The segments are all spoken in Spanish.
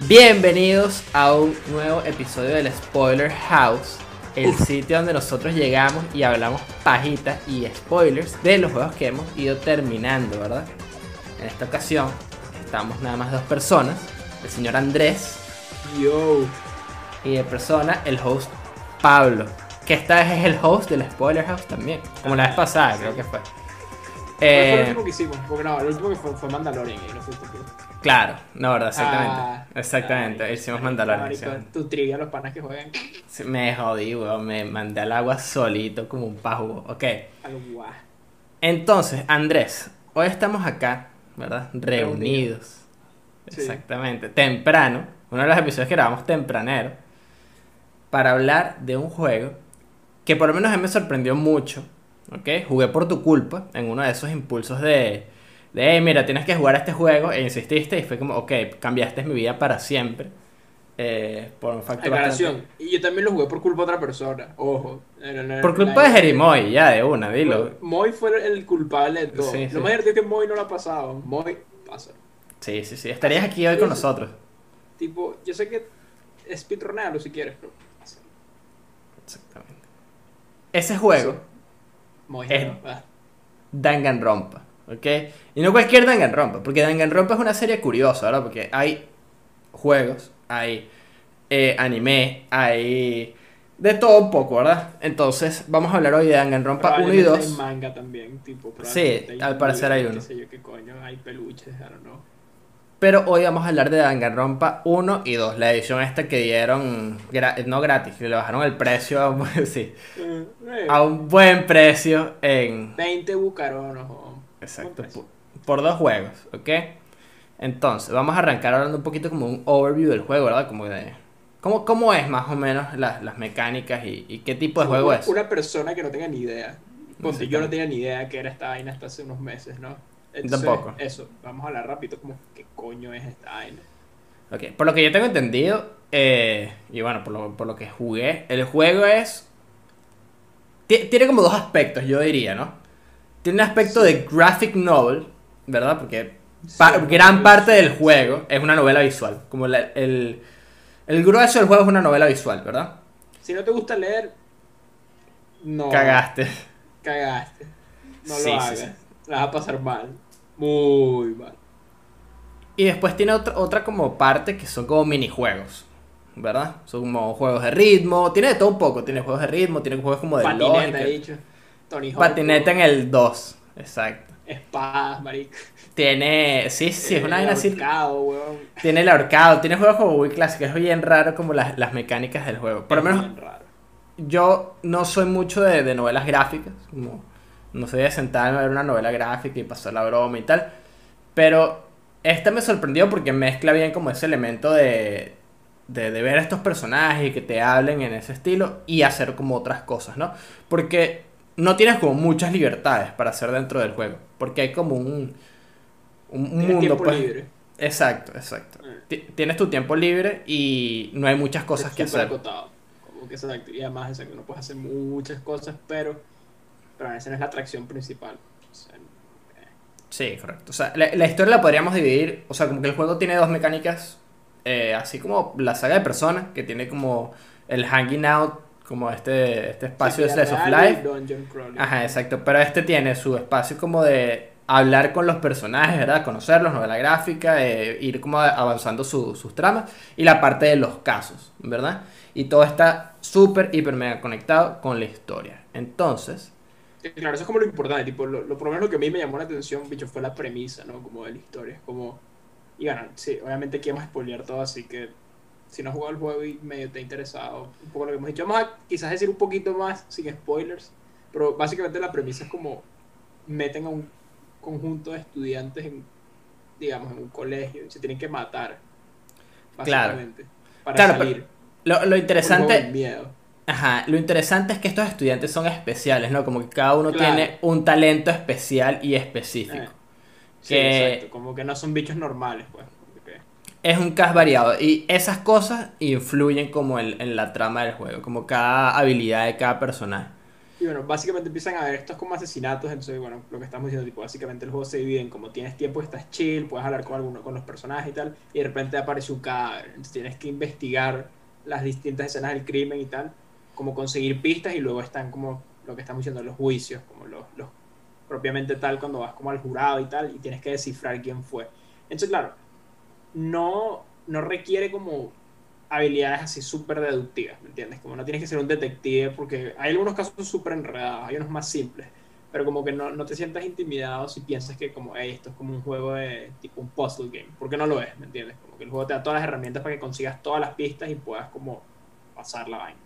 Bienvenidos a un nuevo episodio del Spoiler House, el sitio donde nosotros llegamos y hablamos pajitas y spoilers de los juegos que hemos ido terminando, ¿verdad? En esta ocasión estamos nada más dos personas, el señor Andrés Yo. y de persona el host Pablo, que esta vez es el host del Spoiler House también, como la vez pasada creo que fue. ¿Cuál fue el Eh, último que hicimos? Porque no, el último que fue, fue Mandalorian y no tú. Claro, no, verdad, exactamente. Ah, exactamente, ay, hicimos hicimos- Tu trivia, los panas que juegan Sí, Me jodí, weón. Me mandé al agua solito como un pajo. Ok. al guá. Entonces, Andrés, hoy estamos acá, ¿verdad? Reunidos. Reunidos. Sí. Exactamente. Temprano. Uno de los episodios que grabamos tempranero. Para hablar de un juego que por lo menos a mí me sorprendió mucho. ¿Ok? Jugué por tu culpa en uno de esos impulsos de. De, "Hey, mira, tienes que jugar a este juego. E insististe y fue como, ok, cambiaste mi vida para siempre. Eh, por un factor bastante-. Y yo también lo jugué por culpa de otra persona. Ojo. No, no, no, Por culpa de Jerimoy, ya de una, dilo. Moy fue el culpable de todo. Sí, Lo sí. más divertido es que Moy no lo ha pasado. Moy pasa. Sí, sí, sí. Estarías aquí hoy con nosotros. Tipo, yo sé que es speedrunalo si quieres, pero pasa. Exactamente. Ese juego. Moy Es- no. Danganronpa, ¿ok? Y no cualquier Danganronpa, porque Danganronpa es una serie curiosa, ¿verdad? Porque hay juegos, hay eh, anime, hay de todo un poco, ¿verdad? Entonces, vamos a hablar hoy de Danganronpa 1 y Probablemente 2. Hay manga también, tipo. Sí, al parecer hay uno. qué sé yo qué coño, hay peluches, I don't know. Pero hoy vamos a hablar de Danganronpa 1 y 2, la edición esta que dieron, gra- no gratis, que le bajaron el precio a, un- sí, Eh, eh, a un buen precio en, 20 bucaronos. Exacto, por, por dos juegos, ¿ok? Entonces, vamos a arrancar hablando un poquito como un overview del juego, ¿verdad? Como de... ¿Cómo, cómo es más o menos las, las mecánicas y, y qué tipo de juego una, es? Una persona que no tenga ni idea. Ponte, yo no tenía ni idea que era esta vaina hasta hace unos meses, ¿no? Tampoco. Eso, vamos a hablar rápido, como, ¿qué coño es esta vaina? Ok, por lo que yo tengo entendido, eh, y bueno, por lo, por lo que jugué, el juego es... ti- Tiene como dos aspectos, yo diría, ¿no? Tiene un aspecto de graphic novel, ¿verdad? Porque pa- gran parte del juego es una novela visual. Como la- el, el grueso del juego es una novela visual, ¿verdad? Si no te gusta leer, no. Cagaste. Cagaste. No Sí, lo hagas. sí. La vas a pasar mal. Muy mal. Y después tiene otra, otra como parte que son como minijuegos, ¿verdad? Son como juegos de ritmo, tiene de todo un poco, tiene juegos de ritmo, tiene juegos como de Patineta, lógica. dicho. Tony Hawk. Patineta en el 2, exacto. Espadas, marico. Tiene, sí, sí, es una vaina así. Weón. Tiene el ahorcado, tiene juegos como muy clásicos, es bien raro como las, las mecánicas del juego. Por lo menos raro. yo no soy mucho de, de novelas gráficas, como no soy de sentarme a ver una novela gráfica y pasar la broma y tal, pero esta me sorprendió porque mezcla bien como ese elemento de, de, de ver a estos personajes y que te hablen en ese estilo y hacer como otras cosas, ¿no? Porque no tienes como muchas libertades para hacer dentro del juego, porque hay como un, un mundo tiempo pues, libre. Exacto, exacto. Eh. Ti- Tienes tu tiempo libre y no hay muchas cosas Es que hacer. acotado. Como que exacto. Y además, exacto, no puedes hacer muchas cosas, pero. Pero esa no es la atracción principal. O sea, eh, Sí, correcto. O sea, la, la historia la podríamos dividir. O sea, como que el juego tiene dos mecánicas. eh, así como la saga de Persona, que tiene como el hanging out, como este, este espacio de Slice of Life. Ajá, exacto. Pero este tiene su espacio como de hablar con los personajes, ¿verdad? Conocerlos, novela gráfica, eh, ir como avanzando su- sus tramas. Y la parte de los casos, ¿verdad? Y todo está súper, hiper, mega conectado con la historia. Entonces, Sí, Claro, eso es como lo importante, tipo, lo, lo por lo menos lo que a mí me llamó la atención, bicho, fue la premisa, ¿no? Como de la historia, es como, y bueno, sí, obviamente aquí vamos a spoilear todo, así que si no has jugado el juego y medio te ha interesado, un poco lo que hemos dicho, vamos a quizás decir un poquito más, sin spoilers, pero básicamente la premisa es como, meten a un conjunto de estudiantes en, digamos, en un colegio, y se tienen que matar, Claro. básicamente, para Claro, pero salir. lo, lo interesante... miedo. Ajá, lo interesante es que estos estudiantes son especiales, ¿no? Como que cada uno Claro. tiene un talento especial y específico. Eh, Sí, Que- exacto, como que no son bichos normales, pues. Es un cast variado y esas cosas influyen como en, en la trama del juego, como cada habilidad de cada personaje. Y bueno, básicamente empiezan a ver estos como asesinatos, entonces bueno, lo que estamos diciendo, tipo, básicamente el juego se divide en como tienes tiempo, estás chill, puedes hablar con alguno, con los personajes y tal, y de repente aparece un cadáver, entonces tienes que investigar las distintas escenas del crimen y tal, como conseguir pistas y luego están como lo que estamos diciendo, los juicios, como los, los propiamente tal cuando vas como al jurado y tal, y tienes que descifrar quién fue. Entonces, claro, no, no requiere como habilidades así súper deductivas, ¿me entiendes? Como no tienes que ser un detective, porque hay algunos casos súper enredados, hay unos más simples, pero como que no, no te sientas intimidado si piensas que como, hey, esto es como un juego de tipo un puzzle game, porque no lo es, ¿me entiendes? Como que el juego te da todas las herramientas para que consigas todas las pistas y puedas como pasar la vaina.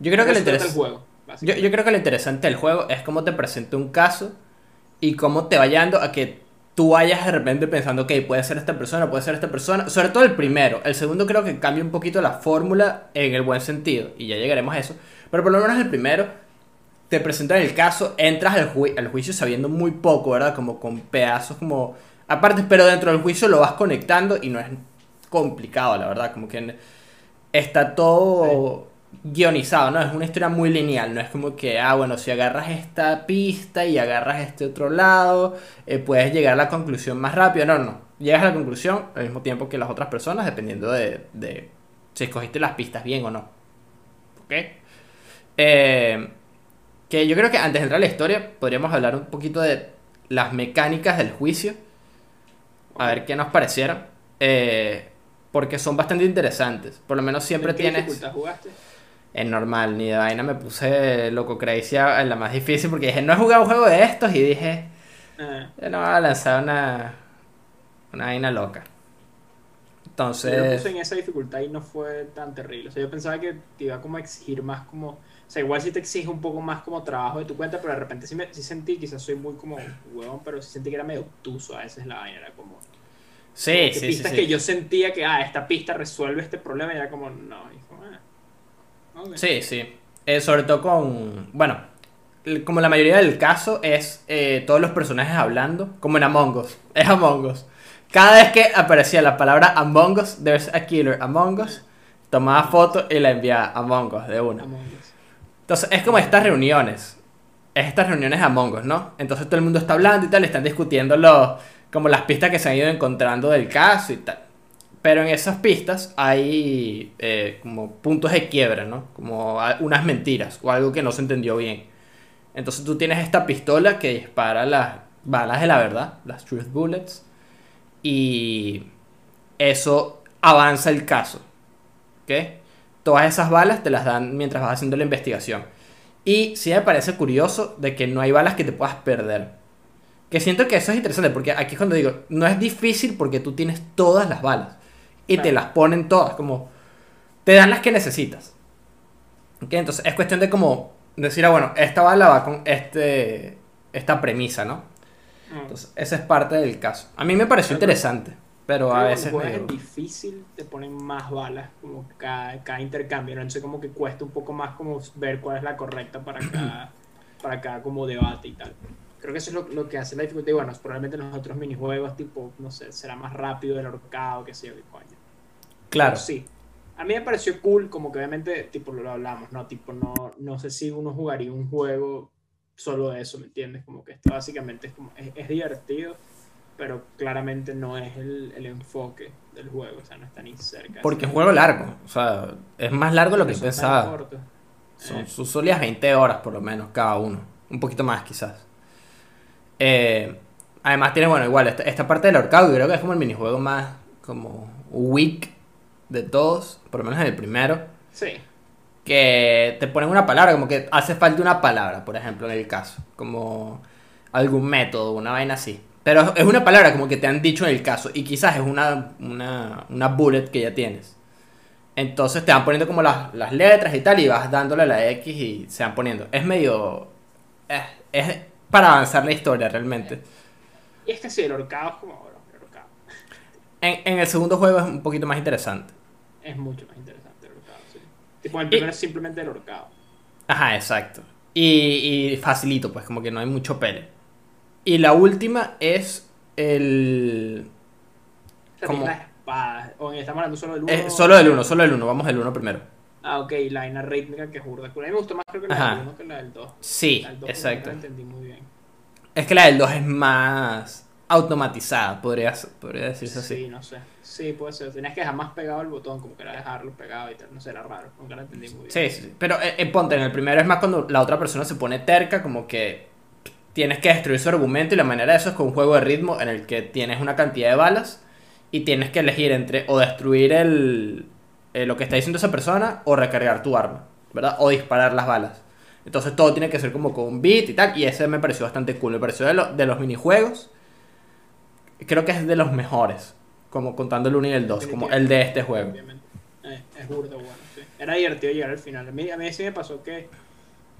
Yo creo, que lo, juego, yo creo que lo interesante del juego es cómo te presenta un caso y cómo te va llevando a que tú vayas de repente pensando, ok, puede ser esta persona, puede ser esta persona. Sobre todo el primero. El segundo creo que cambia un poquito la fórmula en el buen sentido. Y ya llegaremos a eso. Pero por lo menos el primero te presentan el caso, entras al, ju- al juicio sabiendo muy poco, ¿verdad? Como con pedazos como... Aparte, pero dentro del juicio lo vas conectando y no es complicado, la verdad. Como que está todo guionizado, ¿no? Es una historia muy lineal, no es como que, ah, bueno, si agarras esta pista y agarras este otro lado, eh, puedes llegar a la conclusión más rápido. No, no, llegas a la conclusión al mismo tiempo que las otras personas, dependiendo de, de si escogiste las pistas bien o no. ¿Ok? Eh, que yo creo que antes de entrar a la historia, podríamos hablar un poquito de las mecánicas del juicio. A ver qué nos parecieron. Eh, porque son bastante interesantes. Por lo menos siempre ¿En qué tienes... dificultad jugaste? Es normal, ni de vaina me puse loco crazy en la más difícil porque dije, no he jugado un juego de estos y dije, Ah, ya no voy a lanzar una, una vaina loca. yo lo Entonces, puse en esa dificultad y no fue tan terrible. O sea, yo pensaba que te iba como a exigir más como... O sea, igual sí te exige un poco más como trabajo de tu cuenta, pero de repente sí, me, sí sentí, quizás soy muy como huevón, pero sí sentí que era medio obtuso a veces la vaina. Era como... sí, que sí, sí, pistas sí. que yo sentía que, ah, esta pista resuelve este problema y era como, no. Como, ah, ok. Sí, sí. Eh, sobre todo con, bueno, como la mayoría del caso es eh, todos los personajes hablando, como en Among Us. Es Among Us. Cada vez que aparecía la palabra Among Us, there's a killer Among Us, tomaba foto y la enviaba a Among Us de una. Entonces es como estas reuniones. Es estas reuniones de Among Us, ¿no? Entonces todo el mundo está hablando y tal, están discutiendo los, como las pistas que se han ido encontrando del caso y tal. Pero en esas pistas hay eh, como puntos de quiebra, ¿no? Como unas mentiras o algo que no se entendió bien. Entonces tú tienes esta pistola que dispara las balas de la verdad, las truth bullets, y eso avanza el caso. ¿Ok? Todas esas balas te las dan mientras vas haciendo la investigación. Y sí me parece curioso de que no hay balas que te puedas perder. Que siento que eso es interesante porque aquí es cuando digo, no es difícil porque tú tienes todas las balas. Y te las ponen todas, como te dan las que necesitas. ¿Ok? Entonces es cuestión de como decir, ah, bueno, esta bala va con este, esta premisa, ¿no? Ah. Entonces esa es parte del caso. A mí me pareció interesante, pero a veces en difícil te ponen más balas como cada, cada intercambio, ¿no? Entonces como que cuesta un poco más como ver cuál es la correcta para cada, para cada como debate y tal. Creo que eso es lo, lo que hace la dificultad. Y bueno, probablemente en los otros minijuegos, tipo, no sé, será más rápido el ahorcado, que sé yo, qué coño. Claro. Pero sí. A mí me pareció cool, como que obviamente, tipo, lo hablamos, ¿no? Tipo, no, no sé si uno jugaría un juego solo de eso, ¿me entiendes? Como que esto básicamente es como, es, es divertido, pero claramente no es el, el enfoque del juego, o sea, no está ni cerca. Porque es un juego largo, o sea, es más largo de lo que pensaba. Son Eh, sus sólidas 20 horas por lo menos cada uno. Un poquito más quizás. Eh, además tiene, bueno, igual, esta, esta parte del ahorcado yo creo que es como el minijuego más como weak de todos, por lo menos en el primero. Sí, Que te ponen una palabra, como que hace falta una palabra, por ejemplo, en el caso. Como algún método, una vaina así. Pero es una palabra como que te han dicho en el caso. Y quizás es una, una, una bullet que ya tienes. Entonces te van poniendo como las, las letras y tal. Y vas dándole la X y se van poniendo. Es medio. eh, es para avanzar la historia realmente. y es que sí, el ahorcado es como, bueno, el ahorcado En, en el segundo juego es un poquito más interesante. Es mucho más interesante el ahorcado, sí. Tipo, el primero es simplemente el ahorcado. Ajá, exacto. Y, y facilito, pues como que no hay mucho pele. Y la última es el... O sea, ¿Cómo? tienes las espadas, o estamos hablando solo del uno. es solo del 1, solo del 1, vamos del 1 primero. Ah, ok, la rítmica que es burda. A mí me gustó más creo que la Ajá. del 1 que la del 2. Sí, La del 2 exacto. La entendí muy bien. Es que la del 2 es más automatizada, podría, podría decirse así. Sí, no sé. Sí, puede ser. Tenías que dejar más pegado el botón, como que era dejarlo pegado y tal. No sé, era raro. Nunca la entendí muy bien. Sí, sí, sí. Pero eh, eh, ponte, en el primero es más cuando la otra persona se pone terca, como que tienes que destruir su argumento y la manera de eso es con un juego de ritmo en el que tienes una cantidad de balas y tienes que elegir entre o destruir el, eh, lo que está diciendo esa persona o recargar tu arma, ¿verdad? O disparar las balas. Entonces todo tiene que ser como con un beat y tal, y ese me pareció bastante cool. Me pareció de, lo- de los minijuegos, creo que es de los mejores, como contando el 1 y el 2, como el de este juego. Obviamente. Eh, es burda, bueno, sí. Era divertido llegar al final. A mí, a mí sí me pasó que,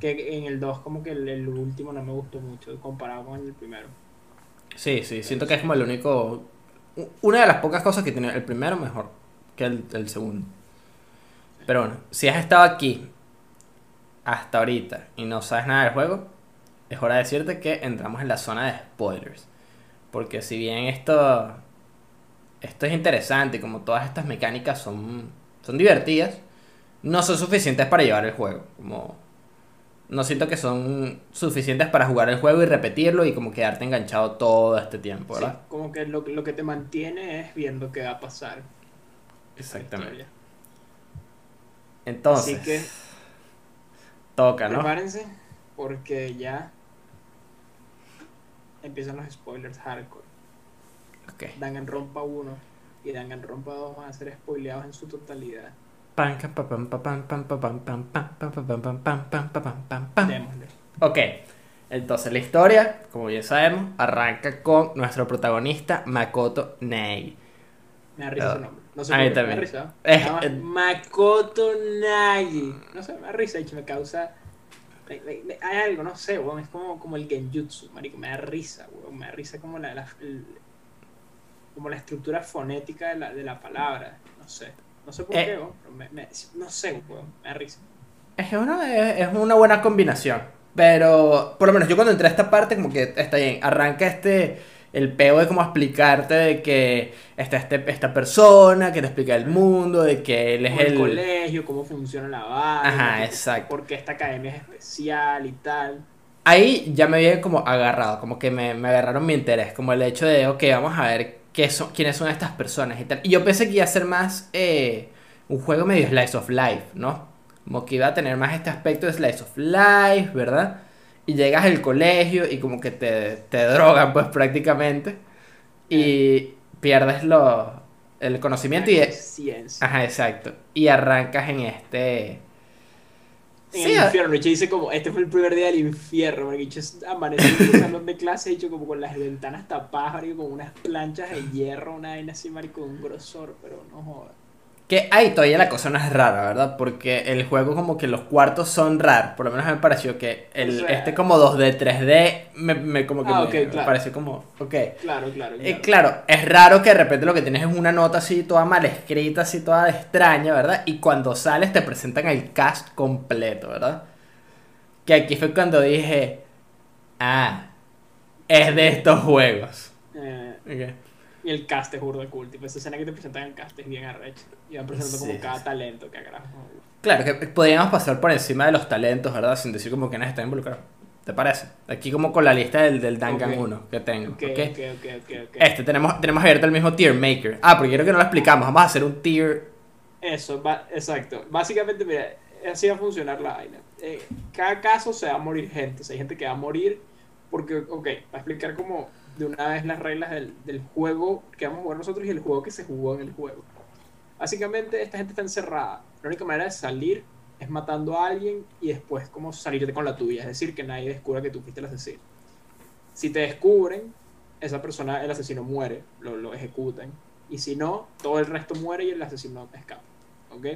que en el 2 como que el, el último no me gustó mucho comparado con el primero. Sí, sí, siento que es como el único. Una de las pocas cosas que tiene el primero mejor que el, el segundo. Pero bueno, si has estado aquí hasta ahorita y no sabes nada del juego, es hora de decirte que entramos en la zona de spoilers. Porque si bien esto. Esto es interesante, como todas estas mecánicas son, son divertidas, no son suficientes para llevar el juego. Como no siento que son suficientes para jugar el juego y repetirlo y como quedarte enganchado todo este tiempo, Sí, ¿verdad? como que lo, lo que te mantiene es viendo qué va a pasar. Exactamente. Entonces, Así que toca, ¿no? prepárense porque ya empiezan los spoilers hardcore. Okay. Danganronpa 1 y Dangan rompa 2 van a ser spoileados en su totalidad. Ok, entonces la historia, como ya sabemos, arranca con nuestro protagonista Makoto Nei. Me da risa su nombre. No sé a mí qué, también. Me risa. Makoto Nagi. No sé, me da risa y me causa. Hay algo, no sé, weón. Es como, como el genjutsu, marico. Me da risa, weón. Me da risa como la, la, el, como la estructura fonética de la, de la palabra. No sé. No sé por Eh. qué, weón. Pero me, me- no sé, weón. Me da risa. Es una, es una buena combinación. Pero, por lo menos yo cuando entré a esta parte, como que está bien. Arranca este. El peo de como explicarte de que está este, esta persona que te explica el mundo, de que él es el el. colegio, cómo funciona la vaina. Ajá, que- exacto. Porque esta academia es especial y tal. Ahí ya me había como agarrado, como que me, me agarraron mi interés, como el hecho de, ok, vamos a ver qué son, quiénes son estas personas y tal. Y yo pensé que iba a ser más eh, un juego medio slice of life, ¿no? Como que iba a tener más este aspecto de slice of life, ¿verdad? Y llegas al colegio y como que te, te drogan, pues prácticamente. Y pierdes lo, el conocimiento y... La conciencia. Ajá, exacto. Y arrancas en este... En Sí, el a- infierno, Nietzsche dice como, este fue el primer día del infierno, porque Nietzsche amaneció en el salón de clase, hecho como con las ventanas tapadas, marico, con unas planchas de hierro, una vaina así, marico, un grosor, pero no jodas. Que ahí todavía la cosa no es rara, ¿verdad? Porque el juego como que los cuartos son raros. Por lo menos me pareció que el, O sea- este como 2D, 3D, me, me como que Ah, me, pareció como, ok. Claro, claro, Eh, claro. claro, es raro que de repente lo que tienes es una nota así toda mal escrita, así toda extraña, ¿verdad? Y cuando sales te presentan el cast completo, ¿verdad? Que aquí fue cuando dije, ah, es de estos juegos. Eh. Y el cast es burda cool, tipo, esa escena que te presentan el cast es bien arrecha. Y van presentando como cada talento que carajo. Claro, que podríamos pasar por encima de los talentos, ¿verdad? Sin decir como que nadie está involucrado. ¿Te parece? Aquí como con la lista del, del Dangan Ok. 1 que tengo. Ok, ¿ok? ok, ok, ok, ok. Este, tenemos, tenemos abierto el mismo tier maker. Ah, porque creo que no lo explicamos. Vamos a hacer un tier. Eso, va- exacto. Básicamente, mira, así va a funcionar la vaina. Eh, cada caso se va a morir gente. O sea, hay gente que va a morir porque, ok, va a explicar como de una vez las reglas del, del juego que vamos a jugar nosotros y el juego que se jugó en el juego. Básicamente, esta gente está encerrada. La única manera de salir es matando a alguien y después como salirte con la tuya. Es decir, que nadie descubra que tú fuiste el asesino. Si te descubren, esa persona, el asesino muere, lo, lo ejecutan. Y si no, todo el resto muere y el asesino escapa. ¿Ok?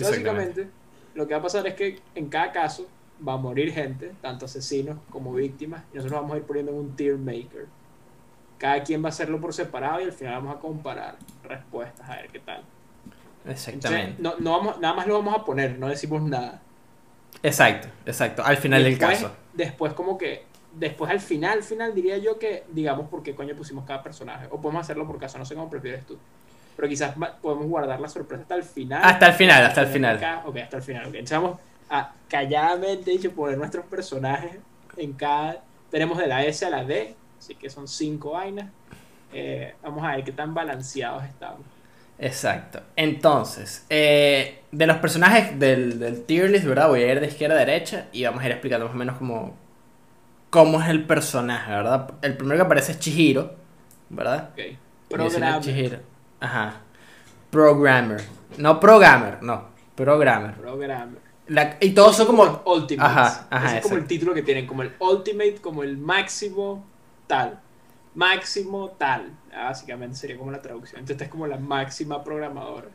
Básicamente, lo que va a pasar es que en cada caso va a morir gente, tanto asesinos como víctimas, y nosotros vamos a ir poniendo en un tier maker. Cada quien va a hacerlo por separado y al final vamos a comparar respuestas a ver qué tal. Entonces, Exactamente. no, no vamos, nada más lo vamos a poner, no decimos nada. Exacto, exacto. Al final del caso. Después como que, después al final, al final diría yo que digamos por qué coño pusimos cada personaje. O podemos hacerlo por caso, no sé cómo prefieres tú. pero quizás podemos guardar la sorpresa hasta el final. Hasta el final, hasta el final. Ok, hasta el final. ok. Entonces vamos a calladamente dicho poner nuestros personajes en cada. Tenemos de la S a la D, así que son cinco vainas. Eh, vamos a ver qué tan balanceados estamos. Exacto. Entonces, eh, de los personajes del, del tier list, ¿verdad? Voy a ir de izquierda a derecha y vamos a ir explicando más o menos cómo, cómo es el personaje, ¿verdad? El primero que aparece es Chihiro, ¿verdad? Ok. Programmer. Chihiro. Ajá. Programmer. No programmer, no. Programmer. Programmer. La- y todos son como... Ultimate. Ajá, ajá, Ese es como el título que tienen, como el Ultimate, como el máximo tal. Máximo tal. Ah, Básicamente sería como la traducción. Entonces es como la máxima programadora.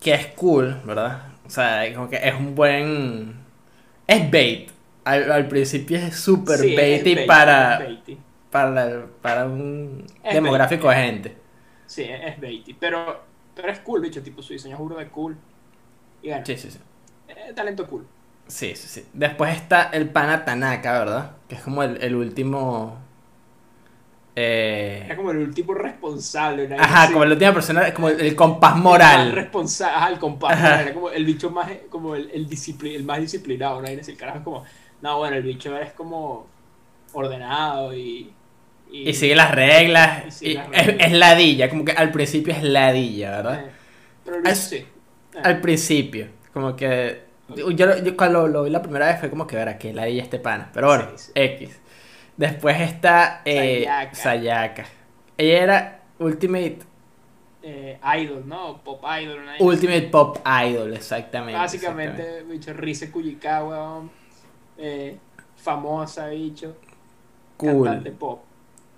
Que es cool, ¿verdad? O sea, como que es un buen... Es bait. Al, al principio es súper Sí, baity baity, para, baity. para, para un Es demográfico de gente. Sí, es baity. Pero, pero es cool, bicho. Tipo, su diseño juro de cool. Y bueno, Sí, sí, sí. eh, talento cool. Sí, sí, sí. Después está el pana Tanaka, ¿verdad? Que es como el, el último... Era Eh... como el último responsable. una Ajá, así. como la última persona, como el, el compás El moral. responsable, ajá, el compás. Ajá. Era como el bicho más, como el, el, discipli- el más disciplinado, ¿no? Y el carajo es como, no, bueno, el bicho es como ordenado y... Y sigue las reglas. Y sigue y las es, reglas. es ladilla, como que al principio es ladilla, ¿verdad? Eh, pero el Es- sí. Eh, Al principio, como que... Yo, yo cuando lo vi la primera vez fue como que, verá, que ladilla este pana. Pero bueno, Sí, sí. X. Después está eh, Sayaka. Sayaka. Ella era Ultimate, eh, idol, ¿no? Pop idol. una Ultimate Pop Idol, exactamente. Básicamente, bicho, Rise Kujikawa, weón, eh, famosa, bicho, Cool. cantante pop.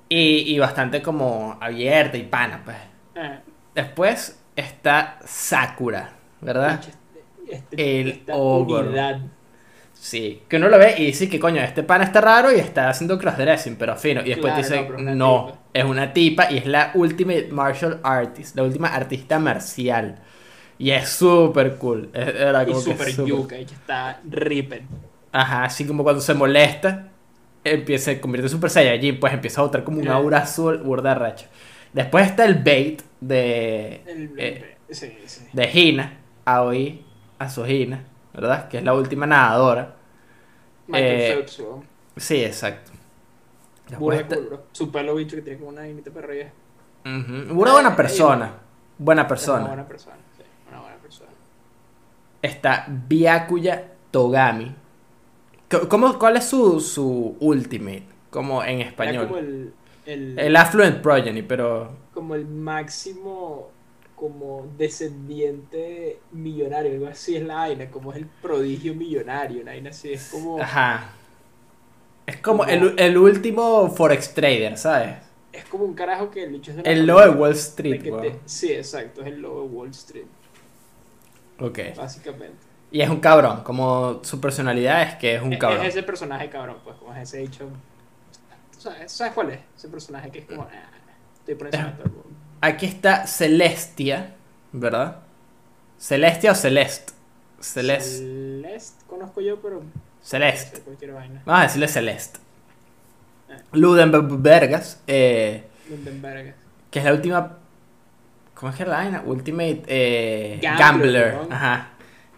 Y, y bastante como abierta y pana, pues. Eh, Después está Sakura, ¿verdad? bicho, este- este- El esta ogro. unidad. Sí, que uno lo ve y dice que coño, este pana está raro y está haciendo crossdressing, pero fino. Y después Claro, te dice, no, es una no, tipa". es una tipa y es la Ultimate Martial Artist, la última artista marcial. Y es súper cool. Es, de verdad, Y como que super yuca, está ripen. Ajá, así como cuando se molesta, empieza, se convierte en Super Saiyajin, pues empieza a botar como un aura azul, burda racha. Después está el bait de, El- eh, sí, sí. de Hina, Aoi Azuhina, ¿verdad? Que es la última nadadora. Michael eh, Phelps, weón. Sí, exacto. Después Burda está- cool, bro. Su pelo, bicho, que tiene como una vainita perrilla. Ujú, Una buena Eh, persona. Buena persona. Una buena persona, sí, una buena persona. Está Byakuya Togami. ¿Cómo, ¿Cuál es su, su ultimate? Como en Era español. como el, el, El Affluent Progeny, pero. como el máximo como descendiente millonario, algo así es la vaina, como es el prodigio millonario, una vaina así, es como, Ajá. Es como Como- el, el último Forex Trader, ¿sabes? es como un carajo que el bicho es de El lobo de Wall de Street, te- weón. Sí, exacto, es el lobo de Wall Street, Ok. básicamente. Y es un cabrón. Como su personalidad es que es un Es- cabrón. Es ese personaje cabrón, pues, como es ese dicho. ¿Tú sabes, ¿Sabes cuál es? Ese personaje que es como. "Ah, estoy por encima de todo el mundo. Aquí está Celestia, ¿verdad? Celestia o Celeste. Celeste. Celeste conozco yo, pero. Celeste. no vaina. Vamos a decirle Celeste. Eh. Ludenberg, eh, Lundenberg. que es la última. ¿Cómo es que la vaina? Ultimate eh, Gambler. Ajá.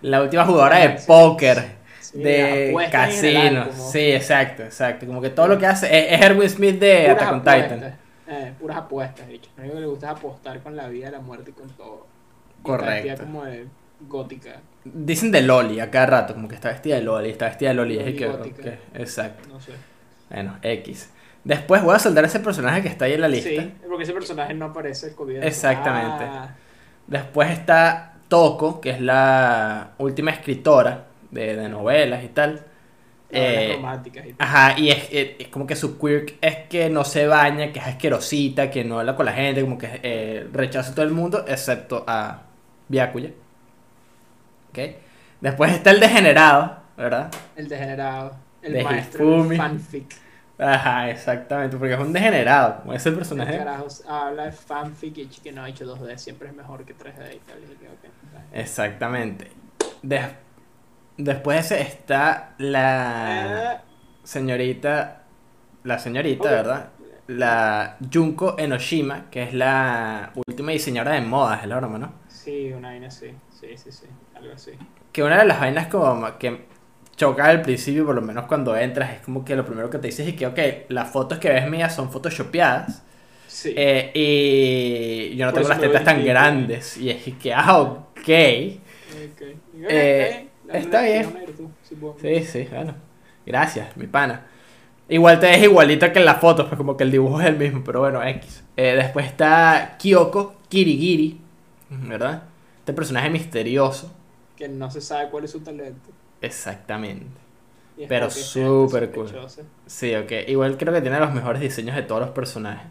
La última jugadora de Sí. póker. Sí, de como Sí, exacto, exacto. Como que todo lo que hace es, es Erwin Smith de Attack on Titan. Eh, puras apuestas, dicho. Lo único que le gusta es apostar con la vida, la muerte y con todo. Correcto. como de gótica, Dicen de Loli a cada rato, como que está vestida de Loli, está vestida de Loli. es el que, gótica. exacto. no sé. Bueno, X. Después voy a soltar ese personaje que está ahí en la lista. Sí, porque ese personaje no aparece escondido. Exactamente. Ah, Después está Toko, que es la última escritora de, de novelas y tal. Eh, románticas y tal. Ajá, y es, es- es como que su quirk es que no se baña, que es asquerosita, que no habla con la gente, como que eh, rechaza a todo el mundo, excepto a Byakuya. ¿Ok? Después está el degenerado, ¿verdad? El degenerado. El de maestro del fanfic. Ajá, exactamente, porque es un degenerado, como es el El personaje. carajo habla de fanfic y que no ha hecho 2D, siempre es mejor que 3D y tal. y que, ok, está. Exactamente. Des- después está la Eh, señorita, la señorita. ¿verdad? la Junko Enoshima, que es la última diseñadora de modas, es la broma, ¿no? Sí, una vaina así. Sí, sí, sí. Algo así. Que una de las vainas como que choca al principio, por lo menos cuando entras, es como que lo primero que te dices es que, ok, las fotos que ves mías son photoshopeadas. Sí. eh, y yo no tengo las tetas tan grandes. Y es que, ah, ok. Ok. Eh, está bien. Sí, sí, bueno. Gracias, mi pana. Igual te ves igualito que en las fotos, pues como que el dibujo es el mismo, pero bueno, X. Eh, después está Kyoko Kirigiri, ¿verdad? Este personaje misterioso. Que no se sabe cuál es su talento. Exactamente. Es Pero es súper cool. Sí, ok. Igual creo que tiene los mejores diseños de todos los personajes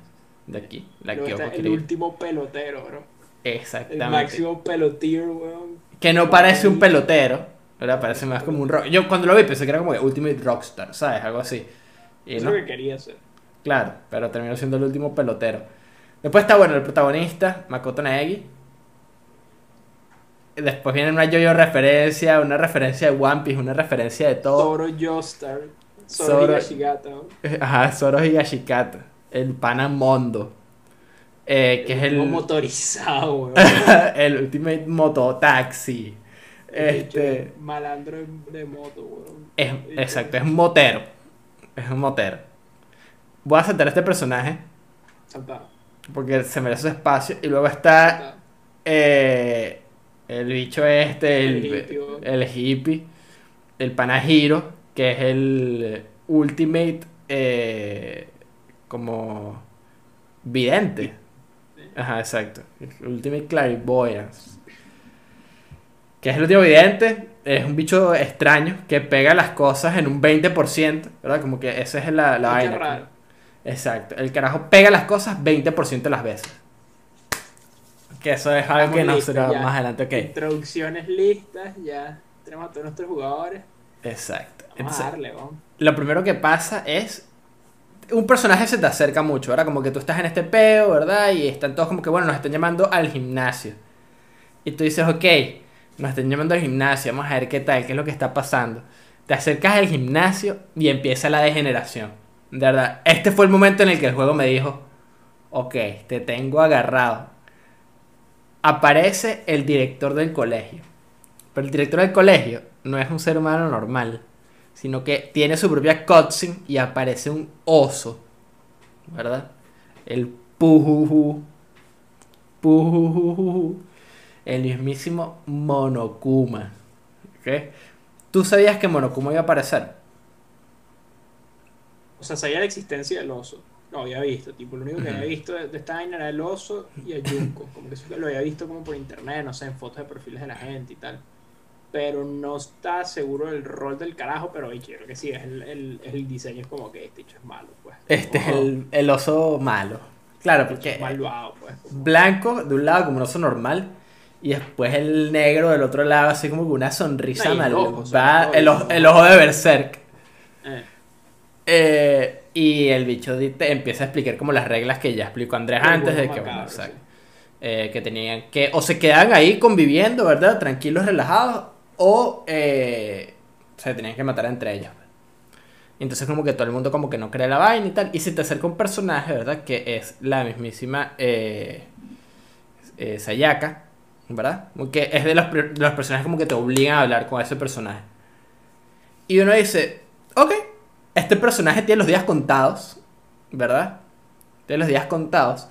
de aquí. La Kyoko está el Kirigiri. último pelotero, bro. El Exactamente. máximo pelotier, weón. Que no parece un pelotero, ¿verdad? Parece más como un rock. Yo cuando lo vi pensé que era como que Ultimate Rockstar, ¿sabes? Algo así. Y Es no. lo que quería hacer. Claro, pero terminó siendo el último pelotero. Después está bueno el protagonista, Makoto Naegi. Después viene una yo-yo referencia, una referencia de One Piece, una referencia de todo. Zoro Joestar. Zoro Zoro- Higashigata. weón. Ajá, Zoro Higashikata. El pana Mondo. eh, que es último el, motorizado, weón. el Ultimate Mototaxi. Este, Este... Malandro de, moto, weón. es, exacto, es un motero. Es un motero. Voy a saltar a este personaje Saltado. porque se merece su espacio. Y luego está eh, el bicho este, el, El hippie, el hippie, el panajiro, que es el ultimate eh, como vidente. Ajá, exacto. El Ultimate Clairvoyance. Que es el último vidente. Es un bicho extraño que pega las cosas en un 20%. ¿Verdad? Como que esa es la, la vaina. raro. Exacto. El carajo pega las cosas 20% de las veces. Que eso es algo que no será más adelante. Ok. Introducciones listas, ya tenemos a todos nuestros jugadores. Exacto. Vamos Entonces, a darle, vamos. lo primero que pasa es. Un personaje se te acerca mucho, ¿verdad? Como que tú estás en este peo, ¿verdad? Y están todos como que, bueno, nos están llamando al gimnasio. Y tú dices, ok, nos están llamando al gimnasio, vamos a ver qué tal, qué es lo que está pasando. Te acercas al gimnasio y empieza la degeneración. De verdad, este fue el momento en el que el juego me dijo, ok, te tengo agarrado. Aparece el director del colegio. Pero el director del colegio no es un ser humano normal, sino que tiene su propia cutscene y aparece un oso, ¿verdad? El pujuju, pujujuju, el mismísimo Monokuma. ¿ok? ¿Tú sabías que Monokuma iba a aparecer? O sea, sabía la existencia del oso. Lo había visto, tipo, lo único que había visto de, de esta vaina era el oso y el Junko. Como que eso lo había visto como por internet, no sé, en fotos de perfiles de la gente y tal. Pero no está seguro del rol del carajo, pero oye, creo que sí, es el, el, el diseño es como que este hecho es malo, pues. Este es el, el oso malo. Claro, porque malvado, pues. como- blanco de un lado como un oso normal y después el negro del otro lado así como con una sonrisa No, y el ojo, malvada. El, ojo- el el ojo. ojo de Berserk. Eh, Eh, y el bicho te empieza a explicar como las reglas que ya explicó Andrés antes de que, macabro, bueno, sí. Eh, que tenían que o se quedaban ahí conviviendo, ¿verdad? Tranquilos, relajados, o se tenían que matar entre ellos. Entonces como que todo el mundo como que no cree la vaina y tal. Y se te acerca un personaje, ¿verdad? Que es la mismísima Sayaka, ¿verdad? Como que es de los, de los personajes como que te obligan a hablar con ese personaje. Y uno dice, ok, este personaje tiene los días contados, ¿verdad? Tiene los días contados.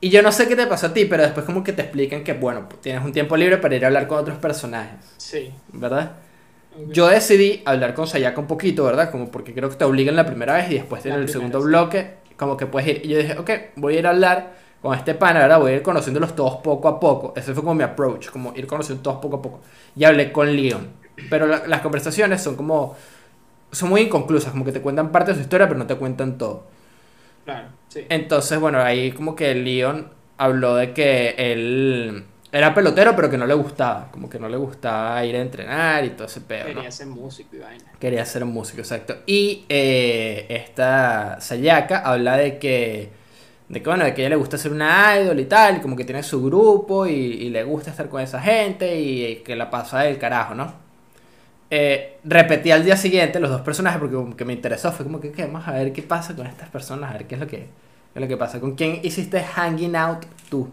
Y yo no sé qué te pasó a ti, pero después como que te explican que, bueno, tienes un tiempo libre para ir a hablar con otros personajes, Sí. ¿verdad? Yo decidí hablar con Sayaka un poquito, ¿verdad? Como porque creo que te obligan la primera vez y después en el segundo bloque, como que puedes ir. Y yo dije, ok, voy a ir a hablar con este pana, ¿verdad? Voy a ir conociéndolos todos poco a poco. Ese fue como mi approach, como ir conociendo todos poco a poco. Y hablé con Leon. Pero la- las conversaciones son como. Son muy inconclusas, como que te cuentan parte de su historia, pero no te cuentan todo. Claro, sí. Entonces, bueno, ahí como que Leon habló de que él era pelotero, pero que no le gustaba. Como que no le gustaba ir a entrenar y todo ese pedo, ¿no? Quería ser músico y vaina. Quería ser músico, exacto. Y eh, esta Sayaka habla de que, de que, bueno, de que a ella le gusta ser una idol y tal, como que tiene su grupo y, y le gusta estar con esa gente y que la pasa del carajo, ¿no? eh, repetí al día siguiente los dos personajes porque como que me interesó. Fue como que, ¿qué? Vamos a ver qué pasa con estas personas, a ver qué es lo que, qué es lo que pasa. ¿Con quién hiciste hanging out tú?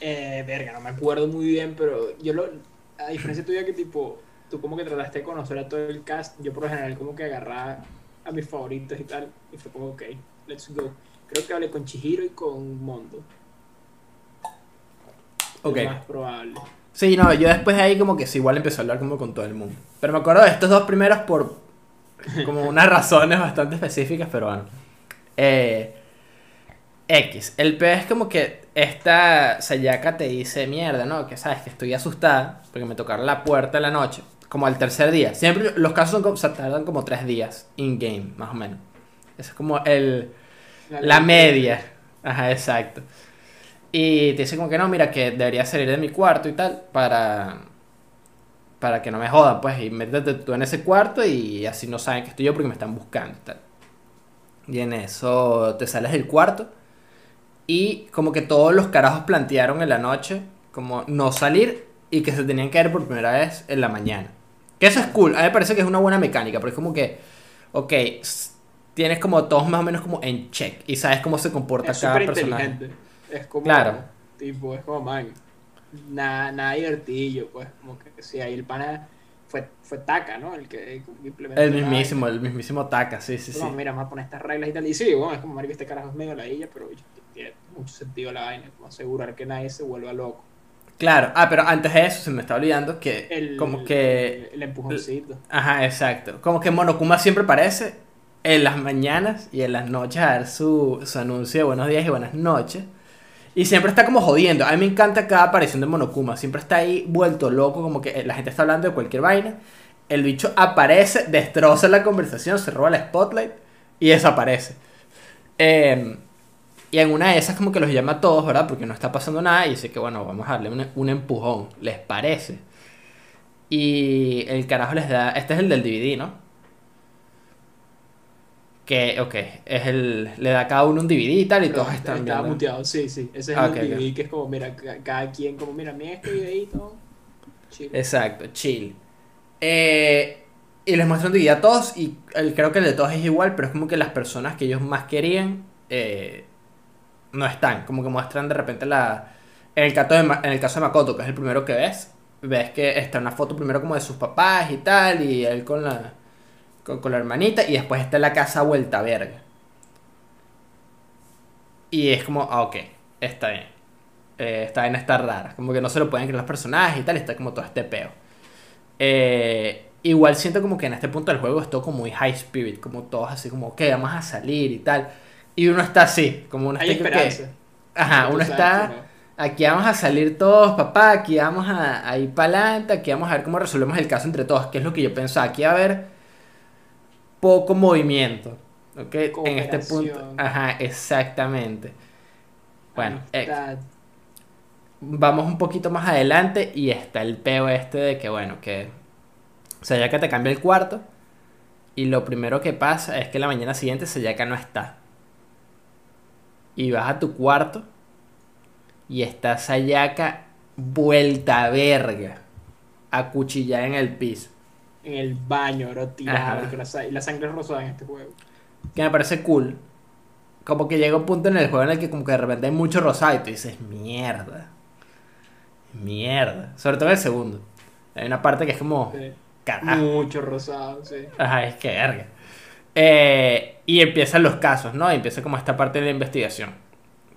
Eh, verga, no me acuerdo muy bien, pero yo lo. A diferencia tuya, que tipo. Tú como que trataste de conocer a todo el cast. Yo por lo general, como que agarraba a mis favoritos y tal. Y fue como, ok, let's go. Creo que hablé con Chihiro y con Mondo. Ok. Es más probable. Sí, no, yo después de ahí como que sí, igual empecé a hablar como con todo el mundo. Pero me acuerdo de estos dos primeros por como unas razones bastante específicas, pero bueno. Eh, X. El peor es como que esta Sayaka te dice, mierda, ¿no? Que sabes que estoy asustada porque me tocaron la puerta en la noche. Como al tercer día. Siempre los casos son como, o sea, tardan como tres días in-game, más o menos. Ese es como el, la media. Ajá, exacto. Y te dice como que no, mira, que debería salir de mi cuarto y tal para para que no me jodan, pues, y métete tú en ese cuarto y así no saben que estoy yo porque me están buscando y tal. Y en eso te sales del cuarto y como que todos los carajos plantearon en la noche como no salir y que se tenían que ver por primera vez en la mañana. Que eso es cool, a mí me parece que es una buena mecánica, porque es como que, ok, tienes como todos más o menos como en check y sabes cómo se comporta Es cada personaje. Es como. Claro. Tipo, es como, man. Nada, nada divertido, pues. Como que sí, ahí el pana fue, fue Taka, ¿no? El que implementó. El la mismísimo, el mismísimo Taka, sí, sí, sí. No, mira, vamos a poner estas reglas y tal. Y sí, bueno, es como, marico, este carajo es medio ladilla, pero tiene mucho sentido la vaina. Como asegurar que nadie se vuelva loco. Claro, ah, pero antes de eso se me está olvidando que El, como que... El, empujoncito. Ajá, exacto. Como que Monokuma siempre aparece en las mañanas y en las noches a dar su, su anuncio de buenos días y buenas noches. Y siempre está como jodiendo. A mí me encanta cada aparición de Monokuma. Siempre está ahí vuelto loco, como que la gente está hablando de cualquier vaina. El bicho aparece, destroza la conversación, se roba la spotlight y desaparece. Eh, y en una de esas como que los llama a todos, ¿verdad? Porque no está pasando nada y dice que bueno, vamos a darle un, un empujón. ¿Les parece? Y el carajo les da... Este es el del DVD, ¿no? Que, ok, es el... Le da a cada uno un DVD y tal y Pero todos están Estaba viendo. muteado, sí, sí. Ese es Ah, el ok, DVD ok. que es como, mira, ca- cada quien, como, mira, mira este videito. Chill. Exacto, chill. Eh, y les muestran un DVD a todos y el- creo que el de todos es igual, pero es como que las personas que ellos más querían eh, no están. Como que muestran de repente la... En el, caso de, en el caso de Makoto, que es el primero que ves, ves que está una foto primero como de sus papás y tal, y él con la, con, con la hermanita, y después está la casa vuelta verga. Y es como, ah, ok, está bien. Eh, esta vaina está rara. Como que no se lo pueden creer los personajes y tal, está como todo este peo. Eh, igual siento como que en este punto del juego es todo como muy high spirit, como todos así como, ok, vamos a salir y tal. Y uno está así, como uno Hay está que-. Ajá, uno está... que no. Aquí vamos a salir todos, papá. Aquí vamos a, a ir para adelante. Aquí vamos a ver cómo resolvemos el caso entre todos. Que es lo que yo pensaba. Aquí a haber poco movimiento. ¿Ok? En este punto. Ajá, exactamente. Bueno, eh, vamos un poquito más adelante y está el peo este de que, bueno, que. O sea, ya que te cambia el cuarto. Y lo primero que pasa es que la mañana siguiente Sayaka no está. Y vas a tu cuarto. Y está Sayaka vuelta a verga. Acuchillada en el piso. En el baño, bro. Ajá. porque la, y la sangre es rosada en este juego. Que me parece cool. Como que llega un punto en el juego en el que como que de repente hay mucho rosado y tú dices, mierda. Mierda. Sobre todo en el segundo. Hay una parte que es como... Sí. Carajo. Mucho rosado, sí. Ajá, es que verga. Eh, y empiezan los casos, ¿no? Y empieza como esta parte de la investigación.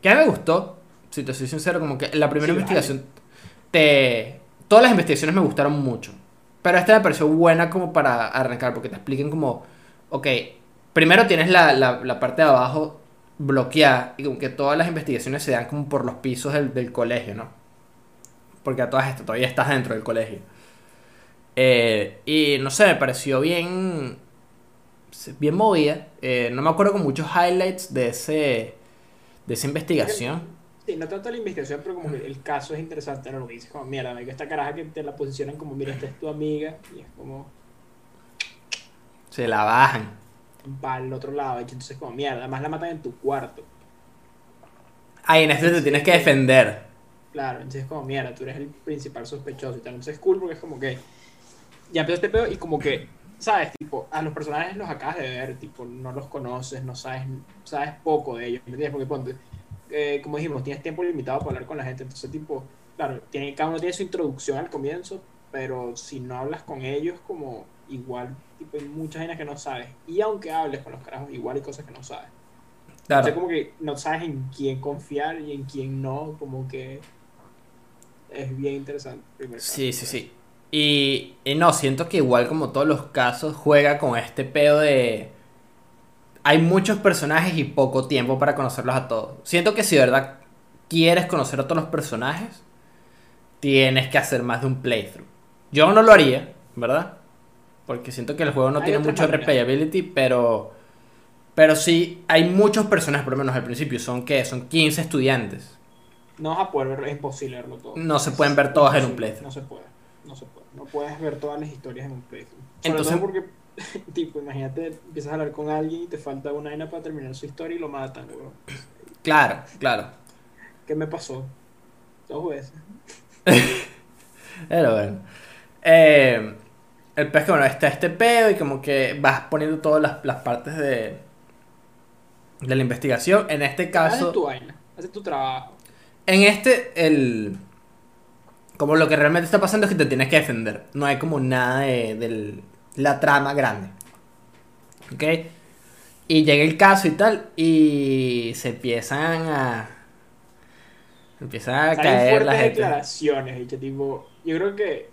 Que a mí me gustó, si te soy sincero, como que la primera Sí, investigación te... Todas las investigaciones me gustaron mucho. Pero esta me pareció buena como para arrancar, porque te expliquen como... Ok, primero tienes la, la, parte de abajo bloqueada y como que todas las investigaciones se dan como por los pisos del, del colegio, ¿no? Porque a todas estas todavía estás dentro del colegio. Eh, y no sé, me pareció bien. Bien movida. Eh, no me acuerdo con muchos highlights de ese. De esa investigación. Sí, no tanto la investigación, pero como que el caso es interesante, ¿no? Lo que dices, como, mira, que esta caraja que te la posicionan como, mira, esta es tu amiga, y es como, Se la bajan. va al otro lado, y entonces como, mierda, además la matan en tu cuarto. Ahí en este te tienes que defender. Claro, entonces como, mierda, tú eres el principal sospechoso y tal. Entonces es cool porque es como que ya empezó este pedo y como que, ¿sabes? Tipo, a los personajes los acabas de ver, tipo, no los conoces, no sabes, sabes poco de ellos, ¿me entiendes? Porque ponte, eh, como dijimos, tienes tiempo limitado para hablar con la gente, entonces tipo, claro, tiene, cada uno tiene su introducción al comienzo, pero si no hablas con ellos, como igual, tipo, hay muchas vainas que no sabes. Y aunque hables con los carajos, igual hay cosas que no sabes. Claro. Sea, como que no sabes en quién confiar y en quién no, como que es bien interesante. primer caso. Sí, sí, sí. Y, y no, siento que igual como todos los casos juega con este pedo de... Hay muchos personajes y poco tiempo para conocerlos a todos. Siento que si de verdad quieres conocer a todos los personajes, tienes que hacer más de un playthrough. Yo no lo haría, ¿verdad? Porque siento que el juego no Hay tiene mucho maneras. replayability, pero... Pero sí, hay muchos personajes, por lo menos al principio. ¿Son qué? Son 15 estudiantes. No vas a poder verlo, es imposible verlo todo. No se pueden ver todas en un playthrough. No se puede, no se puede. No puedes ver todas las historias en un playthrough. Sobre Entonces- todo porque, tipo, imagínate, empiezas a hablar con alguien y te falta una vaina para terminar su historia y lo matan, weón. Claro, claro. ¿Qué me pasó? Dos veces. Pero bueno. Eh, el pez que bueno, está este pedo y como que vas poniendo todas las, las partes de, de la investigación. En este Haces caso, tu vaina, haces tu trabajo. en este, el. Como lo que realmente está pasando es que te tienes que defender. No hay como nada de, del- la trama grande. ¿Ok? Y llega el caso y tal. Y se empiezan a. Empiezan a Salen caer fuertes la gente. declaraciones, hecho, tipo, yo creo que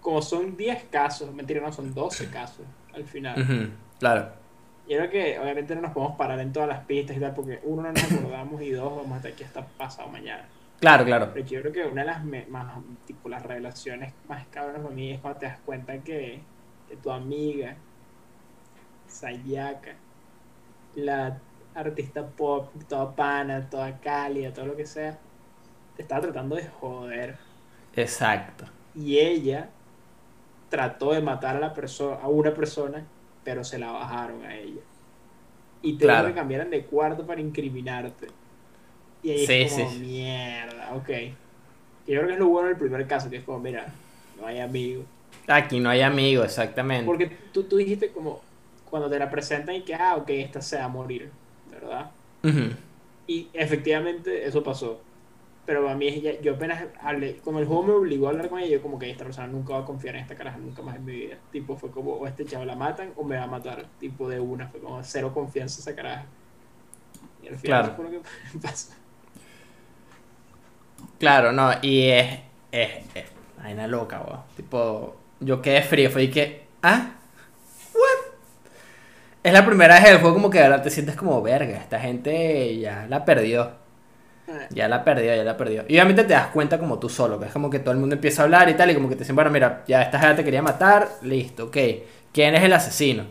como son 10 casos, mentira, no, son 12 casos al final. Claro. Yo creo que obviamente no nos podemos parar en todas las pistas y tal, porque uno no nos acordamos y dos vamos a estar aquí hasta pasado mañana. Claro, claro. Pero yo creo que una de las me- más, tipo, las revelaciones más cabronas para mí es cuando te das cuenta que, tu amiga, Sayaka, la artista pop, toda pana, toda cálida, todo lo que sea, te estaba tratando de joder. Exacto. Y ella trató de matar a la persona, a una persona, pero se la bajaron a ella. Y te Claro. que cambiaran de cuarto para incriminarte. Y ahí Sí, es como, sí. mierda, ok. Que yo creo que es lo bueno del primer caso, que es como, mira, no hay amigos. Aquí no hay amigos, exactamente. Porque tú, tú dijiste como, cuando te la presentan y que, ah, ok, esta se va a morir, ¿verdad? Y efectivamente eso pasó. Pero a mí, ella- yo apenas hablé, como el juego me obligó a hablar con ella, yo como que esta persona nunca va a confiar en esta caraja nunca más en mi vida. Tipo, fue como, o este chavo la matan o me va a matar. Tipo, de una, fue como cero confianza esa caraja. Y al final Claro. eso fue lo que pasó. Claro, no, y es. Es. es vaina loca, weón. Tipo, yo quedé frío, fue y que. ¿Ah? ¿What? Es la primera vez del juego como que ahora te sientes como verga. Esta gente ya la perdió. Eh, Ya la perdió, ya la perdió. Y obviamente te das cuenta como tú solo, que es como que todo el mundo empieza a hablar y tal, y como que te dicen, bueno, mira, ya esta gente te quería matar, listo, ok. ¿Quién es el asesino?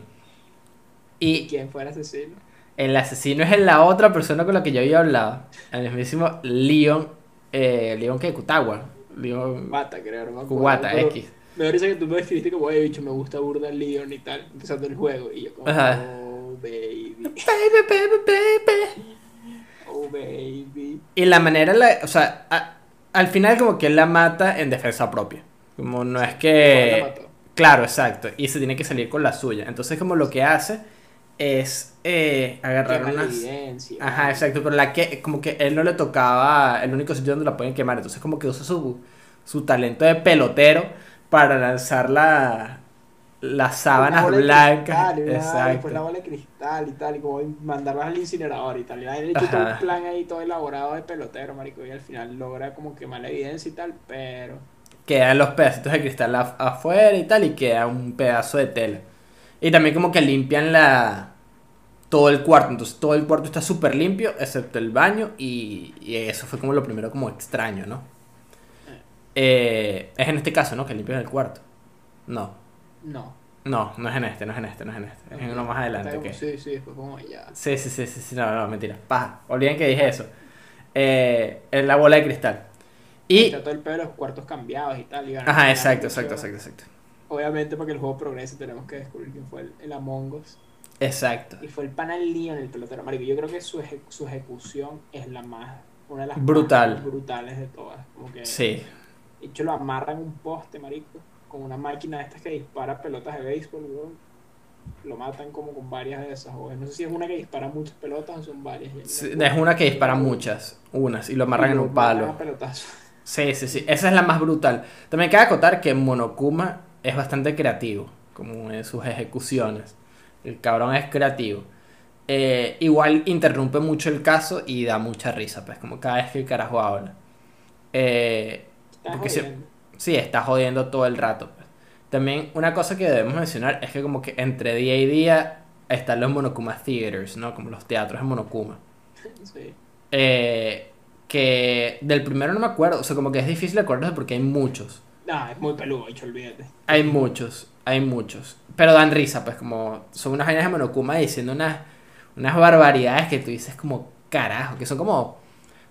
¿Y quién fue el asesino? el asesino es la otra persona con la que yo había hablado. El mismísimo Leon, eh, Leon que Kutawa. Leon Mata, creo, no pero X. Me risa que tú me escribiste como, oye, bicho, me gusta burda Leon y tal, empezando el juego. Y yo como, Ajá. oh, baby, Baby, baby, baby. oh, baby. Y la manera, la- o sea, a- al final como que él la mata en defensa propia. Como no es que... Claro, exacto. Y se tiene que salir con la suya. Entonces como lo que hace es eh, agarrar Quema la unas... evidencia. Ajá, exacto, pero la que, como que él no le tocaba el único sitio donde la pueden quemar, entonces como que usa su, su talento de pelotero para lanzar la, las sábanas de blancas. cristal, una- Después la Exacto. bola de cristal y tal, y como mandarlas al incinerador y tal. Y hecho todo un plan ahí todo elaborado de pelotero, marico, y al final logra como quemar la evidencia y tal, pero... Quedan los pedacitos de cristal af- afuera y tal, y queda un pedazo de tela. Y también como que limpian la todo el cuarto, entonces todo el cuarto está súper limpio, excepto el baño, y, y eso fue como lo primero como extraño, ¿no? Eh, es en este caso, ¿no? Que limpian el cuarto. No. No. No, no es en este, no es en este, no es en este. Es en uno más adelante. Está como, ok. Sí, sí, después como ya. Sí, sí, sí, sí, sí, no, no, mentira. Paja. Olviden que dije eso. Eh, es la bola de cristal. Y. Está todo el pedo de los cuartos cambiados y tal. Y Ajá, exacto, exacto, exacto, exacto. Obviamente, para que el juego progrese, tenemos que descubrir quién fue el, el Among Us. Exacto. Y fue el panal Leon, el pelotero. Marico, yo creo que su, eje- su ejecución es la más. Una de las Brutal. más brutales de todas. Como que. Sí. De hecho, lo amarran un poste, marico. con una máquina de estas que dispara pelotas de béisbol, weón. Lo matan como con varias de esas, weón. No sé si es una que dispara muchas pelotas o son varias. Sí, es una que dispara muchas, unas, y lo amarran Y en un palo. Sí, sí, sí. Esa es la más brutal. También cabe acotar que Monokuma es bastante creativo, como en sus ejecuciones. El cabrón es creativo. Eh, igual interrumpe mucho el caso y da mucha risa, pues, como cada vez que el carajo habla. Eh, Porque se- sí, está jodiendo todo el rato. pues. También una cosa que debemos mencionar es que como que entre día y día están los Monokuma Theaters, ¿no? Como los teatros en Monokuma. Sí. Eh, que del primero no me acuerdo, o sea, como que es difícil acordarse porque hay muchos. No, es muy peludo, hecho, olvídate. Hay muchos, hay muchos. Pero dan risa, pues como son unas vainas de Monokuma diciendo unas, unas barbaridades que tú dices como carajo, que son como...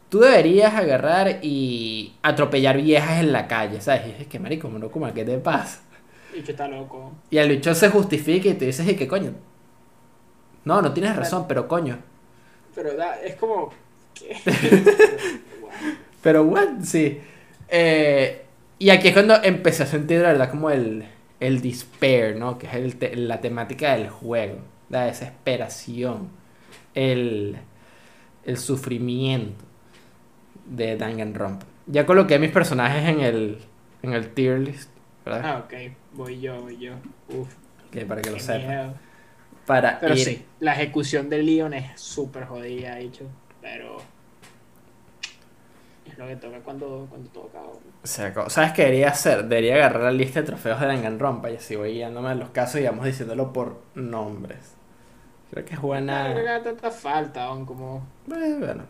Tú deberías agarrar y atropellar viejas en la calle, ¿sabes? Y es que marico, Monokuma, ¿qué te pasa? Hecho, está loco. Y el bicho se justifica y te dices, ¿y qué coño? No, no tienes razón, pero coño. Pero da, es como. ¿qué? Pero what, sí. Eh, y aquí es cuando empecé a sentir, la verdad, como el, el despair, ¿no? Que es el te- la temática del juego. La desesperación. El, el sufrimiento de Danganronpa. Ya coloqué mis personajes en el, en el tier list, ¿verdad? Ah, ok. Voy yo, voy yo. Uf, Que para que lo sepan. Para Pero ir- sí, la ejecución de Leon es súper jodida, hecho. Pero. Es lo que toca cuando, cuando toca. ¿no? Se acabó. ¿Sabes qué debería hacer? Debería agarrar la lista de trofeos de Danganronpa y así voy guiándome en los casos y vamos diciéndolo por nombres. Creo que es No buena. le haga tanta falta, aún como. Eh, Bueno.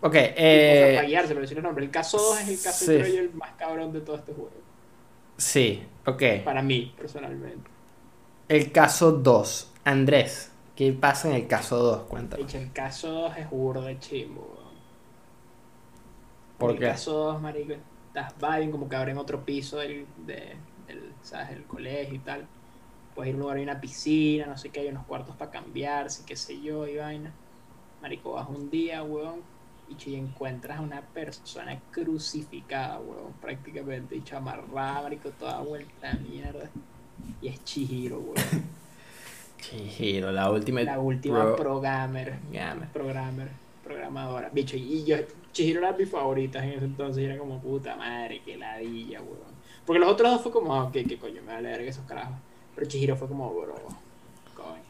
Ok, o sea, eh, decir los nombres. El caso 2 es el caso, sí. creo yo, el más cabrón de todo este juego. sí, ok. Para mí, personalmente. El caso 2. Andrés, ¿qué pasa en el caso 2? Cuéntame. El caso 2 es burro de chimbo, weón. ¿Por el qué? caso 2, marico, estás vibing como que abren otro piso del, de, del, ¿sabes? del colegio y tal. Puedes ir a un lugar, hay una piscina, no sé qué, hay unos cuartos para cambiarse, qué sé yo, y vaina. Marico, vas un día, weón, y chi, encuentras a una persona crucificada, weón, prácticamente, y chamarrada, marico, toda vuelta a mierda. Y es Chihiro, weón. Chihiro, la última. La última Pro- programmer. Gamer. Programmer, programadora. Bicho, y yo, Chihiro era mi favorita en ese entonces. Y era como puta madre, qué ladilla, weón. Porque los otros dos fue como, ok, qué coño, me vale verga esos carajos. Pero Chihiro fue como, bro, coño.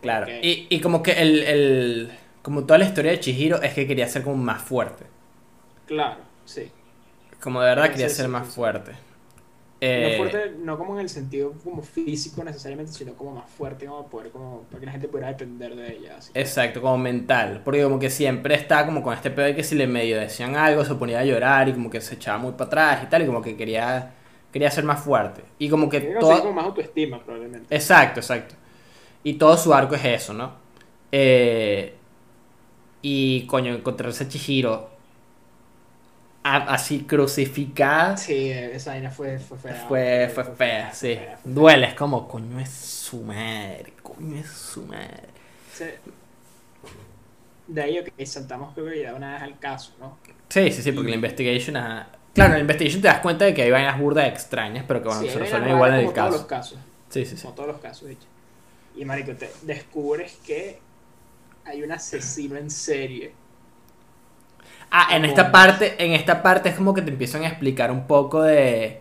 Claro. Y, y como que el, el. Como toda la historia de Chihiro es que quería ser como más fuerte. Claro, sí. Como de verdad quería ser más fuerte. no Eh, fuerte, no como en el sentido como físico necesariamente, sino como más fuerte, como poder, como, para que la gente pudiera depender de ella. Así. Exacto, como mental. Porque como que siempre está como con este pedo de que si le medio decían algo se ponía a llorar y como que se echaba muy para atrás y tal. Y como que quería, quería ser más fuerte. Y como que todo... como más autoestima, probablemente. Exacto, exacto. Y todo su arco es eso, ¿no? Eh, y coño, encontrarse a Chihiro a- así crucificada Sí, esa vaina fue, fue fea. fue, fue fea, sí. fea, fue Duele, es como, coño es su madre, coño es su madre. Sí. De ahí que saltamos creo que ya una vez al caso, ¿no? Sí, sí, sí, porque Y- la investigation, ajá. Claro, en la investigation te das cuenta de que hay vainas burdas extrañas, pero que bueno, Sí, se resuelven igual en el como todos los caso. casos, Sí, sí, sí. como todos los casos, de hecho. Y marico, te descubres que hay un asesino en serie. Ah, en esta parte, en esta parte es como que te empiezan a explicar un poco de.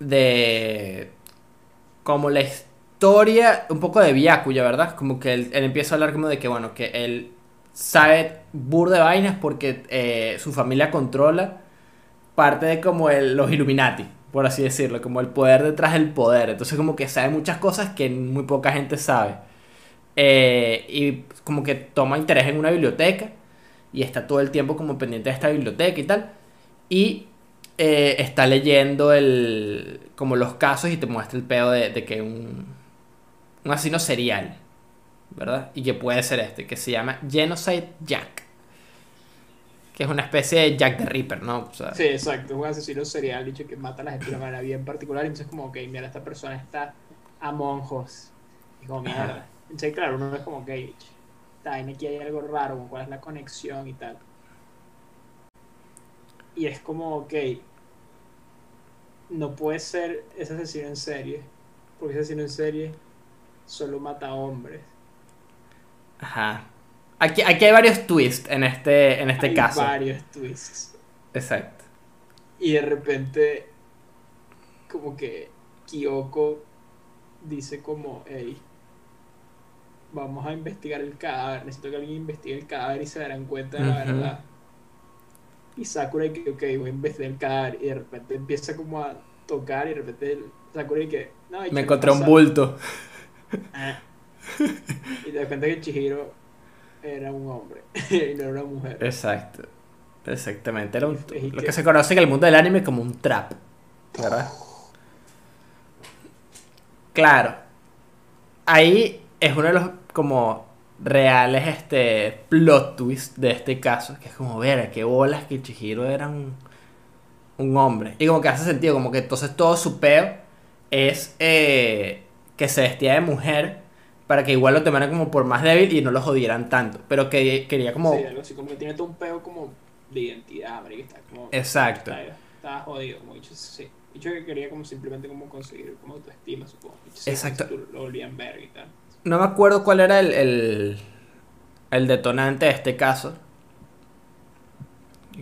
de. como la historia, un poco de Byakuya, ¿verdad? Como que él, él empieza a hablar como de que, bueno, que él sabe burda de vainas porque eh, su familia controla parte de como el, los Illuminati, por así decirlo, como el poder detrás del poder. Entonces como que sabe muchas cosas que muy poca gente sabe. Eh, y como que toma interés en una biblioteca y está todo el tiempo como pendiente de esta biblioteca y tal. Y eh, está leyendo el, como los casos y te muestra el pedo de, que un, un asesino serial, ¿verdad? Y que puede ser este, que se llama Genocide Jack. Que es una especie de Jack the Ripper, ¿no? Sí, exacto, un asesino serial, dicho que mata a la gente de una manera bien particular. Entonces, como, ok, mira, esta persona está a monjos. Y como, mierda. Entonces, claro, uno es como, bien, aquí hay algo raro, cuál es la conexión y tal. Y es como, ok, no puede ser ese asesino en serie, porque ese asesino en serie solo mata hombres. Ajá. Aquí, aquí hay varios twists en este, en este Hay caso. varios twists. Exacto. Y de repente, como que Kyoko dice como, hey, vamos a investigar el cadáver, necesito que alguien investigue el cadáver y se darán cuenta de la verdad. Y Sakura y que, ok, voy a investigar el cadáver y de repente empieza como a tocar y de repente Sakura y que, no, ¿y qué Me encontré un bulto. Ah. Y de repente que Chihiro era un hombre y no era una mujer. Exacto. Exactamente. Era un- Es lo que- que se conoce en el mundo del anime como un trap. ¿Verdad? Claro. Ahí es uno de los como reales este plot twist de este caso. Que es como, ver, qué bolas que Chihiro era un, un hombre. Y como que hace sentido, como que entonces todo su peo es eh, que se vestía de mujer para que igual lo tomaran como por más débil y no lo jodieran tanto. Pero que quería como... Sí, algo así, como que tiene todo un peo como de identidad, marica, está como... Exacto. Está, está jodido, como dicho, sí. Dicho que quería como simplemente como conseguir como autoestima, supongo. Exacto. Lo volvían verga y tal. No me acuerdo cuál era el, el, el detonante de este caso.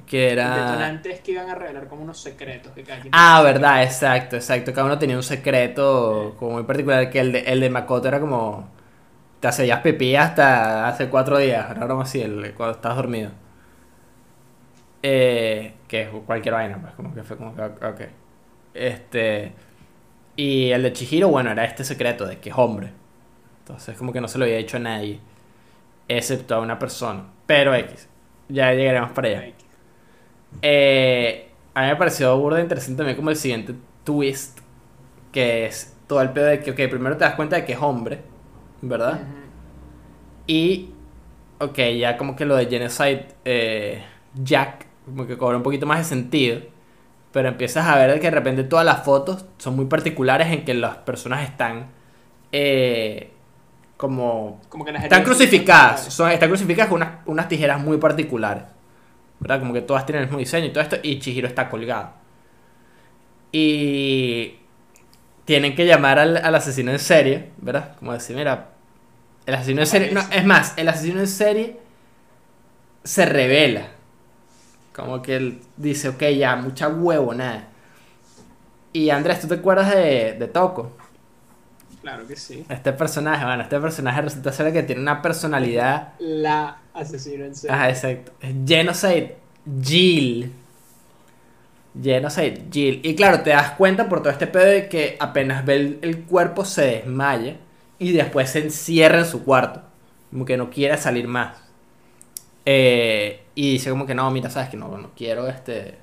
Que El era... detonante es que iban a revelar como unos secretos que cada quien Ah, verdad, exacto, exacto. Cada uno tenía un secreto como muy particular. Que el de, el de Makoto era como... Te hacías pipí hasta hace cuatro días. Una broma así, el, cuando estás dormido. Eh, que es cualquier vaina, pues como que fue como que... Ok. Este... Y el de Chihiro, bueno, era este secreto de que es hombre. Entonces como que no se lo había dicho a nadie. Excepto a una persona. Pero X. Ya llegaremos para allá. Eh, a mí me pareció burda interesante también como el siguiente twist, que es todo el pedo de que, ok, primero te das cuenta de que es hombre, ¿verdad? Y, ok, ya como que lo de Genocide eh, Jack, como que cobra un poquito más de sentido, pero empiezas a ver que de repente todas las fotos son muy particulares en que las personas están eh, como Como que están crucificadas, son están crucificadas con unas, unas tijeras muy particulares. ¿Verdad? Como que todas tienen el mismo diseño y todo esto, y Chihiro está colgado. Y tienen que llamar al, al asesino en serie, ¿verdad? Como decir, mira, el asesino en serie. No, es más, el asesino en serie se revela. Como que él dice, ok, ya, mucha huevo, nada. Y Andrés, ¿tú te acuerdas de, de Toco? Claro que sí. Este personaje, bueno, este personaje resulta ser que tiene una personalidad. La asesina en serie. Ajá, exacto. Genocide Jill. Genocide Jill. Y claro, te das cuenta por todo este pedo de que apenas ve el, el cuerpo se desmaya y después se encierra en su cuarto. Como que no quiere salir más. Eh, y dice como que no, mira, sabes que no, no quiero este.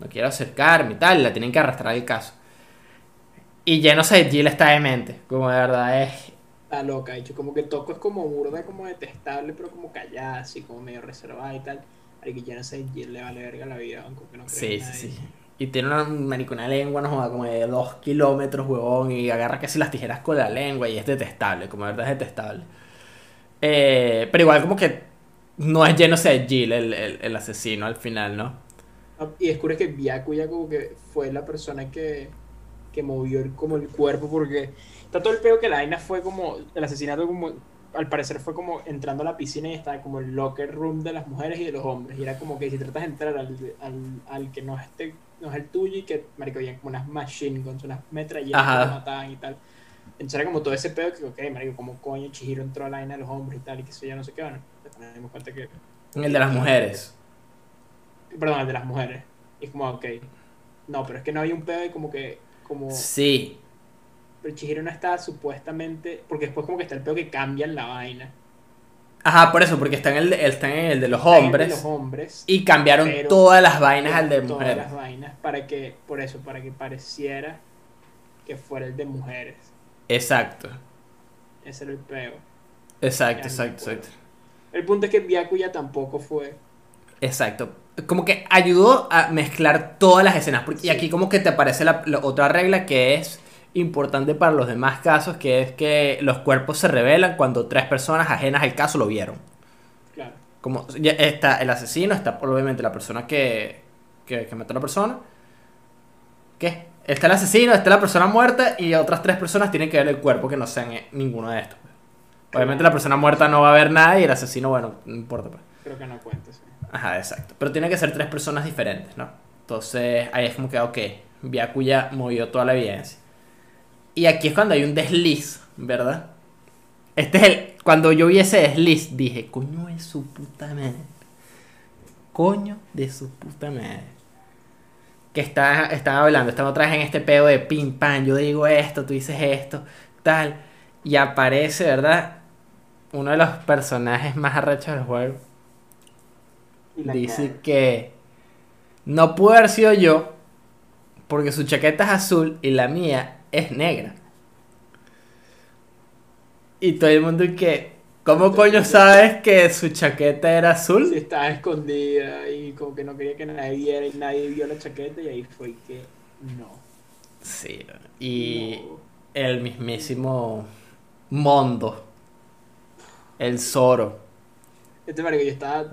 No quiero acercarme y tal. La tienen que arrastrar el caso. Y Genocide Jill está demente. Como de verdad es. Está loca, hecho, como que Toco es como burda, como detestable, pero como callada, así como medio reservada y tal. Ay, que ya no sé, Jill le vale verga la vida, aunque no creo Sí, sí, sí. Y tiene una, marico, una lengua, no joda, como de dos kilómetros, huevón, y agarra casi las tijeras con la lengua y es detestable, como de verdad es detestable. Eh, pero igual como que no es lleno de Jill el, el, el asesino al final, ¿no? Y descubres que Byakuya como que fue la persona que, que movió el- como el cuerpo porque está todo el peo que la vaina fue como el asesinato como al parecer fue como entrando a la piscina y estaba como el locker room de las mujeres y de los hombres y era como que si tratas de entrar al, al, al que no es, este, no es el tuyo y que marico había como unas machine guns unas metralletas Ajá. que mataban y tal entonces era como todo ese pedo que ok marico como coño Chihiro entró a la vaina de los hombres y tal y que eso ya no sé qué bueno nos dimos cuenta que El de las mujeres. Perdón, el de las mujeres. Y es como, ok. No, pero es que no había un pedo y como que. Como, Sí. pero Chihiro no estaba supuestamente. Porque después, como que está el pedo que cambian la vaina. Ajá, por eso, porque está en el de, está en el de los Está el de hombres Los hombres. y cambiaron todas las vainas al de todas mujeres. las vainas. Para que. Por eso, para que pareciera que fuera el de mujeres. Exacto. Ese era el peo. Exacto, Ya exacto, exacto. El punto es que Byakuya tampoco fue. Exacto. Como que ayudó a mezclar todas las escenas. Porque, Y aquí como que te aparece la, la otra regla que es importante para los demás casos, que es que los cuerpos se revelan cuando tres personas ajenas al caso lo vieron. Claro. Como ya está el asesino, está obviamente la persona que, que, que mató a la persona. ¿Qué? está el asesino, está la persona muerta y otras tres personas tienen que ver el cuerpo que no sean eh, ninguno de estos. Obviamente la persona muerta no va a ver nada y el asesino, bueno, no importa. Pues. Creo que no cuenta, sí. Ajá, exacto. Pero tiene que ser tres personas diferentes, ¿no? Entonces ahí es como que, ok, Byaku ya movió toda la evidencia. Y aquí es cuando hay un desliz, ¿verdad? Este es el. Cuando yo vi ese desliz, dije, coño de su puta madre. Coño de su puta madre. Que está, están hablando, están otra vez en este pedo de pim pam. Yo digo esto, tú dices esto, tal. Y aparece, ¿verdad? Uno de los personajes más arrechos del juego. Dice cara. que no pudo haber sido yo porque su chaqueta es azul y la mía es negra. Y todo el mundo y que, ¿cómo coño sabes que su chaqueta era azul? Sí, estaba escondida y como que no quería que nadie viera y nadie vio la chaqueta y ahí fue que no. Sí, y No. el mismísimo Mondo, el Zoro. Este marico yo estaba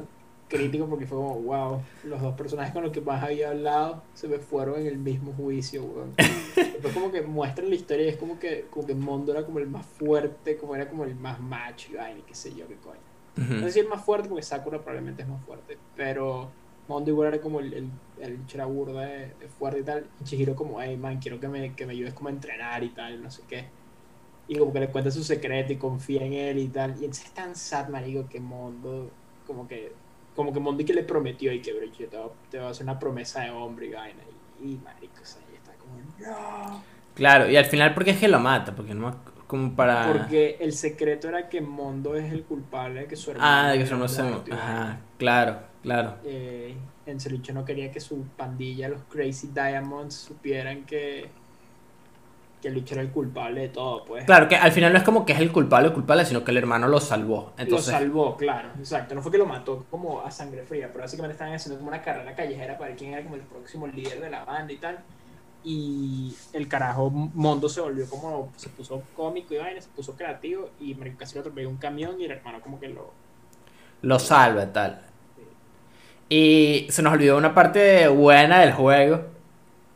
crítico porque fue como, wow, los dos personajes con los que más había hablado se me fueron en el mismo juicio, weón. Después como que muestran la historia y es como que, como que Mondo era como el más fuerte, como era como el más macho y vaina y qué sé yo, qué coño. No Ujú. sé si el más fuerte porque Sakura probablemente es más fuerte, pero Mondo igual era como el, el, el bicho era burda de, de fuerte y tal. Y Chihiro como, hey man, quiero que me, que me ayudes como a entrenar y tal, no sé qué. Y como que le cuenta su secreto y confía en él y tal. Y entonces es tan sad, marico, que Mondo, como que, como que Mondo y que le prometió y que, bro, yo te voy, a- te voy a hacer una promesa de hombre y vaina. Y, y marico, o sea, y está como, no. Claro, y al final, ¿por qué es que lo mata? Porque no como para. Porque el secreto era que Mondo es el culpable de que su hermano. Ah, de que eso no era se. Ajá, claro, claro. eh, en Celuche no quería que su pandilla, los Crazy Diamonds, supieran que, que Lucho era el culpable de todo, pues. Claro, que al final no es como que es el culpable o culpable, sino que el hermano lo salvó. Entonces, Lo salvó, claro, exacto. No fue que lo mató como a sangre fría, pero básicamente estaban haciendo como una carrera callejera para ver quién era como el próximo líder de la banda y tal. Y el carajo Mondo se volvió como, se puso cómico y vaina, se puso creativo y casi lo atropelló un camión y el hermano como que lo... lo salva y tal. Y se nos olvidó una parte buena del juego,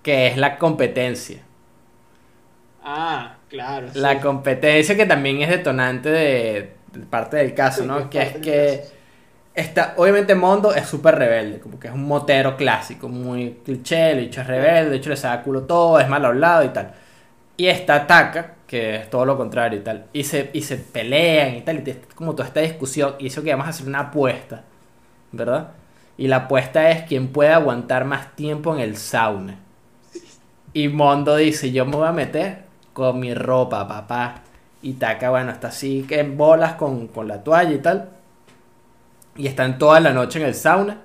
que es la competencia. Ah, claro. La sí. competencia que también es detonante de, de parte del caso, Sí, ¿no? que es que está, obviamente Mondo es súper rebelde, como que es un motero clásico, muy cliché, el bicho es rebelde, de hecho le saca culo todo, es mal hablado y tal. Y está Taka, que es todo lo contrario y tal. Y se, y se pelean y tal, y te- como toda esta discusión, y eso que vamos a hacer una apuesta, ¿verdad? Y la apuesta es quién puede aguantar más tiempo en el sauna. Y Mondo dice, yo me voy a meter con mi ropa, papá. Y Taka, bueno, está así que en bolas con, con la toalla y tal. Y están toda la noche en el sauna.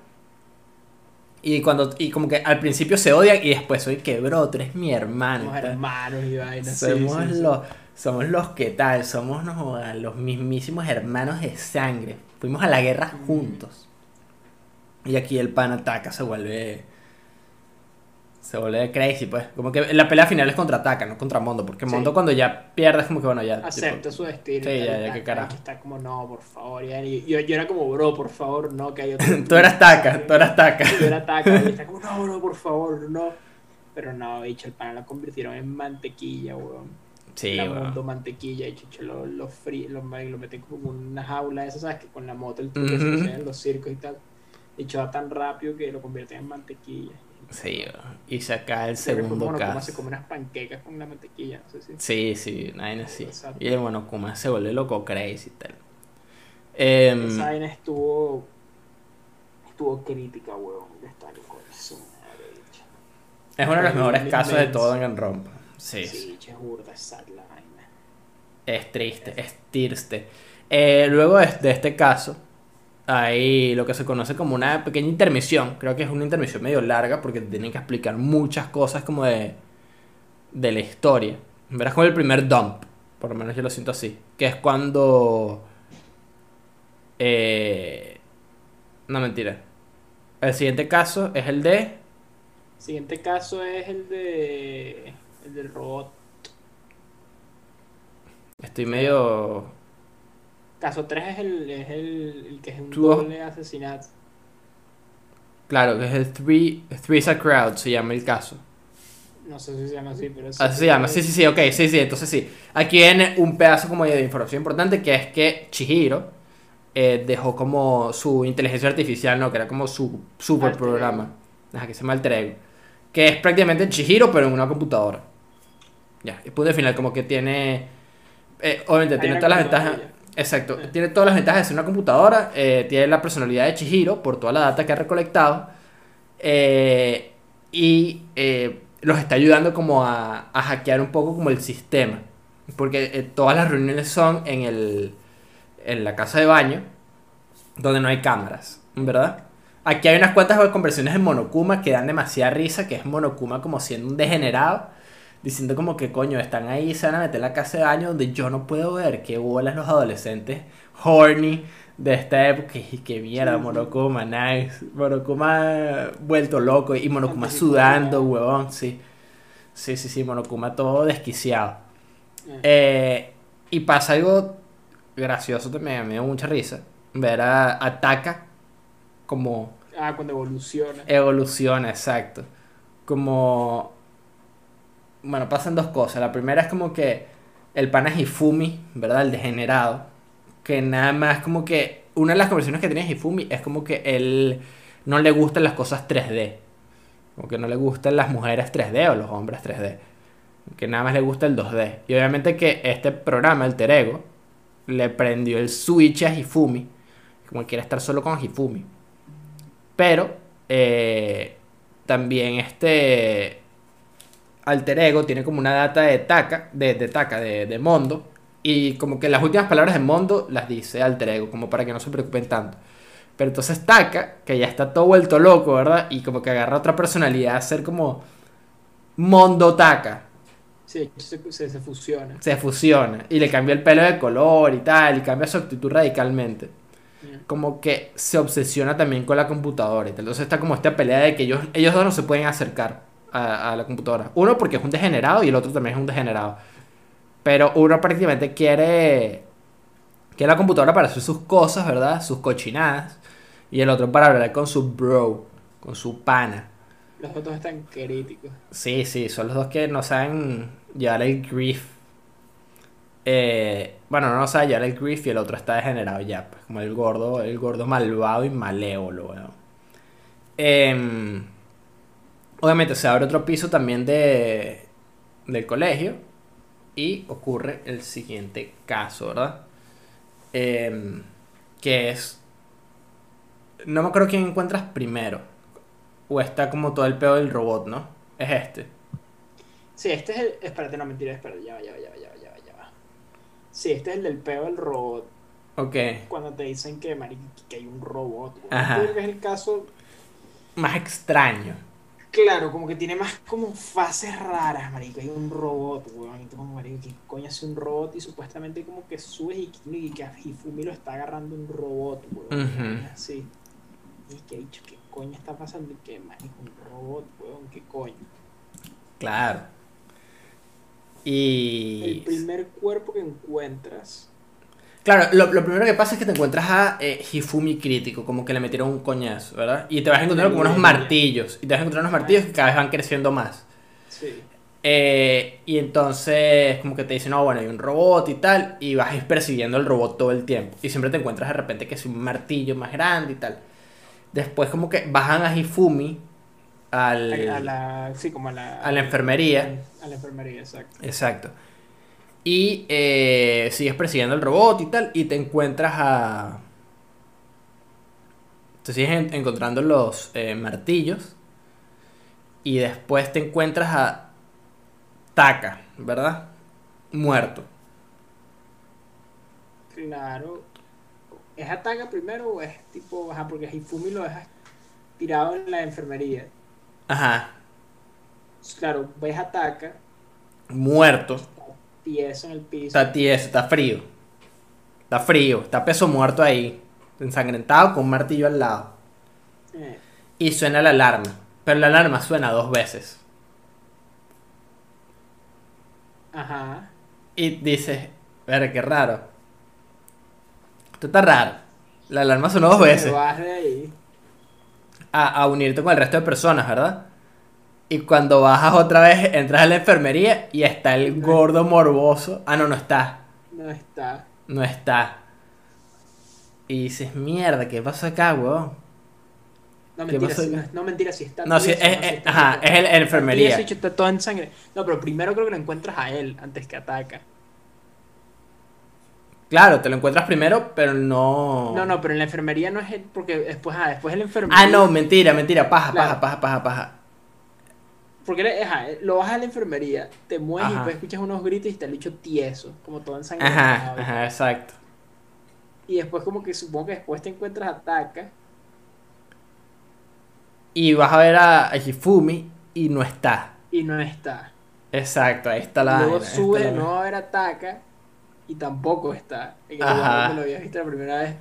Y cuando y como que al principio se odian y después soy que bro, tú eres mi hermano. Somos hermanos y vainas. sí, Somos sí, sí. los somos los que tal, somos no los mismísimos hermanos de sangre. Fuimos a la guerra Mm. juntos. Y aquí el pan ataca, se vuelve se vuelve crazy, pues. Como que la pelea final es contra Taka, no contra Mondo, porque Sí. Mondo cuando ya pierde es como que bueno, ya acepta su destino. Sí, ya, ya, qué carajo. está como, no, por favor. y yo, yo era como, bro, por favor, no, que hay otro. tú eras Taka, tú eras Taka. Yo era Taka, y está como, no, bro, por favor, no. Pero no, bicho, el pan lo convirtieron en mantequilla, weón. Sí, la mundo mantequilla, y lo, lo, frí- lo, lo meten como en una jaula, esa, ¿sabes? Que con la moto, el truco se Ujú. hace en los circos y tal. Y va tan rápido que lo convierten en mantequilla. Sí, y se acaba el segundo Monokuma caso. se come unas panquecas con la mantequilla, no sé si. Sí, sí, nadie así. Y el Monokuma se vuelve loco crazy y tal. Em, Esa vaina estuvo. Estuvo crítica, estar con su madre, bicho. es uno de los mejores casos de todo en Rompa. Sí, Sí, es burda, es sad la vaina. Es triste, es triste. Eh, luego de, de este caso, hay lo que se conoce como una pequeña intermisión. Creo que es una intermisión medio larga porque tienen que explicar muchas cosas como de, de la historia. Verás como el primer dump, por lo menos yo lo siento así. Que es cuando... eh, no, mentira. El siguiente caso es el de... Siguiente caso es el de. El del robot. Estoy medio... Caso 3 es el, es el, el que es un Tú- doble asesinato. Claro, que es el Three, Three's a Crowd, se llama el caso. No sé si se llama así, pero... Así se llama, sí, sí, sí, ok, sí, sí, entonces sí. Aquí viene un pedazo como de información importante que es que Chihiro eh, dejó como su inteligencia artificial, ¿no? Que era como su super Alter programa. Ajá, que se llama Alter Ego. Que es prácticamente Chihiro, pero en una computadora. Ya, y punto final, como que tiene... eh, obviamente Hay tiene todas las ventajas... Exacto, tiene todas las ventajas de ser una computadora, eh, tiene la personalidad de Chihiro por toda la data que ha recolectado eh, y eh, los está ayudando como a, hackear un poco como el sistema, porque todas las reuniones son en, el, en la casa de baño, donde no hay cámaras, ¿verdad? Aquí hay unas cuantas conversiones en Monokuma que dan demasiada risa, que es Monokuma como siendo un degenerado, diciendo como que coño, están ahí, se van a meter en la casa de baño donde yo no puedo ver qué bolas los adolescentes horny de esta época. Y qué mierda, Sí. Monokuma, nice. Monokuma vuelto loco y Monokuma sudando, huevón, sí. Sí, sí, sí, Monokuma todo desquiciado. Eh, Eh, y pasa algo gracioso también, me dio mucha risa. Ver a, a Taka como Ah, cuando evoluciona. evoluciona, exacto. Como. Bueno, pasan dos cosas. La primera es como que el pana Hifumi, ¿verdad? El degenerado. Que nada más como que. Una de las conversaciones que tiene Hifumi es como que él no le gustan las cosas 3D. Como que no le gustan las mujeres 3D o los hombres 3D. Que nada más le gusta el 2D. Y obviamente que este programa, el Terego, le prendió el switch a Hifumi. Como quiere estar solo con Hifumi. Pero eh, también este alter ego tiene como una data de Taka, de, de Taka, de, de Mondo. Y como que las últimas palabras de Mondo las dice alter ego, como para que no se preocupen tanto. Pero entonces Taka, que ya está todo vuelto loco, ¿verdad? Y como que agarra otra personalidad a ser como Mondo Taka. Sí, se, se, se fusiona. Se fusiona y le cambia el pelo de color y tal, y cambia su actitud radicalmente Eh, como que se obsesiona también con la computadora y tal. Entonces está como esta pelea de que ellos, ellos dos no se pueden acercar a, a la computadora. Uno porque es un degenerado y el otro también es un degenerado. Pero uno prácticamente quiere, quiere la computadora para hacer sus cosas, ¿verdad? Sus cochinadas. Y el otro para hablar con su bro, con su pana. Los otros están críticos. Sí, sí, son los dos que no saben llevar el grief. Eh, bueno, no sabe llevar el grief y el otro está degenerado ya, pues, como el gordo, el gordo malvado y malévolo, weón. Em, obviamente se abre otro piso también de, del colegio y ocurre el siguiente caso, ¿verdad? Em, que es... No me acuerdo quién encuentras primero. O está como todo el pedo del robot, ¿no? Es este. Sí, este es el. Espérate, no, mentira, espérate, ya va, ya va, ya va, ya va, ya va, ya va. Sí, este es el del peo del robot. Ok. Cuando te dicen que, marico, que hay un robot. Ajá. Que es el caso. Más extraño. Claro, como que tiene más como fases raras, marico. Hay un robot, weón. Y tú como, marico, ¿qué coño hace un robot? Y supuestamente como que subes y, y que a Hifumi lo está agarrando un robot, weón. Así. Y que dicho, ¿qué coño está pasando? Y que, marico, un robot, weón, ¿qué coño? Claro. El Y... primer cuerpo que encuentras. Claro, lo, lo primero que pasa es que te encuentras a eh, Hifumi crítico, como que le metieron un coñazo, ¿verdad? Y te vas a encontrar con unos martillos. Y te vas a encontrar unos martillos que cada vez van creciendo más. Sí. Eh, y entonces como que te dicen, no, bueno, hay un robot y tal, y vas a ir persiguiendo el robot todo el tiempo. Y siempre te encuentras de repente que es un martillo más grande y tal. Después como que bajan a Hifumi al... A, a la, sí, como a la, a la enfermería. A la enfermería, exacto. Exacto. Y eh, sigues persiguiendo el robot y tal, y te encuentras a... Te sigues en- encontrando los eh, martillos, y después te encuentras a Taka, ¿verdad? Muerto. Claro. ¿Es ataca primero o es tipo, ajá, porque Hifumi lo deja tirado en la enfermería? Ajá. Claro, ves ataca, Muerto. Tieso en el piso. Está tieso, está frío. Está frío, está peso muerto ahí. Ensangrentado con un martillo al lado. Eh, Y suena la alarma. Pero la alarma suena dos veces. ajá. Y dices, ver, qué raro. Esto está raro. La alarma sonó dos veces. vas de ahí. A, a unirte con el resto de personas, ¿verdad? Y cuando bajas otra vez, entras a la enfermería y está el gordo morboso. Ah, no, no está. No está. No está. Y dices, mierda, ¿qué pasa acá, weón? No, ¿Qué mentira, pasó? no, no, mentira, si está. No, tieso, es, ajá, es el, el enfermería. Hecho, está todo en sangre. No, pero primero creo que lo encuentras a él antes que ataca. Claro, te lo encuentras primero, pero no. No, no, pero en la enfermería no es él, porque después, ah, después el enfermería. Ah, no, mentira, mentira. Paja, Claro. paja, paja, paja, paja. Porque ajá, lo vas a la enfermería, te mueves y después escuchas unos gritos y está el bicho tieso, como todo en sangre. Ajá, ajá, exacto. Y después como que supongo que después te encuentras a Taka. Y vas a ver a, a Hifumi y no está. y no está. Exacto, ahí está la. Luego de vaina. nuevo a ver a Taka y tampoco está. En el lugar donde lo habías visto la primera vez.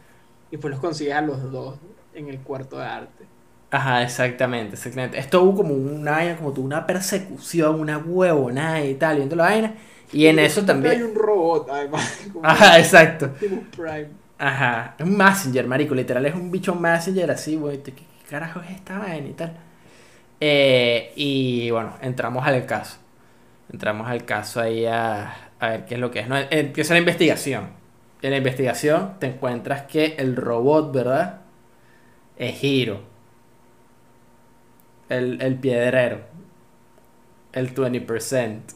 Y después los consigues a los dos en el cuarto de arte. Ajá, exactamente, exactamente. Esto hubo como una vaina, como tuvo una persecución, una huevonada y tal, viendo la vaina. Y en eso Hay también. un robot, además. Ajá, exacto. Optimus Prime. Ajá, es un Messenger, marico, literal es un bicho Messenger así, güey, ¿qué, qué carajo es esta vaina y tal? Eh, y bueno, entramos al caso. Entramos al caso ahí a, a ver qué es lo que es. ¿no? Empieza la investigación. En la investigación te encuentras que el robot, ¿verdad? Es Hiro. El, el piedrero. El 20%.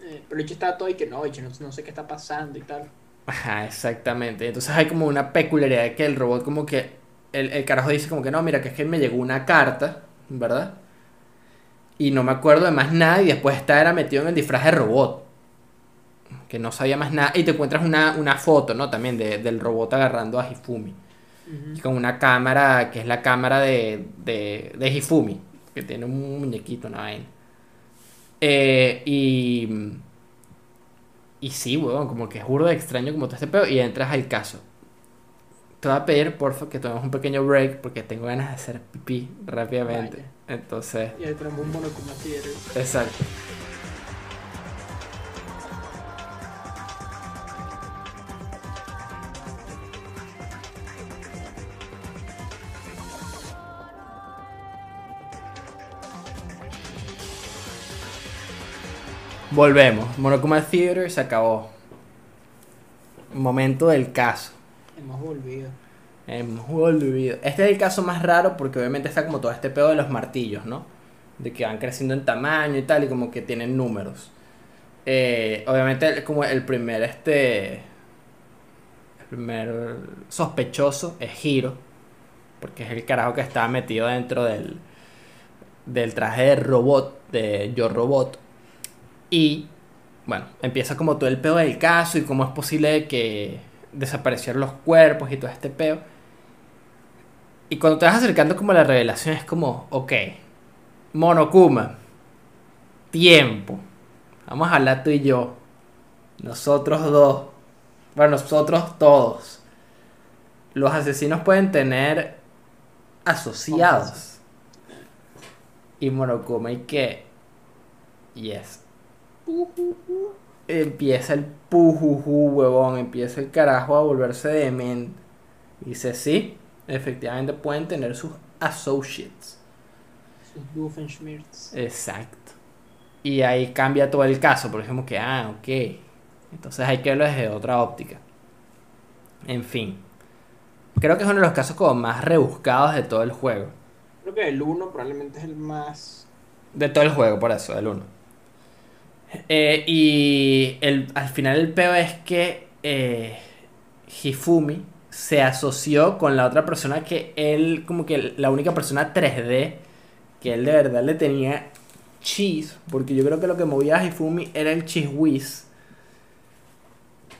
Eh, pero el hecho estaba todo y que no, que no, no sé qué está pasando y tal. Ajá, exactamente. Entonces hay como una peculiaridad de que el robot como que... El, el carajo dice como que no, mira, que es que me llegó una carta, ¿verdad? Y no me acuerdo de más nada y después está era metido en el disfraz de robot. Que no sabía más nada. Y te encuentras una, una foto, ¿no? También de- del robot agarrando a Hifumi. Con una cámara, que es la cámara de, de, de Hifumi. Que tiene un muñequito, una vaina. Eh, y... Y sí, weón, como que es juro de extraño como todo este pedo. Y entras al caso. Te voy a pedir, porfa, que tomemos un pequeño break porque tengo ganas de hacer pipí rápidamente. Entonces, Y ahí tenemos un mono como Theater. exacto. Volvemos. Monokuma Theater se acabó. Momento del caso. Hemos volvido. Hemos volvido. Este es el caso más raro porque obviamente está como todo este pedo de los martillos, ¿no? De que van creciendo en tamaño y tal y como que tienen números. Eh, obviamente como el primer este... El primer sospechoso es Hiro. Porque es el carajo que estaba metido dentro del... Del traje de robot, de Yo Robot. Y bueno, empieza como todo el peo del caso y cómo es posible que desaparecieron los cuerpos y todo este peo. Y cuando te vas acercando como a la revelación es como, ok, Monokuma, tiempo, vamos a hablar tú y yo, nosotros dos, bueno, nosotros todos. Los asesinos pueden tener asociados. Y Monokuma y que, yes, empieza el pujuju, huevón, empieza el carajo a volverse demente. Dice, sí, efectivamente pueden tener sus associates. Sus Doofenshmirtz. Exacto. Y ahí cambia todo el caso, por ejemplo, que, ah, ok. Entonces hay que verlo desde otra óptica. En fin. Creo que es uno de los casos como más rebuscados de todo el juego. Creo que el 1 probablemente es el más. De todo el juego, por eso, el 1. Y el, al final el peo es que eh, Hifumi se asoció con la otra persona que él, como que la única persona 3D que él de verdad le tenía cheese, porque yo creo que lo que movía a Hifumi era el cheese whiz,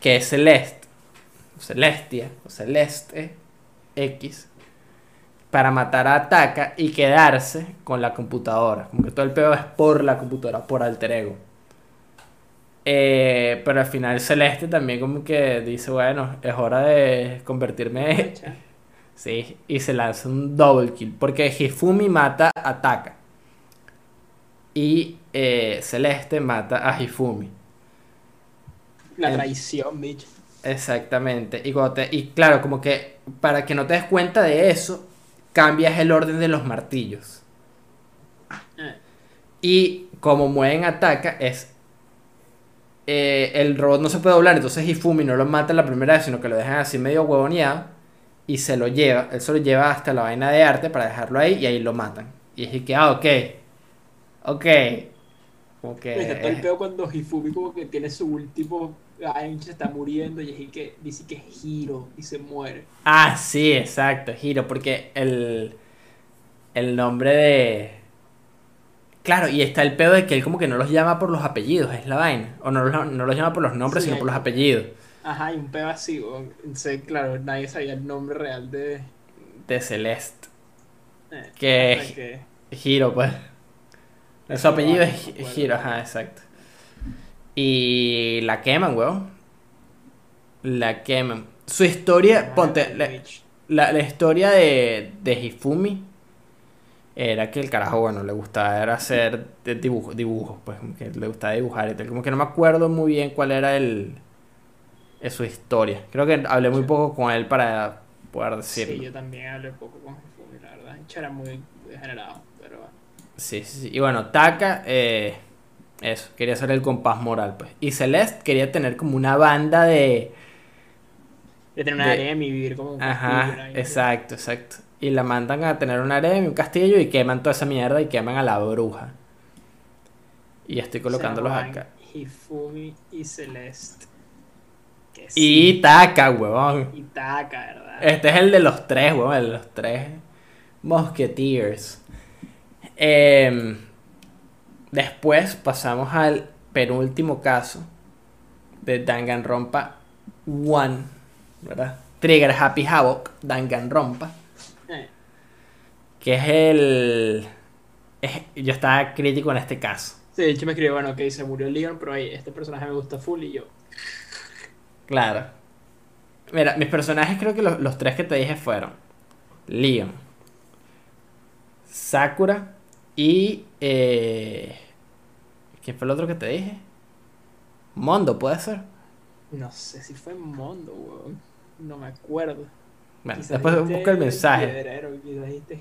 que es Celeste, o Celestia, Celeste X, para matar a Taka y quedarse con la computadora. Como que todo el pedo es por la computadora, por alter ego. Eh, pero al final Celeste también como que dice, bueno, es hora de convertirme... Sí, y se lanza un double kill. Porque Hifumi mata a Taka. Y eh, Celeste mata a Hifumi. La traición, bitch. Exactamente. Y, te- y claro, como que para que no te des cuenta de eso, cambias el orden de los martillos. Eh, Y como mueven ataca es... eh, el robot no se puede doblar, entonces Hifumi no lo mata la primera vez, sino que lo dejan así medio huevoneado y se lo lleva, él se lo lleva hasta la vaina de arte para dejarlo ahí y ahí lo matan. Y es que, ah, ok, ok. Como que... Encantó el peo cuando Hifumi como que tiene su último Ainch está muriendo y es que dice que es Hiro y se muere. Ah, sí, exacto, Hiro, porque el, el nombre de... Claro, y está el pedo de que él como que no los llama por los apellidos, es la vaina. O no, los- no los llama por los nombres, Sí, sino hay- por los apellidos. Ajá, y un peo así. Entonces, claro, nadie sabía el nombre real de... De Celeste. eh, Que- hasta que- Hiro, pues. Es Su apellido es. Hiro, ajá, exacto. Y la queman, weón. La queman. Su historia, ponte, la, la- la historia de, de Hifumi era que el carajo, bueno, le gustaba era hacer de- dibujo- dibujos, pues, que le gustaba dibujar y tal. Como que no me acuerdo muy bien cuál era el, es su historia. Creo que hablé muy poco con él para poder decirlo. Sí, yo también hablé poco con Hifumi, la verdad. Era muy degenerado, pero bueno. Sí, sí, sí. Y bueno, Taka, eh, eso, quería ser el compás moral, pues. Y Celeste quería tener como una banda de... De tener una De- harem y vivir como un Ajá, exacto, exacto. Y la mandan a tener un harem y un castillo y queman toda esa mierda y queman a la bruja. Y estoy colocándolos Se llamaban acá. Hifumi y Celeste. Que Y. Taka, huevón. Y Taka, ¿verdad? Este es el de los tres, huevón, el de los tres Musketeers. Em, después pasamos al penúltimo caso de Danganronpa 1, ¿verdad? Trigger Happy Havoc, Danganronpa, Eh, que es el... es- yo estaba crítico en este caso. Sí, de hecho me escribió, bueno, ok, se murió Leon, pero ahí, este personaje me gusta full y yo. Claro. Mira, mis personajes creo que los, los tres que te dije fueron Leon, Sakura y... Eh, ¿Quién fue el otro que te dije? Mondo, ¿puede ser? No sé si fue Mondo, weón. No me acuerdo. Bueno, después busca el mensaje. Quizás dijiste.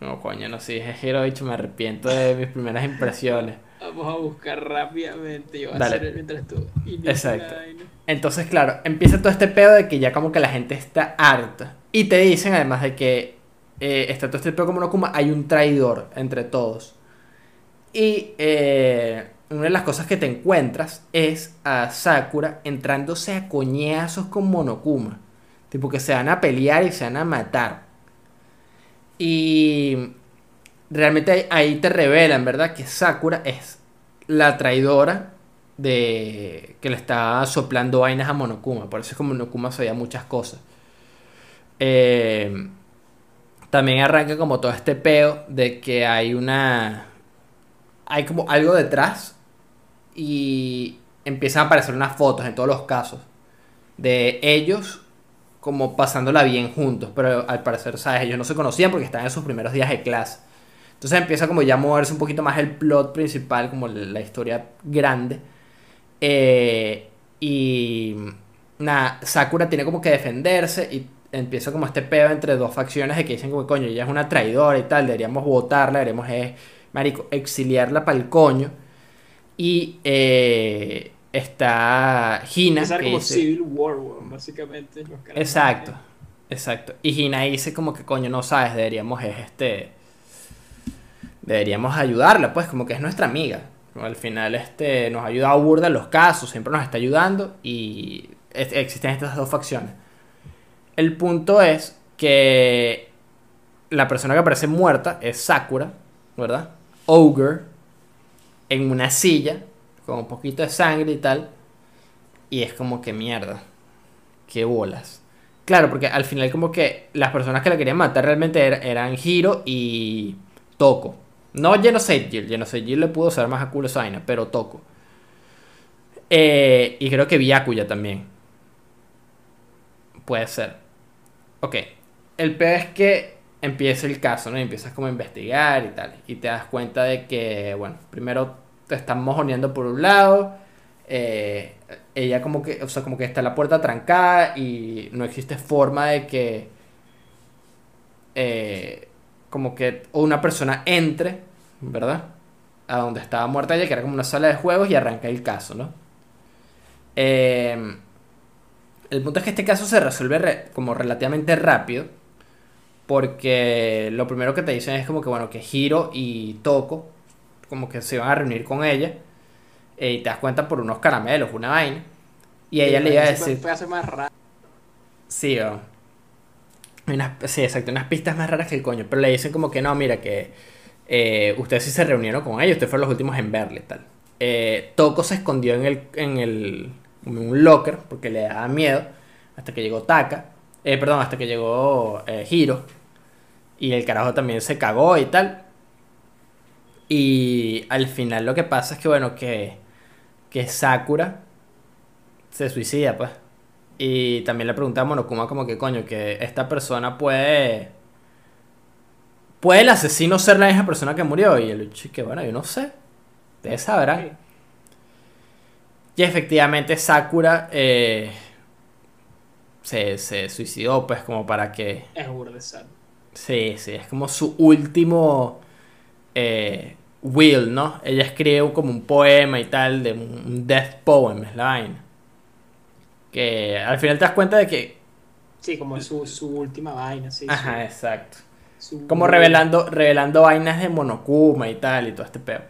No, coño, no, si dije Hero, dicho, me arrepiento de mis primeras impresiones. Vamos a buscar rápidamente. Yo voy a Dale. hacer el mientras tú. Exacto. Entonces, claro, empieza todo este pedo de que ya como que la gente está harta. Y te dicen además de que eh, está todo este pedo como no Kuma, hay un traidor entre todos. Y eh, una de las cosas que te encuentras es a Sakura entrándose a coñazos con Monokuma. Tipo que se van a pelear y se van a matar. Y realmente ahí, te revelan, ¿verdad? Que Sakura es la traidora de que le está soplando vainas a Monokuma. Por eso es que Monokuma sabía muchas cosas. Eh, también arranca como todo este peo de que hay una... Hay como algo detrás y empiezan a aparecer unas fotos en todos los casos de ellos como pasándola bien juntos, pero al parecer, ¿sabes? Ellos no se conocían porque estaban en sus primeros días de clase. Entonces empieza como ya a moverse un poquito más el plot principal, como la historia grande. Eh, y nada, Sakura tiene como que defenderse y empieza como este pedo entre dos facciones de que dicen como coño, ella es una traidora y tal, deberíamos votarla, deberíamos, eh, marico, exiliarla para el coño. Y eh, está como dice- Civil War, básicamente. los. Exacto, exacto. Y Hina dice como que coño, no sabes, deberíamos es este. Deberíamos ayudarla, pues, como que es nuestra amiga. Al final, este, nos ha ayudado burda en los casos, siempre nos está ayudando y es- existen estas dos facciones. El punto es que la persona que aparece muerta es Sakura, ¿verdad? Ogre, en una silla, con un poquito de sangre y tal. Y es como que mierda. Qué bolas. Claro, porque al final como que las personas que la querían matar realmente er- eran Hiro y Toko. No Genocide Jill. Genocide Jill le pudo ser más a culo pero Toko. Eh, y creo que Byakuya también. Puede ser. Ok. El peor es que empieza el caso, ¿no? Y empiezas como a investigar y tal. Y te das cuenta de que, bueno, primero te están mojoneando por un lado. eh, ella como que, o sea, como que está la puerta trancada y no existe forma de que, eh, como que una persona entre, ¿verdad? a donde estaba muerta ella, que era como una sala de juegos, y arranca el caso, ¿no? Eh, el punto es que este caso se resuelve re- como relativamente rápido. Porque lo primero que te dicen es como que, bueno, que Hiro y Toko como que se iban a reunir con ella. eh, y te das cuenta por unos caramelos, una vaina. Y ella le iba a decir... Más raro. Sí, o- hay unas, sí, exacto, unas pistas más raras que el coño. Pero le dicen como que no, mira, que eh, ustedes sí se reunieron con ellos, ustedes fueron los últimos en verle tal. Eh, Toko se escondió en el, en el en un locker porque le daba miedo hasta que llegó Taka. Eh, perdón, hasta que llegó eh, Hiro. Y el carajo también se cagó y tal. Y al final lo que pasa es que, bueno, que, que Sakura se suicida, pues. Y también le pregunté a Monokuma como que coño, que esta persona puede... ¿Puede el asesino ser la misma persona que murió? Y el que bueno, yo no sé. Ustedes sabrán. Y efectivamente Sakura eh, se, se suicidó, pues como para que... Es burda de sad. Sí, sí, es como su último eh, will, ¿no? Ella escribe como un poema y tal, de un, death poem, es la vaina. Que al final te das cuenta de que... Sí, como su, su última vaina, sí. Ajá, su- exacto. su- Como revelando, revelando vainas de Monokuma y tal, y todo este pedo.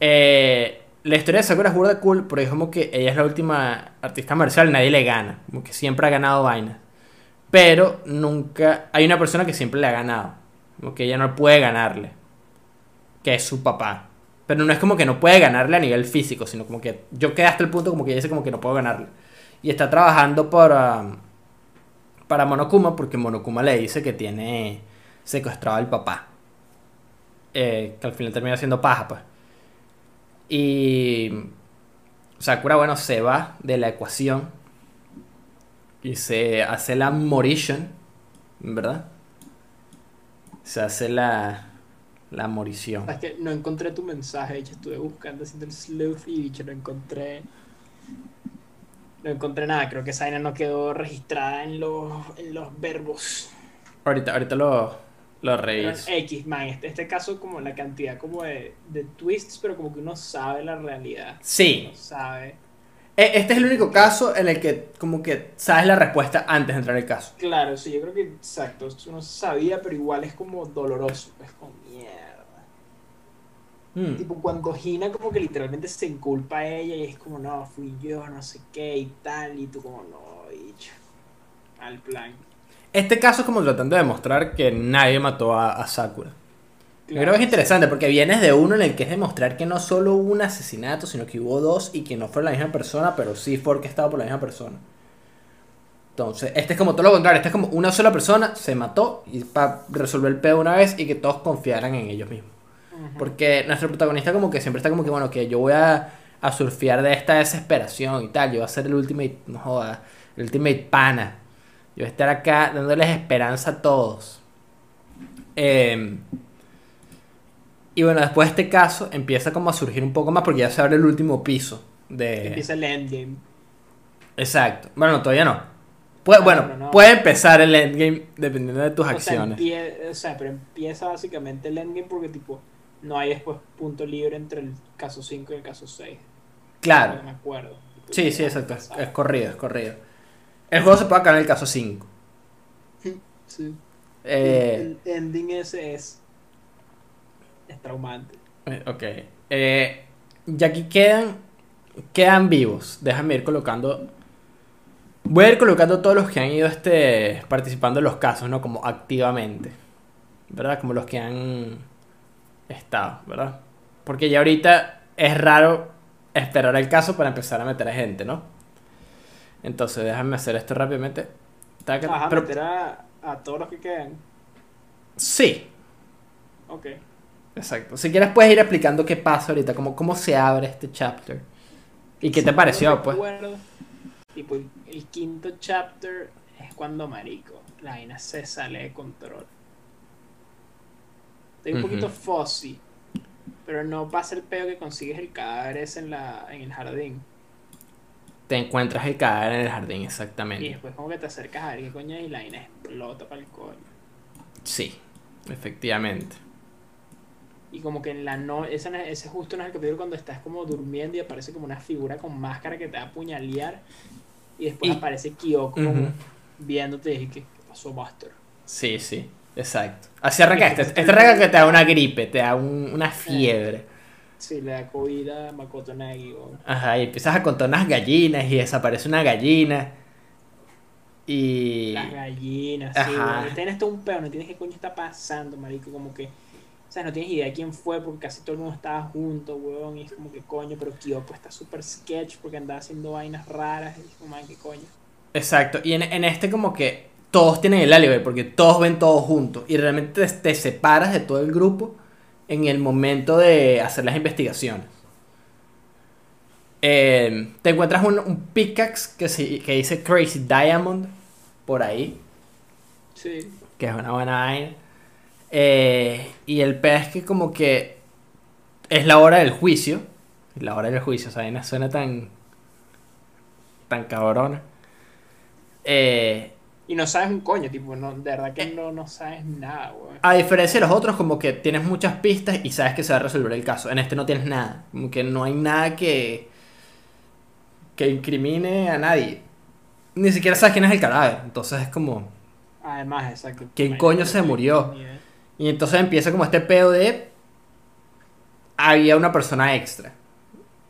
Eh, la historia de Sakura es burda cool, porque es como que ella es la última artista marcial, nadie le gana. Como que siempre ha ganado vainas. Pero nunca. Hay una persona que siempre le ha ganado. Como que ella no puede ganarle. Que es su papá. Pero no es como que no puede ganarle a nivel físico, sino como que yo quedé hasta el punto como que dice como que no puedo ganarle. Y está trabajando para, para Monokuma porque Monokuma le dice que tiene secuestrado al papá. Eh, que al final termina siendo paja, pues. Y Sakura, bueno, se va de la ecuación y se hace la morition, ¿verdad? Se hace la, la morición. Es que no encontré tu mensaje, yo estuve buscando haciendo el sleuth y no encontré. No encontré nada, creo que esa no quedó registrada en los, en los verbos. Ahorita, ahorita lo, lo reviso. X, man, este, este caso como la cantidad como de, de twists, pero como que uno sabe la realidad. Sí, Uno sabe. E- este es el único caso en el que como que sabes la respuesta antes de entrar al caso. Claro, sí, yo creo que exacto, uno sabía, pero igual es como doloroso, es como mierda. Mm. Tipo, cuando Gina como que literalmente se inculpa a ella y es como, no, fui yo, no sé qué y tal, y tú como, no, bicho, al plan. Este caso es como tratando de demostrar que nadie mató a, a Sakura. Yo creo que es interesante porque vienes de uno en el que es demostrar que no solo hubo un asesinato, sino que hubo dos y que no fue la misma persona, pero sí fue orquestado por la misma persona. Entonces, este es como todo lo contrario, este es como una sola persona se mató y para resolver el pedo una vez y que todos confiaran en ellos mismos. Porque nuestro protagonista como que siempre está como que, bueno, que yo voy a, a surfear de esta desesperación y tal, yo voy a ser el ultimate, no joda, el ultimate pana. Yo voy a estar acá dándoles esperanza a todos. Eh, y bueno, después de este caso empieza como a surgir un poco más porque ya se abre el último piso de... Empieza el endgame. Exacto. Bueno, todavía no. Puede, No, bueno, no, no. puede empezar el endgame dependiendo de tus O sea, acciones. empie- o sea, pero empieza básicamente el endgame porque tipo, no hay después punto libre entre el caso 5 y el caso 6. Claro. No me acuerdo. Sí, sí, exacto. Es, es corrido, es corrido. El juego se puede acabar en el caso 5. Sí. Eh, el ending ese es, es traumante. eh, ok. Eh, y aquí quedan, quedan vivos. Déjame ir colocando. Voy a ir colocando todos los que han ido este, participando en los casos, ¿no? Como activamente. ¿Verdad? Como los que han estado, ¿verdad? Porque ya ahorita es raro esperar el caso para empezar a meter a gente, ¿no? Entonces, déjame hacer esto rápidamente. Taca, Vas a pero- meter a, a todos los que quedan. sí, Ok. Exacto. Si quieres puedes ir explicando qué pasa ahorita, cómo, cómo se abre este chapter. ¿Y qué te pareció, no pues? recuerdo, Tipo, el, quinto chapter es cuando marico, la vaina se sale de control. Estoy un poquito fuzzy, pero no pasa el pedo que consigues el cadáver ese en, la, en el jardín. Te encuentras el cadáver en el jardín, Y exactamente. después como que te acercas a ver qué coño es y la vaina explota para el coño. Sí, efectivamente. Y como que en la no, ese, ese justo no es el capítulo cuando estás como durmiendo y aparece como una figura con máscara que te va a apuñalear. Y después Y- aparece Kyoko Ujú. viéndote y dije, ¿qué pasó, Master? Sí, sí, exacto. Así arranca este. este arranca que te da una gripe, te da un- una fiebre. Sí, le da COVID a Makoto Nagi. Ajá, y empiezas a contar unas gallinas y desaparece una gallina. Y. Las gallinas, sí, Ajá. weón. Tienes todo un pedo, no tienes qué coño está pasando, marico, como que... O sea, no tienes idea de quién fue porque casi todo el mundo estaba junto, weón, y es como que coño, pero Kyoko está súper sketch porque andaba haciendo vainas raras, y es como, man, qué coño. Exacto. Y en, en este, como que todos tienen el alibi, porque todos ven todo juntos. Y realmente te, te separas de todo el grupo en el momento de hacer las investigaciones. Eh, te encuentras un, un pickaxe que, se- que dice Crazy Diamond por ahí. Sí. que es una buena vaina. Eh, y el peor es que como que es la hora del juicio. La hora del juicio, esa vaina suena tan... tan cabrona. Eh, Y no sabes un coño, tipo, no, de verdad que no, no sabes nada, weón. a diferencia de los otros, como que tienes muchas pistas y sabes que se va a resolver el caso. En este no tienes nada. Como que no hay nada que... que incrimine a nadie. Ni siquiera sabes quién es el cadáver. Entonces es como... Además, exacto. ¿Quién coño se no murió? Y entonces empieza como este pedo de. Había una persona extra.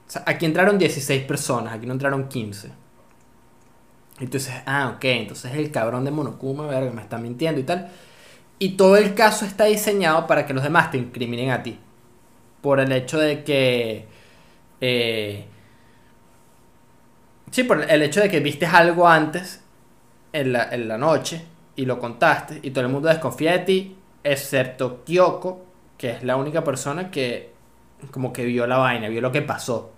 O sea, aquí entraron 16 personas, aquí no entraron 15. Y tú dices, ah, ok, entonces el cabrón de Monokuma, verga, me está mintiendo y tal. Y todo el caso está diseñado para que los demás te incriminen a ti. Por el hecho de que. eh, sí, por el hecho de que viste algo antes en la, en la noche y lo contaste y todo el mundo desconfía de ti, excepto Kyoko, que es la única persona que como que vio la vaina, vio lo que pasó.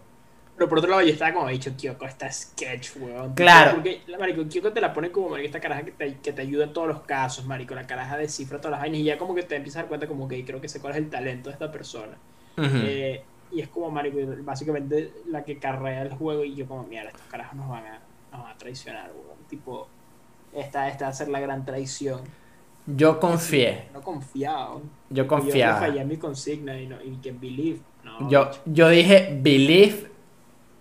Pero por otro lado, yo estaba como dicho, Kyoko está sketch, weón. Claro. Porque, marico, Kyoko te la pone como, marico, esta caraja que te, que te ayuda en todos los casos, marico. La caraja descifra todas las vainas y ya como que te empiezas a dar cuenta como que creo que sé cuál es el talento de esta persona. Eh, y es como, marico, básicamente la que carrea el juego y yo como, mira, estos carajos nos van a, nos van a traicionar, weón. Tipo, esta, esta va a ser la gran traición. Yo confié, No confiaba. yo Yo confiaba. fallé a mi consigna y, no, y que believe. No, Yo, yo dije believe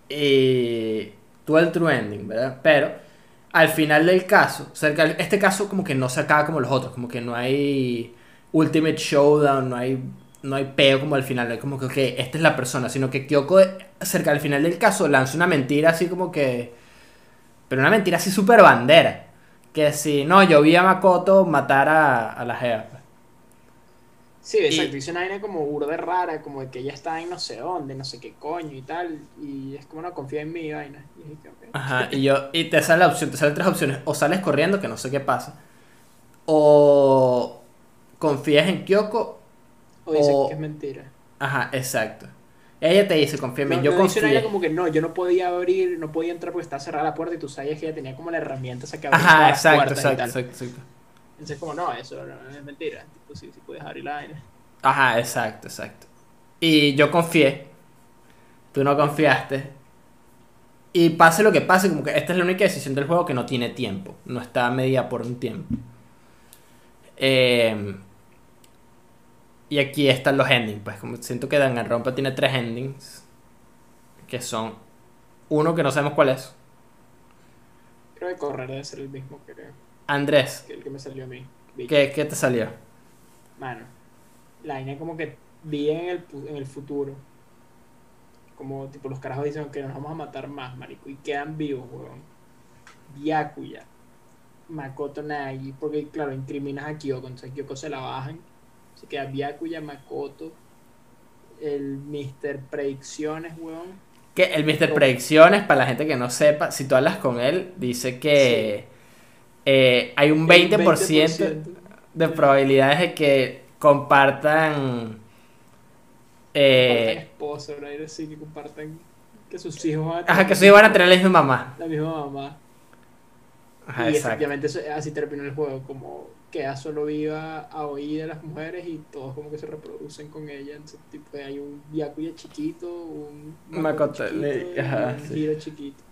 y tú el true ending, ¿verdad? Pero al final del caso, el- este caso como que no se acaba como los otros, como que no hay Ultimate Showdown, no hay, no hay peo como al final, no hay como que, ok, esta es la persona, sino que Kyoko cerca del final del caso lanza una mentira así como que, pero una mentira así súper bandera, que si, no, yo vi a Makoto matar a, a la Jeva. pues. Sí, exacto. Y- Hice una vaina como burda rara, como de que ella está en no sé dónde, no sé qué coño y tal. Y es como no confía en mí, vaina. Y dije, ok. Ajá, y yo, y te sale la opción, te salen tres opciones, o sales corriendo, que no sé qué pasa, o confías en Kyoko, O dice o- que es mentira. ajá, exacto. Ella te dice, confía en mí, No, yo no, vaina confié. como que no, yo no podía abrir, no podía entrar porque estaba cerrada la puerta y tú sabías que ella tenía como la herramienta esa que abría Ajá, todas las exacto, exacto, exacto, exacto. Entonces como no, eso no, es mentira. Tipo, sí, sí puedes abrir la vaina. Ajá, exacto, exacto. Y yo confié, tú no confiaste, y pase lo que pase, como que esta es la única decisión del juego que no tiene tiempo, no está medida por un tiempo. Eh, y aquí están los endings, pues como siento que Danganronpa tiene tres endings, que son uno que no sabemos cuál es, Creo que correr debe ser el mismo que, Andrés, que el que me salió a mí. ¿qué, qué te salió? Mano, la vaina como que vi en el, en el futuro. Como tipo los carajos dicen que nos vamos a matar más, marico. Y quedan vivos, weón. Byakuya. Makoto Nagi. Porque claro, incriminas a Kyoko. Entonces Kyoko se la bajan. Se queda Byakuya, Makoto. El Mr. Predicciones, weón. Que el Mr. Predicciones, para la gente que no sepa, si tú hablas con él, dice que eh, hay un 20%, El 20%. de probabilidades de que compartan. Eh, esposa, ¿verdad? Decir que compartan que sus hijos van a ajá, que sí van a tener la misma mamá. la misma mamá. Ajá, y exacto. efectivamente eso- así terminó el juego, como queda solo viva a oír de las mujeres y todos como que se reproducen con ella. Entonces, tipo, hay un Byakuya chiquito, un Makoto, chiquito le- y ajá, un sí. Hiro chiquito.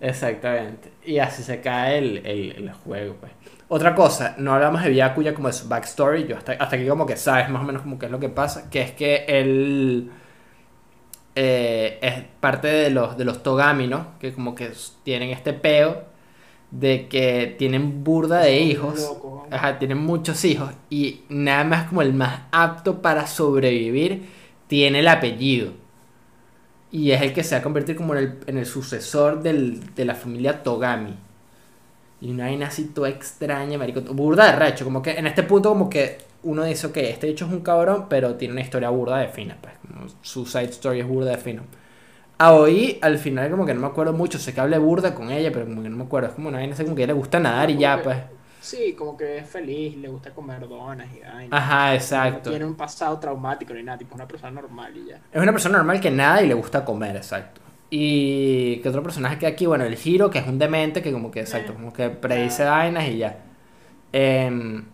Exactamente. Y así se cae el, el, el juego, pues. Otra cosa, no hablamos de Byakuya como de su backstory, yo hasta, hasta aquí como que sabes más o menos como qué es lo que pasa, que es que él eh, es parte de los, de los Togami, ¿no? Que como que tienen este peo de que tienen burda de hijos, ajá, tienen muchos hijos y nada más como el más apto para sobrevivir tiene el apellido. Y es el que se va a convertir como en el, en el sucesor del- de la familia Togami. Y una vaina así toda extraña, marico. Burda de recho. Como que en este punto como que uno dice, ok, este dicho es un cabrón, pero tiene una historia burda de fina. Pues, como su side story es burda de fino. Aoi, al final como que no me acuerdo mucho. Sé que hablé burda con ella, pero como que no me acuerdo. Es como una vaina así como que a ella le gusta nadar y ya, que- pues. Sí, como que es feliz, le gusta comer donas y vaina. Ajá, No exacto. tiene un pasado traumático ni nada, tipo es una persona normal y ya. Es una persona normal que nada y le gusta comer, exacto. Y que otro personaje que aquí, bueno, el Hiro, que es un demente que como que, exacto, Eh. como que predice vainas y ya. Em,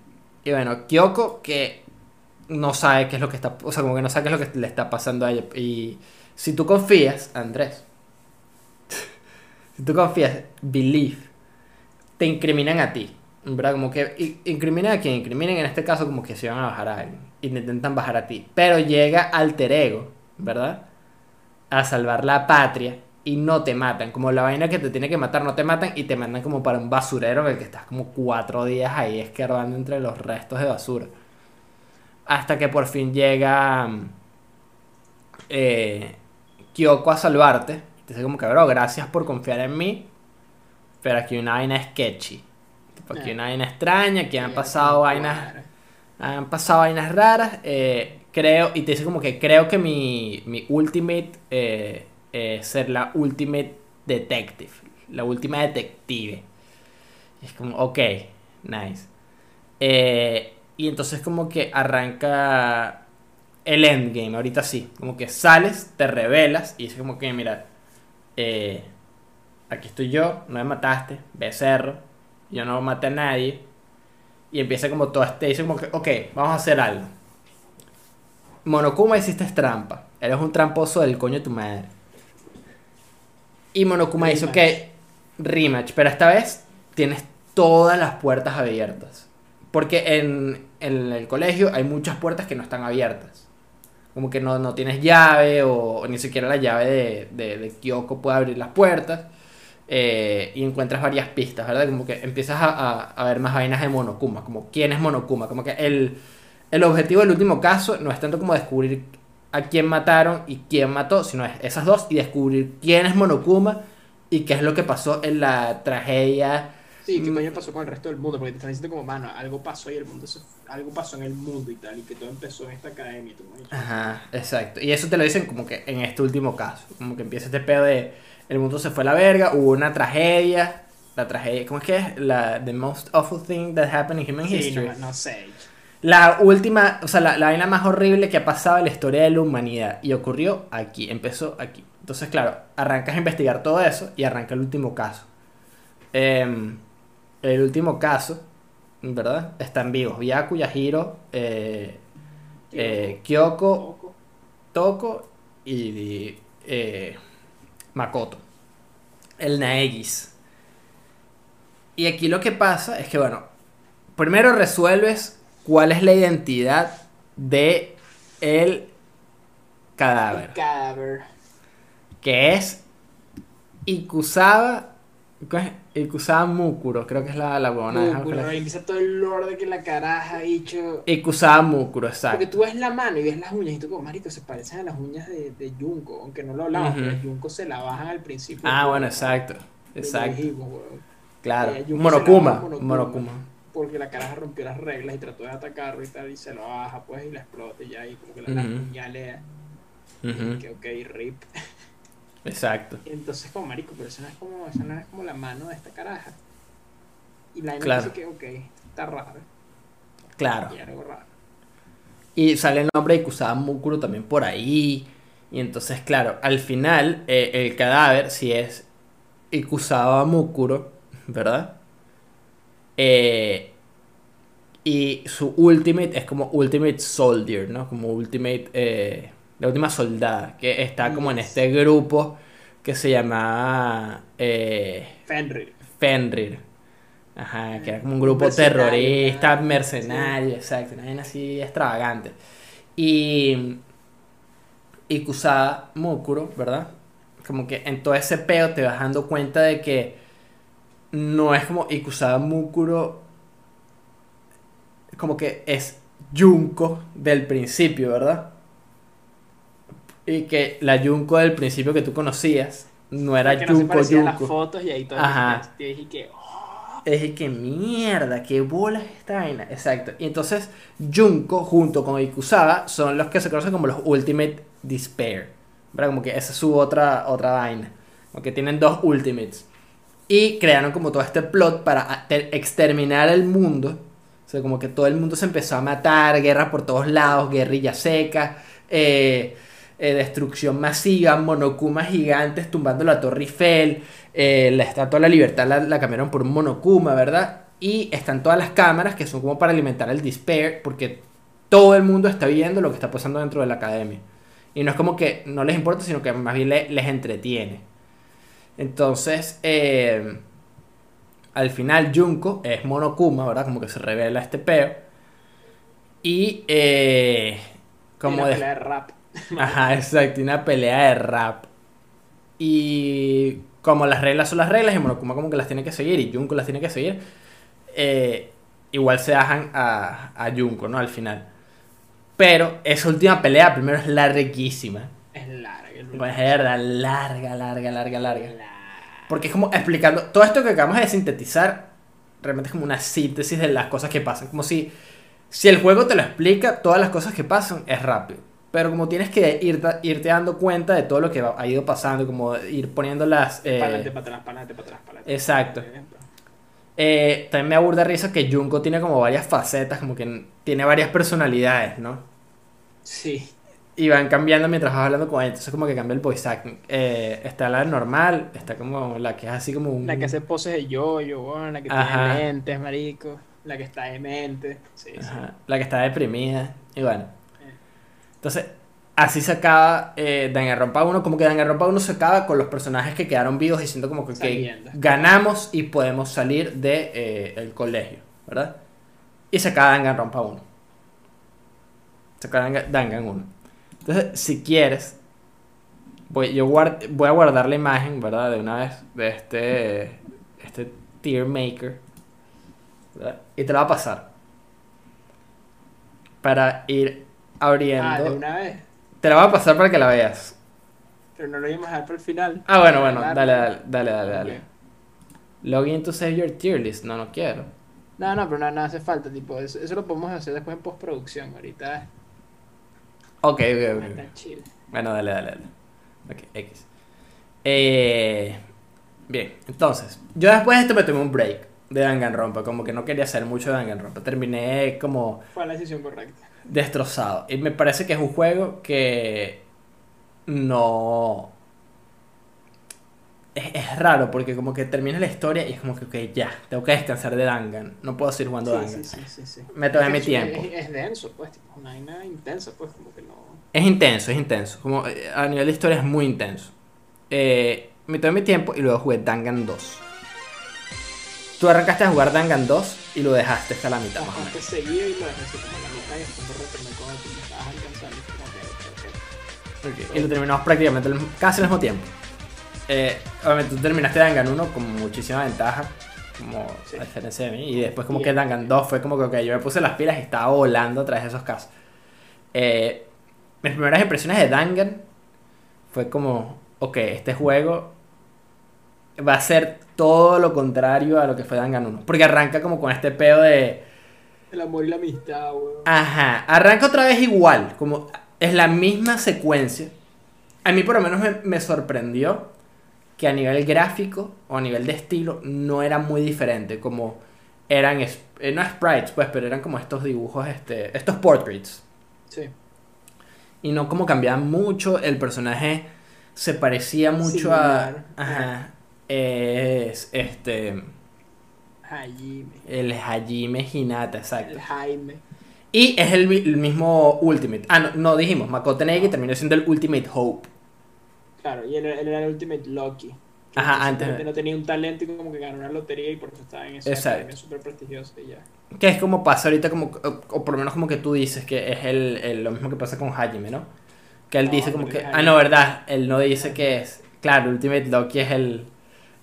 y bueno, Kyoko, que no sabe qué es lo que está, o sea, como que no sabe qué es lo que le está pasando a ella. Y si tú confías, Andrés, si tú confías, believe, te incriminan a ti. ¿Verdad? Como que incriminan a quien incriminan, en este caso como que se van a bajar a alguien. Y te intentan bajar a ti. Pero llega alter ego, ¿verdad? A salvar la patria y no te matan. Como la vaina que te tiene que matar, no te matan y te mandan como para un basurero en el que estás como cuatro días ahí escarbando entre los restos de basura. Hasta que por fin llega mm, eh, Kyoko a salvarte. Te dice como que, bro, gracias por confiar en mí. Pero aquí una vaina sketchy. Tipo, aquí hay una vaina extraña, aquí han pasado vainas han pasado vainas raras. eh, creo, y te dice como que creo que mi, mi ultimate eh, es ser la ultimate detective. La última detective. Y es como, ok, nice. Eh, y entonces como que arranca el endgame, ahorita sí. Como que sales, te revelas y dice como que, mira, eh, aquí estoy yo, no me mataste, becerro, yo no maté a nadie. Y empieza como todo este, dice como que, ok, vamos a hacer algo. Monokuma hiciste trampa, eres un tramposo del coño de tu madre. Y Monokuma dice, ok, rematch, pero esta vez tienes todas las puertas abiertas. Porque en, en el colegio hay muchas puertas que no están abiertas. Como que no, no tienes llave o, ni siquiera la llave de, de, de Kyoko puede abrir las puertas. eh, y encuentras varias pistas, ¿verdad? Como que empiezas a, a, a ver más vainas de Monokuma. Como quién es Monokuma. Como que el, el objetivo del último caso no es tanto como descubrir a quién mataron y quién mató, sino es esas dos y descubrir quién es Monokuma y qué es lo que pasó en la tragedia. Sí, ¿qué Mm. coño pasó con el resto del mundo? Porque te están diciendo como, mano, algo pasó y el mundo se- algo pasó en el mundo y tal, y que todo empezó en esta academia. y tú, Ajá, exacto. Y eso te lo dicen como que en este último caso. Como que empieza este pedo de el mundo se fue a la verga, hubo una tragedia. La tragedia, ¿cómo es que es? La, the most awful thing that happened in human Sí, history. no, no sé. La última, o sea, la, la vaina más horrible que ha pasado en la historia de la humanidad. Y ocurrió aquí, empezó aquí. Entonces, claro, arrancas a investigar todo eso y arranca el último caso. Em, el último caso, ¿verdad? Están vivos. Byaku, Yahiro, eh, eh, Kyoko. Toko y eh, Makoto. El Naegis. Y aquí lo que pasa es que, bueno, primero resuelves cuál es la identidad de el cadáver. El cadáver. Que es Ikusaba. ¿Cómo es? Ikusaba Mukuro, creo que es la, la huevona. déjame Mukuro, empieza todo el lore de que la caraja, bicho. Ikusaba Mukuro, Porque exacto. tú ves la mano y ves las uñas y tú como, marico, se parecen a las uñas de, de Junko, aunque no lo hablamos, Ujú. pero Junko se la bajan al principio. Ah, bueno, exacto. Exacto. dijimos. Claro. Eh, Monokuma. la Monokuma. Porque la caraja rompió las reglas y trató de atacarlo y tal, y se lo baja, pues, y la explota y ya, y como que la, la Ujú. apuñalea. Ujú, Que ok, rip. Exacto. Y entonces como marico, pero eso no es como, eso no es como la mano de esta caraja. Y la Claro. dice que ok, está raro. Claro. Y algo raro. Y sale el nombre de Ikusaba Mukuro también por ahí. Y entonces, claro, al final, eh, el cadáver, si es Ikusaba Mukuro, ¿verdad? Eh, y su ultimate es como Ultimate Soldier, ¿no? Como Ultimate. eh, la última soldada, que está como en este grupo que se llamaba eh, Fenrir. Fenrir. Ajá, que era como un grupo Mercenario, terrorista, mercenario, exacto, una vaina así extravagante. Y, y Kusada Mukuro, ¿verdad? Como que en todo ese peo te vas dando cuenta de que no es como Ikusada Mukuro, como que es Junko del principio, ¿verdad? Y que la Junko del principio que tú conocías no era Porque no se Junko las Junko. fotos y ahí todo. Ajá. Y dije que. oh, de que mierda, qué bola es esta vaina. Exacto. Y entonces Junko junto con Ikusada son los que se conocen como los Ultimate Despair. ¿Verdad? Como que esa es su otra, otra vaina. Como que tienen dos Ultimates. Y crearon como todo este plot para exterminar el mundo. O sea, como que todo el mundo se empezó a matar, guerra por todos lados, guerrilla seca, eh, eh, destrucción masiva, monokumas gigantes tumbando la Torre Eiffel, eh, la Estatua de la Libertad la, la cambiaron por un monokuma, ¿verdad? Y están todas las cámaras que son como para alimentar el despair, porque todo el mundo está viendo lo que está pasando dentro de la academia. Y no es como que no les importa, sino que más bien le- les entretiene. Entonces, eh, al final Junko es Monokuma, ¿verdad? Como que se revela este peo. Y eh, como de- pelea de rap. Ajá, exacto, una pelea de rap. Y como las reglas son las reglas y Monokuma como que las tiene que seguir y Junko las tiene que seguir, eh, igual se dejan a, a Junko, ¿no? Al final. Pero esa última pelea primero es larguísima. Es larga. es Pues es verdad, larga, larga, larga, larga. larga. Porque es como explicando, todo esto que acabamos de sintetizar, realmente es como una síntesis de las cosas que pasan. Como si, si el juego te lo explica, todas las cosas que pasan, es rápido. Pero como tienes que ir, irte dando cuenta de todo lo que ha ido pasando, como ir poniendo las... eh, Para adelante, para atrás, para adelante, para atrás, para adelante. Exacto. Eh, también me aburre risa que Junko tiene como varias facetas, como que tiene varias personalidades, ¿no? Sí. Y van cambiando mientras vas hablando con él. Entonces como que cambia el voice acting. Eh, está la normal, está como la que es así como un... La que hace poses de yo-yo, weón, la que Ajá. tiene lentes, marico. La que está demente. Sí, sí. La que está deprimida. Y bueno. Entonces, así se acaba eh, Danganronpa 1. Como que Danganronpa 1 se acaba con los personajes que quedaron vivos diciendo como que Saliendo. ganamos y podemos salir del de, eh, el colegio, ¿verdad? Y se acaba Danganronpa 1. Se acaba Dangan- Dangan 1. Entonces, si quieres, voy, yo guard- voy a guardar la imagen, ¿verdad? De una vez de este, este tier maker. ¿verdad? Y te la va a pasar. Para ir abriendo. Ah, de una vez. Te la voy a pasar para que la veas. Pero no lo íbamos a dejar para el final. Ah, bueno, bueno, dale, dale, dale, dale, dale. Login to save your tier list. No, no quiero. No, no, pero no, no hace falta, tipo, eso, eso lo podemos hacer después en postproducción, ahorita Ok, ok, ok. Bueno, dale, dale, dale. Ok, X. Eh, bien, entonces, yo después de esto me tomé un break de Danganronpa, como que no quería hacer mucho de Danganronpa. Terminé como Fue la decisión correcta. destrozado. Y me parece que es un juego que no... Es, es raro porque como que termina la historia y es como que, ok, ya, tengo que descansar de Dangan. No puedo seguir jugando Sí, Dangan. sí, sí, sí. Me tomé mi tiempo. Es, es denso, pues, tipo, una vaina intensa, pues, como que no... Es intenso, es intenso. Como eh, a nivel de historia es muy intenso. Eh, me tomé mi tiempo y luego jugué Dangan 2. Tú arrancaste a jugar Dangan 2 y lo dejaste hasta la mitad más o Bastante menos. seguido y lo dejé así como a la mitad y después lo retomé cuando tú me estabas alcanzando. y fue como que, ok, ok. Ok, Y lo terminamos prácticamente casi al mismo tiempo. Eh, obviamente tú terminaste Dangan 1 con muchísima ventaja. Como Sí. a diferencia de mí. Y después como que. Dangan 2 fue como que ok, yo me puse las pilas y estaba volando a través de esos casos. Eh, mis primeras impresiones de Dangan fue como, ok, este juego va a ser todo lo contrario a lo que fue Dangan 1. Porque arranca como con este pedo de... El amor y la amistad, weón. Ajá, arranca otra vez igual, como es la misma secuencia. A mí por lo menos me, me sorprendió que a nivel gráfico o a nivel de estilo no era muy diferente, como eran, eh, no sprites pues, pero eran como estos dibujos, este, estos portraits. Sí. Y no como cambiaban mucho, el personaje se parecía mucho Similar. a... Ajá, es este... Hajime. El Hajime Hinata, exacto. El Jaime. Y es el, el mismo Ultimate. Ah, no, no dijimos. Makoto terminó siendo el Ultimate Hope. Claro, y él, él era el Ultimate Lucky. Ajá, antes- simplemente No tenía un talento y como que ganó una lotería y por eso estaba en esa Exacto. súper prestigiosa y ya. Que es como pasa ahorita, como, o, o por lo menos como que tú dices, que es el, el- lo mismo que pasa con Hajime, ¿no? Que él No, dice como que... Ah, no, ¿verdad? Él no dice que es... Claro, Ultimate Lucky es el...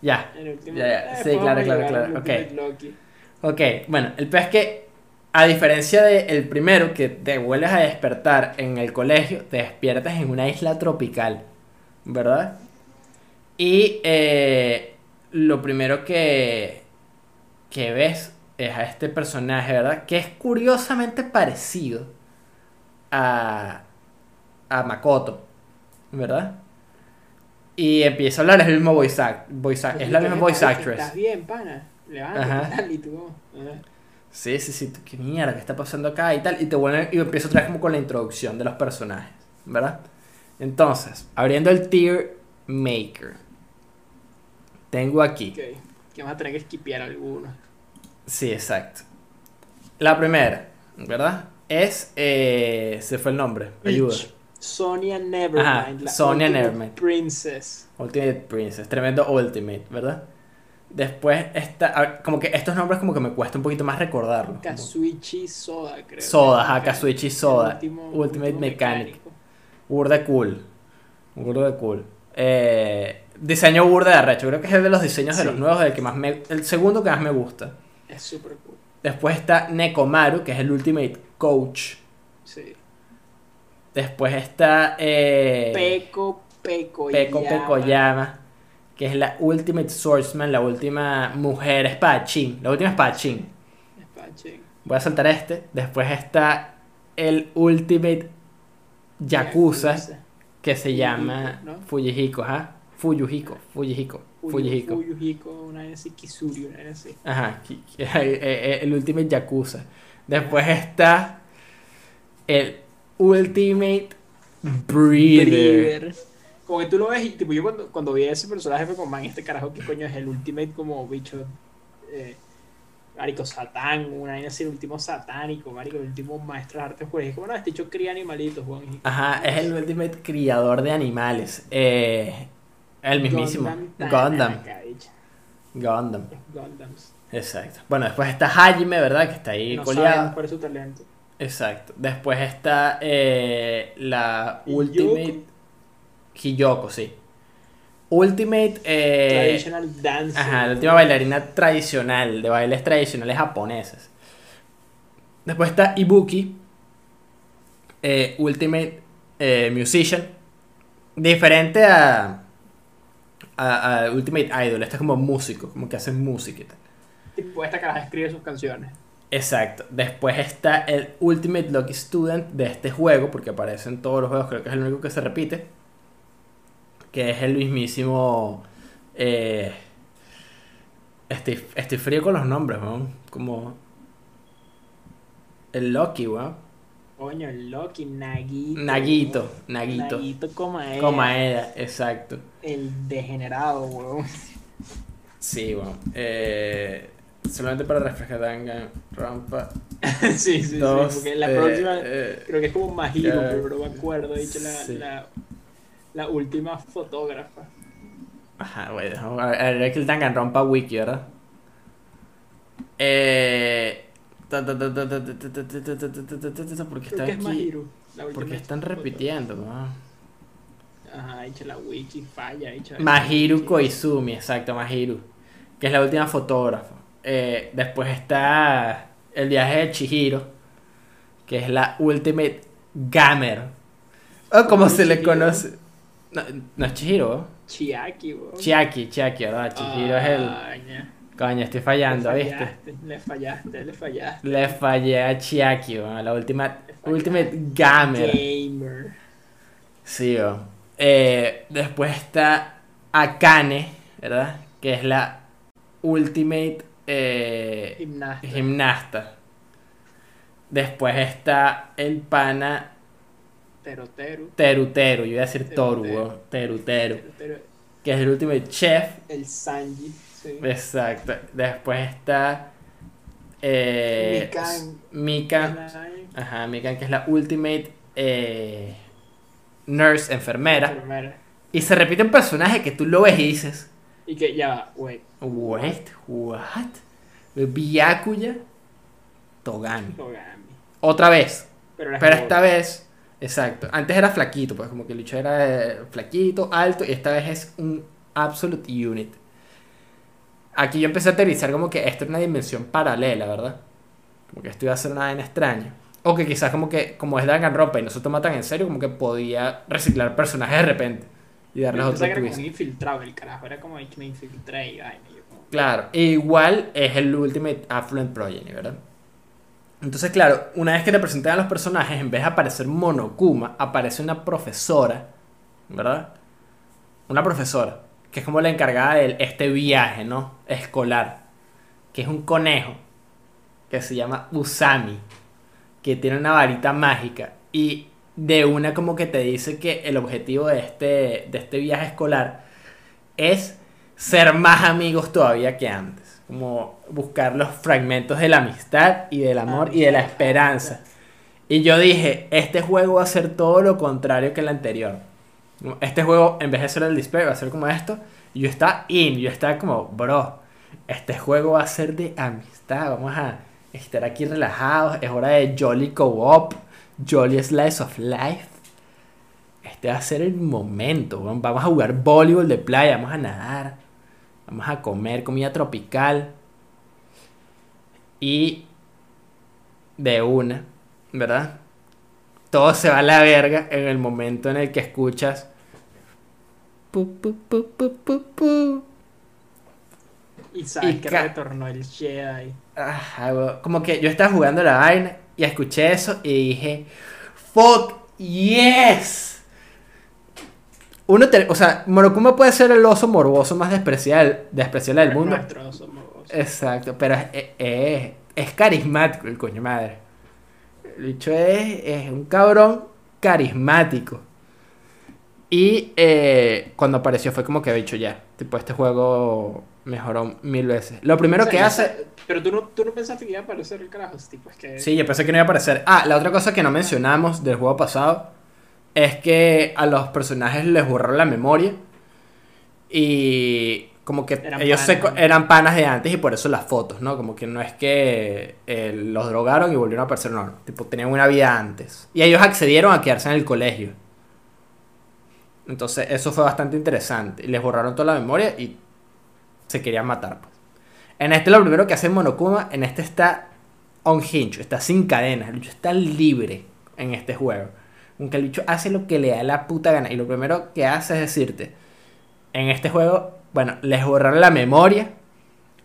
Ya. El Ya, ya, eh, sí, claro, claro, claro, ok. Ok, bueno, el pez es que, a diferencia del primero, que te vuelves a despertar en el colegio, te despiertas en una isla tropical, ¿verdad? Y eh, lo primero que, que ves es a este personaje, ¿verdad? Que es curiosamente parecido a, a Makoto, ¿verdad? Y empieza a hablar, es el mismo voice act, voice act- es la misma voice actress. ¿Estás bien, pana? Tal, y tú, ajá. Sí, sí, sí, qué mierda, qué está pasando acá y tal. Y te vuelven, y empieza otra vez como con la introducción de los personajes, ¿verdad? Entonces, abriendo el tier maker. Tengo aquí. Ok, que vamos a tener que skipear algunos. Sí, exacto. La primera, ¿verdad? Es. Eh, se fue el nombre. Ayuda. Sonia Nevermind. Ajá, la Sonia Ultimate Nevermind. Princess. Ultimate Princess. Tremendo Ultimate, ¿verdad? Después está. a ver, como que estos nombres como que me cuesta un poquito más recordarlos. Kazuichi Soda, creo. Soda, ajá, Kazuichi Soda. último- Ultimate último Mechanic. mecánico. Burda cool. Burda cool. Eh, diseño burda de arrecho. Creo que es el de los diseños de los nuevos el que más me, el segundo que más me gusta. Es súper cool. Después está Nekomaru, que es el Ultimate Coach. Sí. Después está eh, Peco Peco Peko Pekoyama, que es la Ultimate Swordsman, la última mujer espadachín. La última espadachín. Espache. Voy a saltar este. Después está el Ultimate Yakuza, que se llama ¿no? Fujihiko, ajá. Fuyuhiko, Fujihiko, Fujihiko. Fuyuhiko, una así, Kisuri, una así. Ajá, el Ultimate Yakuza. Después está el Ultimate. Breather. Como que tú lo ves y tipo, yo cuando, cuando vi a ese personaje fue como, man, este carajo, ¿qué coño es el Ultimate como bicho? Eh, marico, Satán, una vaina así, el último satánico, marico, el último maestro de artes. Y es como, no, este bicho cría animalitos, Juan. Ajá, es el Ultimate Criador de Animales. Eh, el mismísimo. Gundam. Gundam. Gundam. Exacto. Bueno, después está Hajime, ¿verdad? Que está ahí No coleado. cuál es su talento. Exacto. Después está eh, la Hiyoko. Ultimate Hiyoko, sí. Ultimate eh, Traditional Dance. Ajá, la última bailarina tradicional, de bailes tradicionales japoneses. Después está Ibuki, eh, Ultimate eh, Musician. Diferente a, a, a Ultimate Idol, este es como músico, como que hacen música y tal. Tipo, esta caraja escribe sus canciones. Exacto. Después está el Ultimate Lucky Student de este juego, porque aparece en todos los juegos, creo que es el único que se repite. Que es el mismísimo. Eh, estoy, estoy frío con los nombres, weón. Como. El Lucky, weón. Coño, el Loki, Nagito. Naguito, Naguito. Nagito Comaeda. Comaeda, exacto. El degenerado, weón. Sí, weón. Eh, solamente para refrescar Dangan Rampa. sí, sí, sí. Porque la próxima, creo que es como más pero no me acuerdo. Dicho la, la, última fotógrafa. Ajá, bueno, a ver, es que el Dangan Rampa Wiki, ¿verdad? Eh. Porque está aquí. Porque están repitiendo. Ajá, hecha la wiki, falla. Mahiru Koizumi, exacto, Mahiru. Que es la última fotógrafa. Eh, después está el viaje de Chihiro, que es la Ultimate Gamer. O como se le conoce. No, no es Chihiro. Chiaki, weón. Chiaki, Chiaki, ¿verdad? Chihiro es el. Aña. Coño, estoy fallando, le ¿viste? fallaste, Le fallaste, le fallaste. Le fallé a Chiaki, la última. Ultimate Gamer. Gamer. Sí, weón. Eh, después está Akane, ¿verdad? Que es la Ultimate eh, Gimnasta. Gimnasta. Después está el pana Terotero. Teruteru, yo iba a decir Toru. Terotero. Que es el Ultimate Chef. El Sanji. Sí. Exacto. Después está. Eh, Mikan. Mikan. Ajá, Mikan, que es la Ultimate eh, Nurse, enfermera. enfermera. Y se repite un personaje que tú lo ves y dices, Y que ya, wait. wait, what? Byakuya Togami. Togami. Otra vez. Pero, esta vez, exacto. Antes era flaquito, pues como que el bicho era eh, flaquito, alto, y esta vez es un absolute unit. Aquí yo empecé a aterrizar como que esto es una dimensión paralela, ¿verdad? Como que esto iba a ser una vaina extraña. O que quizás como que, como es Danganronpa y no se toma tan en serio, como que podía reciclar personajes de repente y darles otro como un infiltrado el carajo. Era como "Ay, que me infiltré y vaina. y yo como, Claro, e igual es el Ultimate Affluent Progeny, ¿verdad? Entonces, claro, una vez que te presentan a los personajes, en vez de aparecer Monokuma, aparece una profesora, ¿verdad? Una profesora, que es como la encargada de este viaje, ¿no? Escolar, que es un conejo, que se llama Usami, que tiene una varita mágica, y de una como que te dice que el objetivo de este, de este viaje escolar es ser más amigos todavía que antes. Como buscar los fragmentos de la amistad y del amor y de la esperanza. Y yo dije, este juego va a ser todo lo contrario que el anterior. Este juego, en vez de ser el display, va a ser como esto. Yo estaba in, yo estaba como, bro, este juego va a ser de amistad. Vamos a estar aquí relajados. Es hora de Jolly Co-op, Jolly Slice of Life. Este va a ser el momento. Vamos a jugar voleibol de playa, vamos a nadar. Vamos a comer comida tropical. Y de una, ¿verdad? Todo se va a la verga en el momento en el que escuchas. pu, pu, pu, pu, pu, pu. Y que retornó el Jedi. Ah, como que yo estaba jugando la vaina y escuché eso y dije, fuck yes. Uno te- o sea, Monokuma puede ser el oso morboso más despreciable, despreciable del mundo. Nuestros somos vos. Exacto, pero es- es carismático el coño madre. El bicho es, es un cabrón carismático. Y eh, cuando apareció fue como que bicho ya. Tipo, este juego mejoró mil veces. Lo primero O sea, que hace. sé- Pero tú no, tú no pensaste que iba a aparecer el carajo. Tipo, es que. Sí, yo pensé que no iba a aparecer. Ah, la otra cosa que no mencionamos del juego pasado es que a los personajes les borraron la memoria. Y como que Eran ellos se panas. eran panas de antes y por eso las fotos, ¿no? Como que no es que eh, los drogaron y volvieron a aparecer, no, no. Tipo, tenían una vida antes. Y ellos accedieron a quedarse en el colegio. Entonces, eso fue bastante interesante. Les borraron toda la memoria y se querían matar. Pues. En este lo primero que hace Monokuma, en este está on hinge, está sin cadenas, el bicho está libre en este juego. Aunque el bicho hace lo que le da la puta gana. Y lo primero que hace es decirte, en este juego, bueno, les borraron la memoria.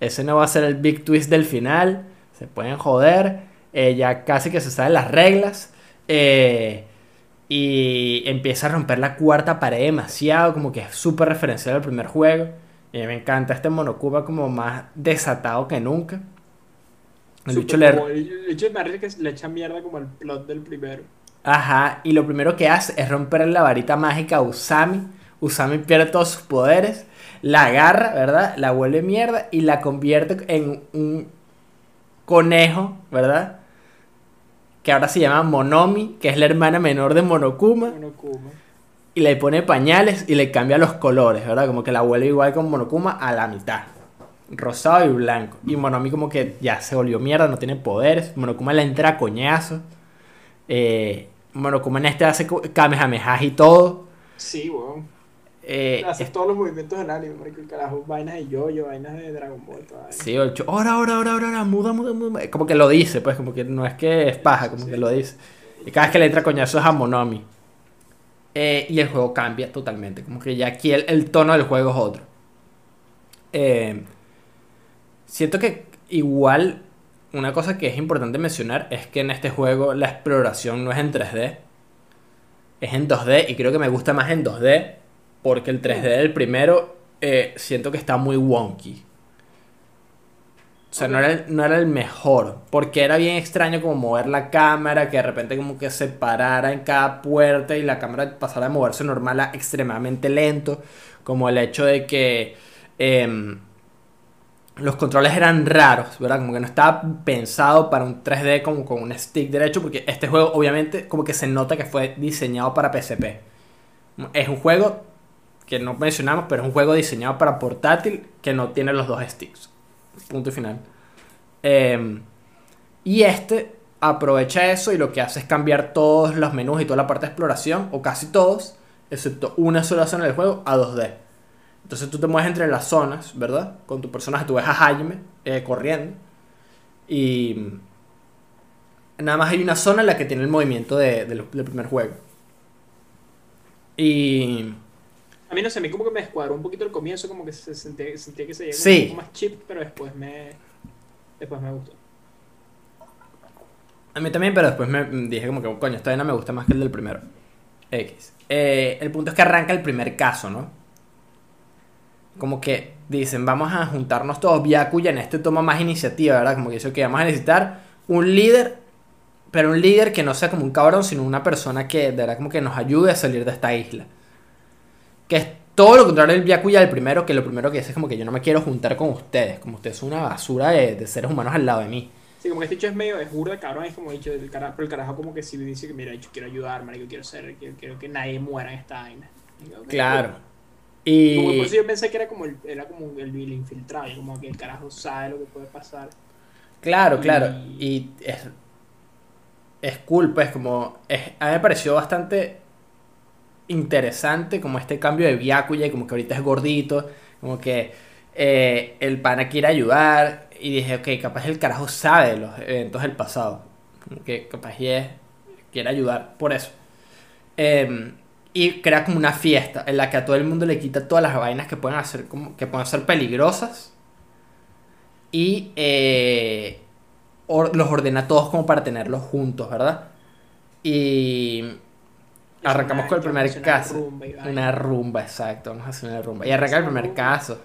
Ese no va a ser el big twist del final. Se pueden joder. eh, ya casi que se saben las reglas. eh, y empieza a romper la cuarta pared demasiado. Como que es súper referencial al primer juego. Y me encanta este Monokuma como más desatado que nunca. El bicho le, como- el el bicho me parece que le echa mierda como el plot del primero. Ajá, y lo primero que hace es romper la varita mágica a Usami. Usami pierde todos sus poderes, la agarra, ¿verdad? La vuelve mierda y la convierte en un conejo, ¿verdad? Que ahora se llama Monomi, que es la hermana menor de Monokuma. Monokuma. Y le pone pañales y le cambia los colores, ¿verdad? Como que la vuelve igual con Monokuma a la mitad. Rosado y blanco. Y Monomi como que ya se volvió mierda, no tiene poderes. Monokuma le entra a coñazo. Eh, Monokuma en este hace kamehamehas y todo. Sí, weón. Eh, Haces es- todos los movimientos del anime, marico, el carajo. Vainas de yo-yo, vainas de Dragon Ball, toda vaina. sí, ocho. Ahora, ahora, ahora, ahora, ahora, muda, muda, muda. Como que lo dice, pues, como que no es que es paja, como Sí. que lo dice. Y cada vez que le entra coñazo es a Monomi. Eh, y el juego cambia totalmente. Como que ya aquí el, tono del juego es otro. Eh, siento que igual una cosa que es importante mencionar es que en este juego la exploración no es en 3D. Es en 2D y creo que me gusta más en 2D porque el 3D del primero eh, siento que está muy wonky. O sea, no, era el, no era el mejor. Porque era bien extraño como mover la cámara, que de repente como que se parara en cada puerta y la cámara pasara a moverse normal a extremadamente lento. Como el hecho de que em, los controles eran raros, ¿verdad? Como que no estaba pensado para un 3D como con un stick derecho, porque este juego obviamente como que se nota que fue diseñado para PSP. Es un juego que no mencionamos, pero es un juego diseñado para portátil que no tiene los dos sticks. Punto y final. Em, y este aprovecha eso y lo que hace es cambiar todos los menús y toda la parte de exploración, o casi todos, excepto una sola zona del juego, a 2D. Entonces tú te mueves entre las zonas, ¿verdad? Con tu personaje, tú ves a Jaime eh, corriendo. Y nada más hay una zona en la que tiene el movimiento de- del del primer juego. Y A mí no sé, a mí como que me descuadró un poquito el comienzo, como que se sentía, sentía que se llegó Sí. un poco más chip, pero después me, después me gustó. A mí también, pero después me dije como que, coño, esta vaina me gusta más que el del primero. X. Eh, el punto es que arranca el primer caso, ¿no? Como que dicen, vamos a juntarnos todos. Byakuya en este toma más iniciativa, ¿verdad? Como que dice, que vamos a necesitar un líder, pero un líder que no sea como un cabrón, sino una persona que, de verdad, como que nos ayude a salir de esta isla. Que es todo lo contrario del Byakuya del primero, que lo primero que dice es como que yo no me quiero juntar con ustedes, como ustedes son una basura de, de seres humanos al lado de mí. Sí, como que este hecho es medio, es burda, cabrón, es como dicho, el carajo, pero el carajo como que sí dice que, mira, yo quiero ayudar, marico, quiero ser, quiero, quiero que nadie muera en esta vaina. Y Claro. Como que por Y... eso yo pensé que era como el, era como el, el infiltrado, y como que el carajo sabe lo que puede pasar. Claro, claro. Y- Y es, es cool, pues, como. es- a mí me pareció bastante interesante como este cambio de Byakuya, y como que ahorita es gordito, como que eh, el pana quiere ayudar. Y dije, ok, capaz el carajo sabe de los eventos del pasado. Como que capaz es, quiere ayudar por eso. Em, y crea como una fiesta en la que a todo el mundo le quita todas las vainas que pueden hacer como que pueden ser peligrosas y eh, or- los ordena todos como para tenerlos juntos, ¿verdad? Y arrancamos con el primer caso. rumba. Una rumba, exacto, vamos a hacer una rumba. Y arranca el primer Rumba. caso.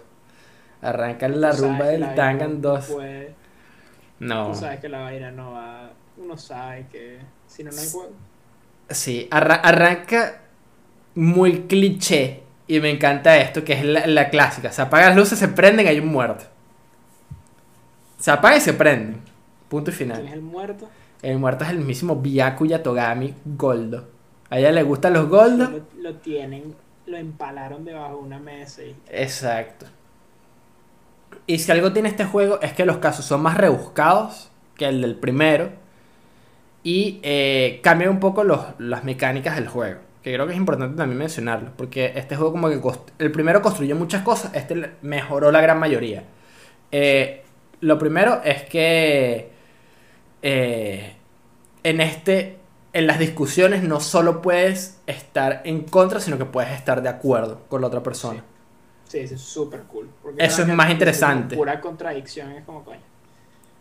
Arranca la rumba del Tangan no 2. puede- No. Tú sabes que la vaina no va. Uno sabe que si no, no hay juego. Sí, arra- arranca muy cliché. Y me encanta esto, que es la, la clásica. Se apagan las luces, se prenden, hay un muerto. Se apaga y se prenden. Punto y ¿Quién es final. el muerto? El muerto es el mismísimo Byakuya Togami Goldo. A ella le gustan los Goldos. Lo, lo tienen, lo empalaron debajo de una mesa y. Exacto. Y si algo tiene este juego es que los casos son más rebuscados que el del primero. Y eh, cambian un poco los- las mecánicas del juego. Que creo que es importante también mencionarlo. Porque este juego como que... el primero construyó muchas cosas. Este mejoró la gran mayoría. Eh, lo primero es que... eh, en este... En las discusiones no solo puedes estar en contra, sino que puedes estar de acuerdo con la otra persona. Sí, eso es súper cool. porque Eso es más interesante. Pura contradicción, es como coño.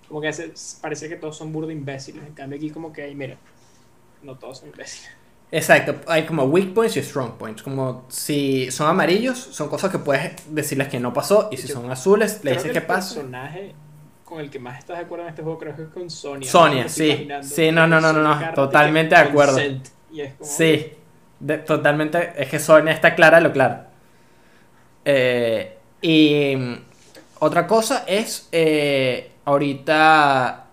Como que hace- parece que todos son burdo imbéciles. En cambio, aquí, como que, ay, mira, no todos son imbéciles. Exacto, hay como weak points y strong points. Como si son amarillos, son cosas que puedes decirles que no pasó. Y si Yo son azules, le dices que que el pasa. personaje con el que más estás de acuerdo en este juego creo que es con Sonia. Sonia, sí. Sí, no, no, no, no, no, totalmente de acuerdo. como, Sí, de- totalmente. Es que Sonia está clara lo claro. Eh, y mm, otra cosa es, eh, ahorita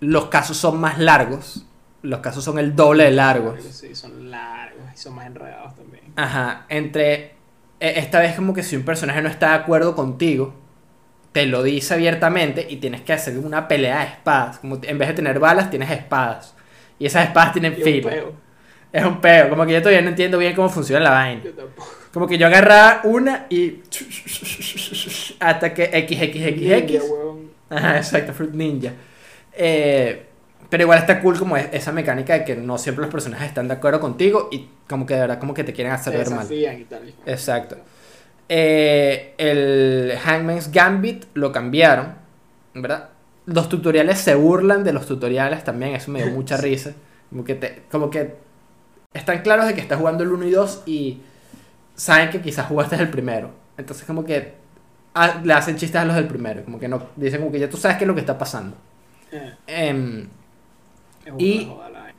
los casos son más largos. Los casos son el doble de largos. Sí, son largos y son más enredados también. Ajá, entre e- esta vez como que si un personaje no está de acuerdo contigo, te lo dice abiertamente y tienes que hacer una pelea de espadas. Como en vez de tener balas, tienes espadas. Y esas espadas tienen filo. peo, Es un peo, como que yo todavía no entiendo bien cómo funciona la vaina. Yo tampoco. Como que yo agarraba una y hasta que X, X, X, Ninja, X. huevón. Ajá, exacto, Fruit Ninja. Eh, pero igual está cool como es- esa mecánica de que no siempre los personajes están de acuerdo contigo y como que de verdad como que te quieren hacer ver mal. desafían y tal. Exacto. Eh, el Hangman's Gambit lo cambiaron, ¿verdad? Los tutoriales se burlan de los tutoriales también, eso me dio mucha risa. Como que, te, como que están claros de que estás jugando el 1 y 2 y saben que quizás jugaste el primero. Entonces como que ah, le hacen chistes a los del primero, como que no dicen como que ya tú sabes qué es lo que está pasando. Eh, Em, Y- vaina.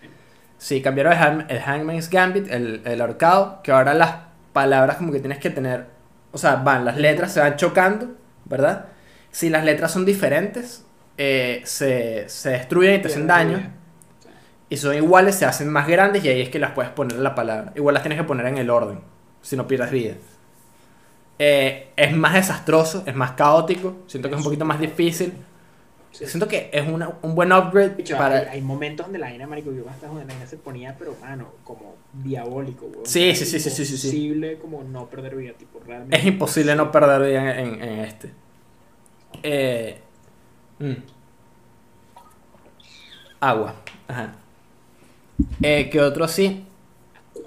Sí, cambiaron el, Hang- el Hangman's Gambit, el, el ahorcado, que ahora las palabras como que tienes que tener, o sea, van, las letras se van chocando, ¿verdad? Si las letras son diferentes, eh, se, se destruyen y te hacen daño. Y son iguales, se hacen más grandes y ahí es que las puedes poner en la palabra. Igual las tienes que poner en el orden, si no pierdes vida. Eh, es más desastroso, es más caótico. Siento que es un poquito más difícil. Sí. Siento que es una- un buen upgrade Bicho, para... hay, hay momentos donde la vaina, marico, yo hasta donde la vaina se ponía, pero mano, como diabólico, weón. Sí, sí, sí, sí, sí, sí. Imposible como no perder vida, tipo, realmente. Es imposible no perder vida en, en- en este. Eh, mm. Agua. Ajá. Eh, ¿Qué otro sí?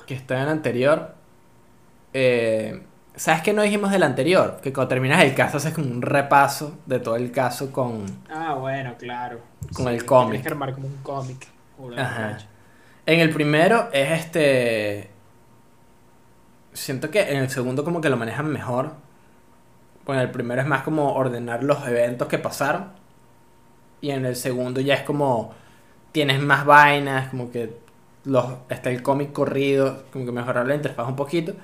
Que está en el anterior. Eh, ¿Sabes qué no dijimos del anterior? Que cuando terminas el caso haces como un repaso de todo el caso con... Ah, bueno, claro. Con el cómic. Tienes que armar como un cómic. Ajá. En el primero es este. Siento que en el segundo como que lo manejan mejor. Bueno, el primero es más como ordenar los eventos que pasaron. Y en el segundo ya es como. Tienes más vainas, como que los, está el cómic corrido, como que mejorar la interfaz un poquito.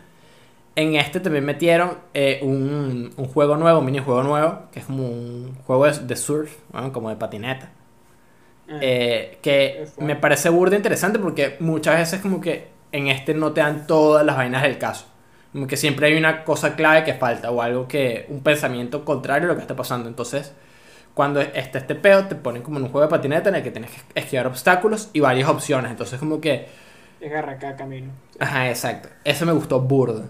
En este también metieron eh, un, un juego nuevo, un minijuego nuevo, que es como un juego de, de surf, bueno, como de patineta. Ah, Eh, que me parece burda interesante porque muchas veces como que en este no te dan todas las vainas del caso. Como que siempre hay una cosa clave que falta o algo que, un pensamiento contrario a lo que está pasando. Entonces, cuando está este peo, te ponen como en un juego de patineta en el que tienes que esquivar obstáculos y varias opciones. Entonces, como que, Es agarrar cada camino. Sí. ajá, exacto. Eso me gustó burda.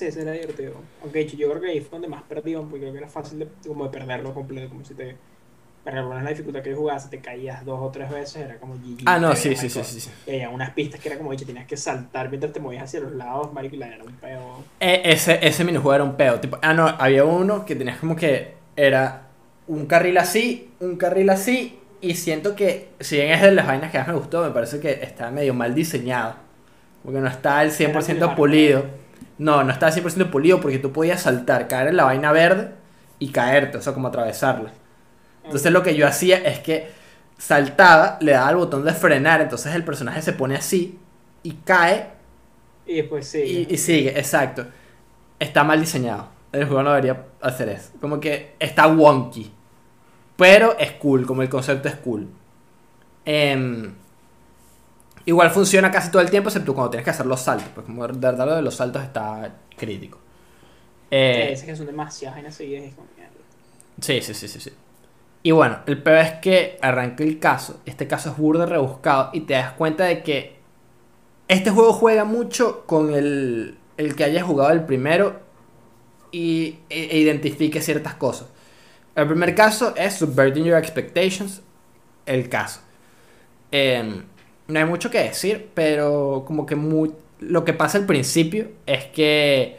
Sí, ese era divertido. Aunque yo creo que ahí fue donde más perdían, porque creo que era fácil de, como de perderlo completo, como si te... Para poner la dificultad que yo jugaba, si te caías dos o tres veces, era como GG. Ah, no, Pero, sí, sí, sí, sí. sí. Y había unas pistas que era como, dicho, tenías que saltar mientras te movías hacia los lados, marico, y la era un peo. E- ese, ese minijuego era un peo. Tipo, ah, no, había uno que tenías como que era un carril así, un carril así. Y siento que, si bien es de las vainas que más me gustó, me parece que está medio mal diseñado. Porque no está al Era muy 100% hardcore. pulido. No, no está al 100% pulido porque tú podías saltar, caer en la vaina verde y caerte, o sea, como atravesarla. Entonces lo que yo hacía es que saltaba, le daba al botón de frenar, entonces el personaje se pone así y cae Y después sí. y, y sigue, exacto. Está mal diseñado. El juego no debería hacer eso. Como que está wonky. Pero es cool, como el concepto es cool. Em, igual funciona casi todo el tiempo, excepto cuando tienes que hacer los saltos. Porque como de verdad lo de los saltos está crítico. Sí, Eh, es que son demasiadas vainas seguidas. Sí, sí, sí, sí, sí. Y bueno, el peor es que arranca el caso. Este caso es burda rebuscado y te das cuenta de que este juego juega mucho con el, el que haya jugado el primero y, e, e identifique ciertas cosas. El primer caso es Subverting Your Expectations. El caso. Em, no hay mucho que decir, pero como que lo que pasa al principio es que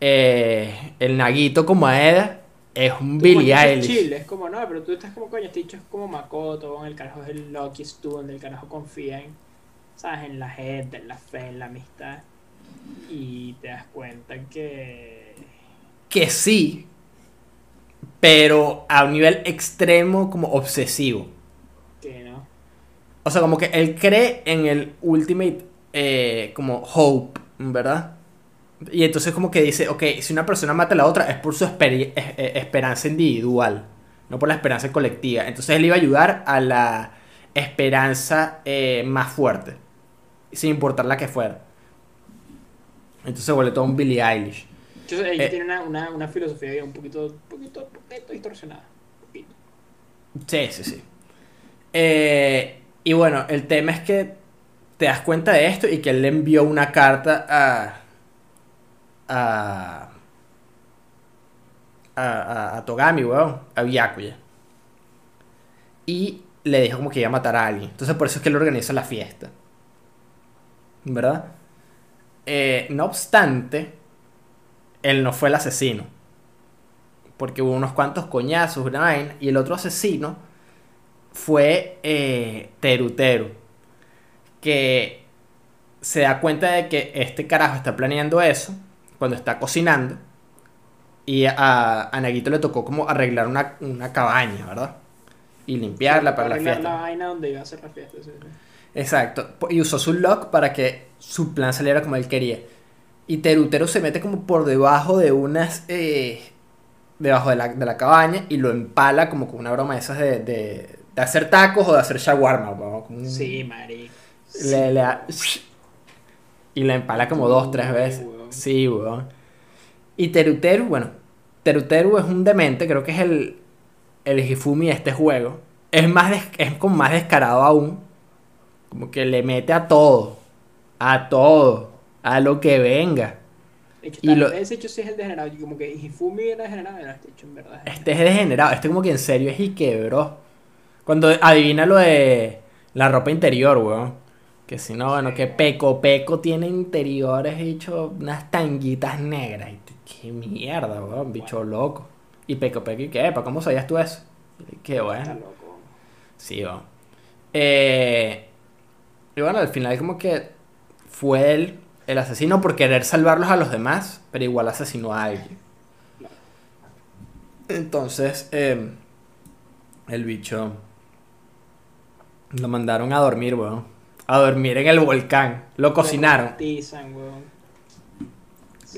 eh, el Naguito como Aeda es un Tú es Eilish. chill, es como, no, pero tú estás como, coño, este dicho es como Makoto, el carajo es el Lucky Student, el carajo confía en, ¿sabes? En la gente, en la fe, en la amistad. Y te das cuenta que... Que sí, pero a un nivel extremo como obsesivo. O sea, como que él cree en el ultimate eh, como hope, ¿verdad? Y entonces como que dice, ok, si una persona mata a la otra es por su esperi- eh, eh, esperanza individual, no por la esperanza colectiva. Entonces él iba a ayudar a la esperanza eh, más fuerte, sin importar la que fuera. Entonces se vuelve todo un Billie Eilish. Entonces ella Eh. tiene una, una, una filosofía un poquito, poquito, poquito distorsionada. poquito. Sí, sí, sí. Eh, y bueno, el tema es que te das cuenta de esto y que él le envió una carta a. a. a, a- Togami, weón, a Byakuya. Y le dijo como que iba a matar a alguien. Entonces por eso es que él organiza la fiesta. ¿Verdad? Eh, no obstante, él no fue el asesino. Porque hubo unos cuantos coñazos, vaina, y el otro asesino fue eh, Teru Teru. Que se da cuenta de que este carajo está planeando eso cuando está cocinando. Y a, a Nagito le tocó como arreglar una, una cabaña, ¿verdad? Y limpiarla para la fiesta. la vaina donde iba a hacer la fiesta. sí, sí. Exacto. Y usó su lock para que su plan saliera como él quería. Y Terutero se mete como por debajo de unas. eh, debajo de la, de la cabaña y lo empala como con una broma de esas de, de, de hacer tacos o de hacer shawarma. weón, Sí, marico. le, le da- y la empala como dos, tres veces. weón. Sí, weón. Y Teruteru, bueno, Teruteru es un demente, creo que es el, el Hifumi de este juego. Es, más des- es como más descarado aún. Como que le mete a todo. A todo. A lo que venga. Y lo- ese hecho sí es el degenerado. Como que Hifumi era degenerado, era este hecho en verdad. Este es degenerado. Este como que en serio es y quebró. Cuando adivina lo de la ropa interior, weón. Que si no, bueno, que. Peco Peco tiene interiores hecho unas tanguitas negras. Y qué mierda, weón, bicho loco. Y Peco Peco, ¿y qué? ¿Para cómo sabías tú eso? Qué bueno. Sí, weón. Eh, y bueno, al final como que fue él el asesino por querer salvarlos a los demás, pero igual asesinó a alguien. Entonces, eh, el bicho lo mandaron a dormir, weón. A dormir en el volcán. Lo cocinaron. Lo rostizan, weón.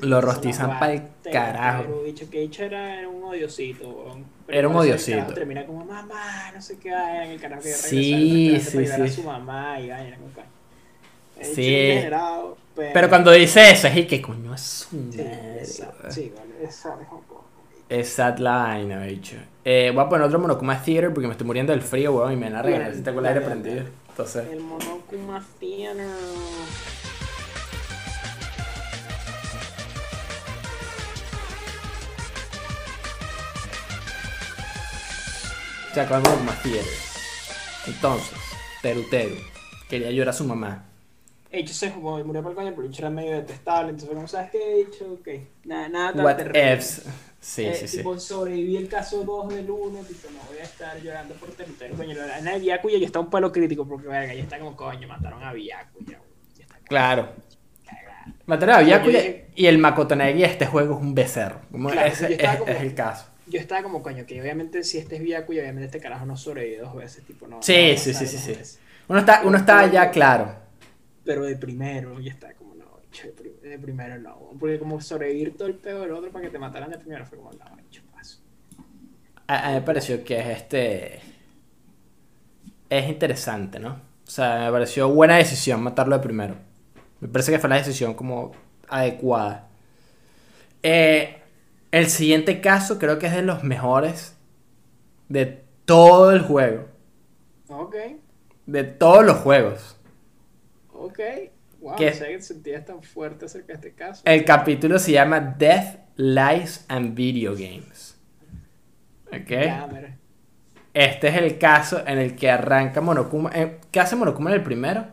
Lo Eso rostizan pa'l te- carajo. Pero bicho, que dicho era, era un odiosito, weón. Pero Era un el odiosito. Termina como mamá, no sé qué, en el carajo que Sí, sí, para ayudar a sí. su mamá y vaina, como que- El Sí. bicho pero... Pero cuando dice eso, es que coño es su Sí, madre, esa- sí, vale, esa es un poco. Es sad la vaina, bicho. Eh, voy a poner otro Monokuma Theater porque me estoy muriendo del frío, weón, y me van a regalar Bueno, si tengo el aire prendido. Entonces, El Monokuma Theater. se acabó el Monokuma Theater. Entonces, Teru Teru quería llorar a su mamá. Hecho, se jugó, murió por el coño, pero el era medio detestable. Entonces, como sabes qué he dicho, ok. Nada, nada tan What terrible. ifs. Sí, Eh, sí, sí. Tipo, sobreviví el caso 2 del 1, tipo, no voy a estar llorando por territorio. Coño, la de Viacuya ya está un pelo crítico, porque, verga, ya está como, coño, mataron a Viacuya, güey. Ya está Claro. cagada. Mataron a dije- y el Makotonegi de este juego es un becerro. Claro, ese es, como- es el caso. Yo estaba como, coño, que obviamente si este es Viacuya, obviamente este carajo no sobrevive dos veces, tipo, no. Sí, no sí, sí, sí, sí. Uno está, uno está ya claro. Pero de primero, ya está como, bicho, de, prim- de primero no. Porque como sobrevivir todo el pedo del otro para que te mataran de primero fue como, no, bicho, paso. A, a mí me pareció que es este. Es interesante, ¿no? O sea, me pareció buena decisión matarlo de primero. Me parece que fue la decisión como adecuada. Eh, el siguiente caso creo que es de los mejores de todo el juego. Ok, De todos los juegos. ok. Wow, no sé que sentías tan fuerte acerca de este caso. El capítulo se llama Death, Lies and Video Games. ¿Ok? Este es el caso en el que arranca Monokuma. eh, ¿Qué hace Monokuma en el primero?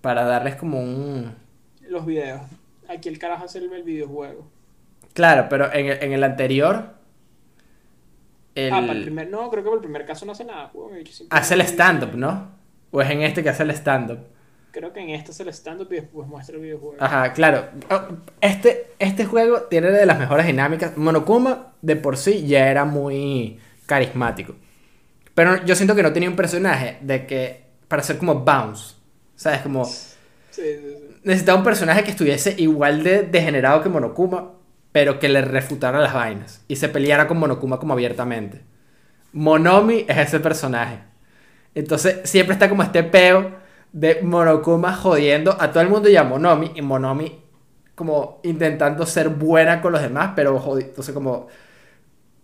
Para darles como un. Los videos. Aquí el carajo hace el, el videojuego. Claro, pero en el, en el anterior. El... Ah, para el primer. No, creo que para el primer caso no hace nada. Hace el stand-up, ¿no? O es en este que hace el stand-up. Creo que en este hace el stand-up y después muestra el videojuego. Ajá, claro. Oh, Este, este juego tiene de las mejores dinámicas. Monokuma de por sí ya era muy carismático. Pero yo siento que no tenía un personaje de que. para ser como Bounce. ¿Sabes? Como. Sí, sí, sí. Necesitaba un personaje que estuviese igual de degenerado que Monokuma, pero que le refutara las vainas y se peleara con Monokuma como abiertamente. Monomi es ese personaje. Entonces siempre está como este peo de Monokuma jodiendo a todo el mundo y a Monomi, y Monomi como intentando ser buena con los demás, pero jodi- entonces como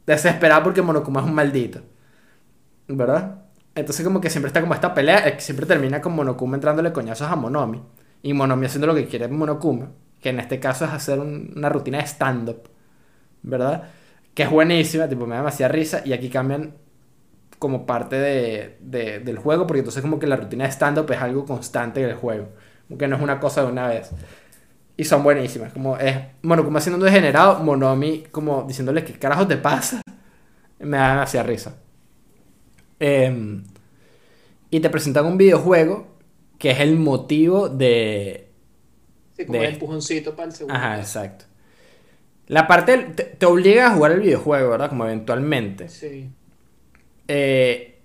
desesperada porque Monokuma es un maldito. ¿Verdad? Entonces como que siempre está como esta pelea, que siempre termina con Monokuma entrándole coñazos a Monomi. Y Monomi haciendo lo que quiere Monokuma, que en este caso es hacer un- una rutina de stand-up, ¿verdad? Que es buenísima, tipo, me da demasiada risa. Y aquí cambian como parte de, de- del juego, porque entonces como que la rutina de stand-up es algo constante en el juego. Como que no es una cosa de una vez. Y son buenísimas, como es Monokuma siendo un degenerado, Monomi como diciéndole qué carajo te pasa. Me da demasiada risa. Em, y te presentan un videojuego que es el motivo de... Sí, como de- el empujoncito para el segundo. Ajá, exacto. La parte... del- Te, te obliga a jugar el videojuego, ¿verdad? Como eventualmente. Sí. Eh,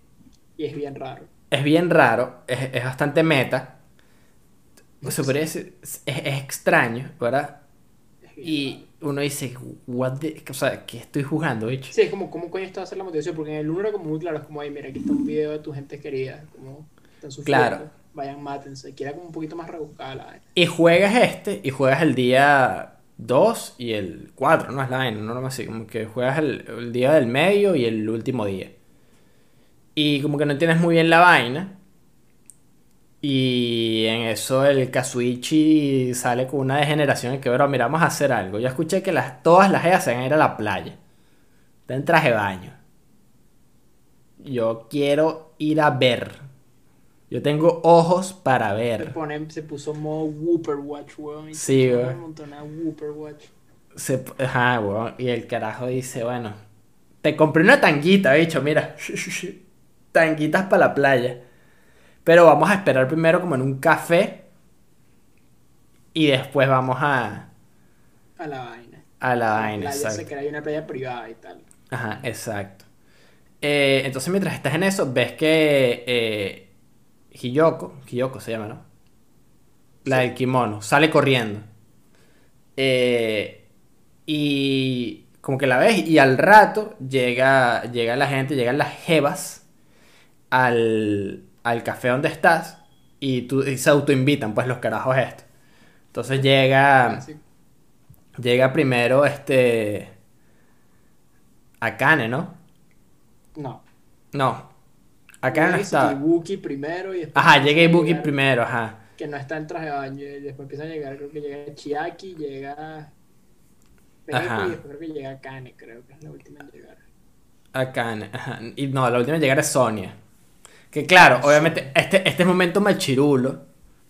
Y es bien raro. es bien raro, es, es bastante meta. Se podría decir, es, es extraño, ¿verdad? Es Y uno dice, what the- o sea, ¿qué estoy jugando, bicho? Sí, es como, ¿cómo coño está a hacer la motivación? Porque en el 1 era como muy claro, es como, ay, mira, aquí está un video de tu gente querida, como están sufriendo, Claro. vayan, mátense, que era como un poquito más rebuscada la vaina. Y juegas este, y juegas el día 2 y el 4, ¿no? Es la vaina, no así, como que juegas el, el día del medio y el último día. Y como que no entiendes muy bien la vaina. Y en eso el Kazuichi sale con una degeneración y que, bro, mira, vamos a hacer algo. Yo escuché que las, todas las ellas se van a ir a la playa. Está en traje de baño. Yo quiero ir a ver. Yo tengo ojos para Se, ver. pone, se puso modo Whooper Watch, weón. Sí, se weón. Un montón a Whooper Watch. Se, ajá, weón. Y el carajo dice, bueno, te compré una tanguita, bicho, mira. Tanguitas para la playa. Pero vamos a esperar primero como en un café. Y después vamos a, A la vaina. a la La vaina, playa se crea hay una playa privada y tal. Ajá, exacto. Eh, entonces mientras estás en eso, ves que eh, Hiyoko, Hiyoko se llama, ¿no? La Sí. del kimono, sale corriendo. Eh, y como que la ves y al rato llega, llega la gente, llegan las jevas al, al café donde estás y, tú, y se autoinvitan, pues los carajos estos. Entonces llega, Así. llega primero este... Akane, ¿no? No. No. Akane no Llega está. Ibuki primero y después. Ajá, llega Ibuki llega- primero, ajá. Que no está en traje de baño. Y después empieza a llegar, creo que llega Chiaki, llega. Ajá. y después creo que llega Kane, creo que es la última en llegar. Akane, ajá. Y no, la última en llegar es Sonia. Que claro, obviamente, este, este es momento machirulo.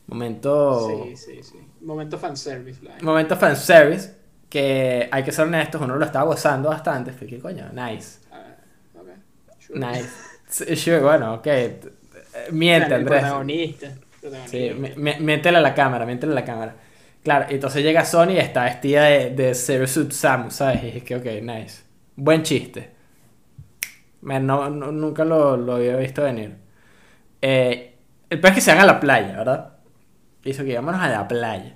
Momento. Sí, sí, sí. Momento fanservice. Vaina. Momento fanservice. Que hay que ser honestos, uno lo estaba gozando bastante. Fue que coño, nice. Ah, ok. Sure. Nice. Sure, bueno, ok. Eh, Miente, Claro, Andrés. protagonista. protagonista. Sí, mi- mi- miéntele a la cámara, miéntele a la cámara. Claro, entonces llega Sony y está vestida de, de Zero Suit Samus, ¿sabes? Y es que, ok, nice. Buen chiste. Me- no, no- nunca lo, lo había visto venir. Eh, el peor es que se van a la playa, ¿verdad? Hizo que vámonos a la playa.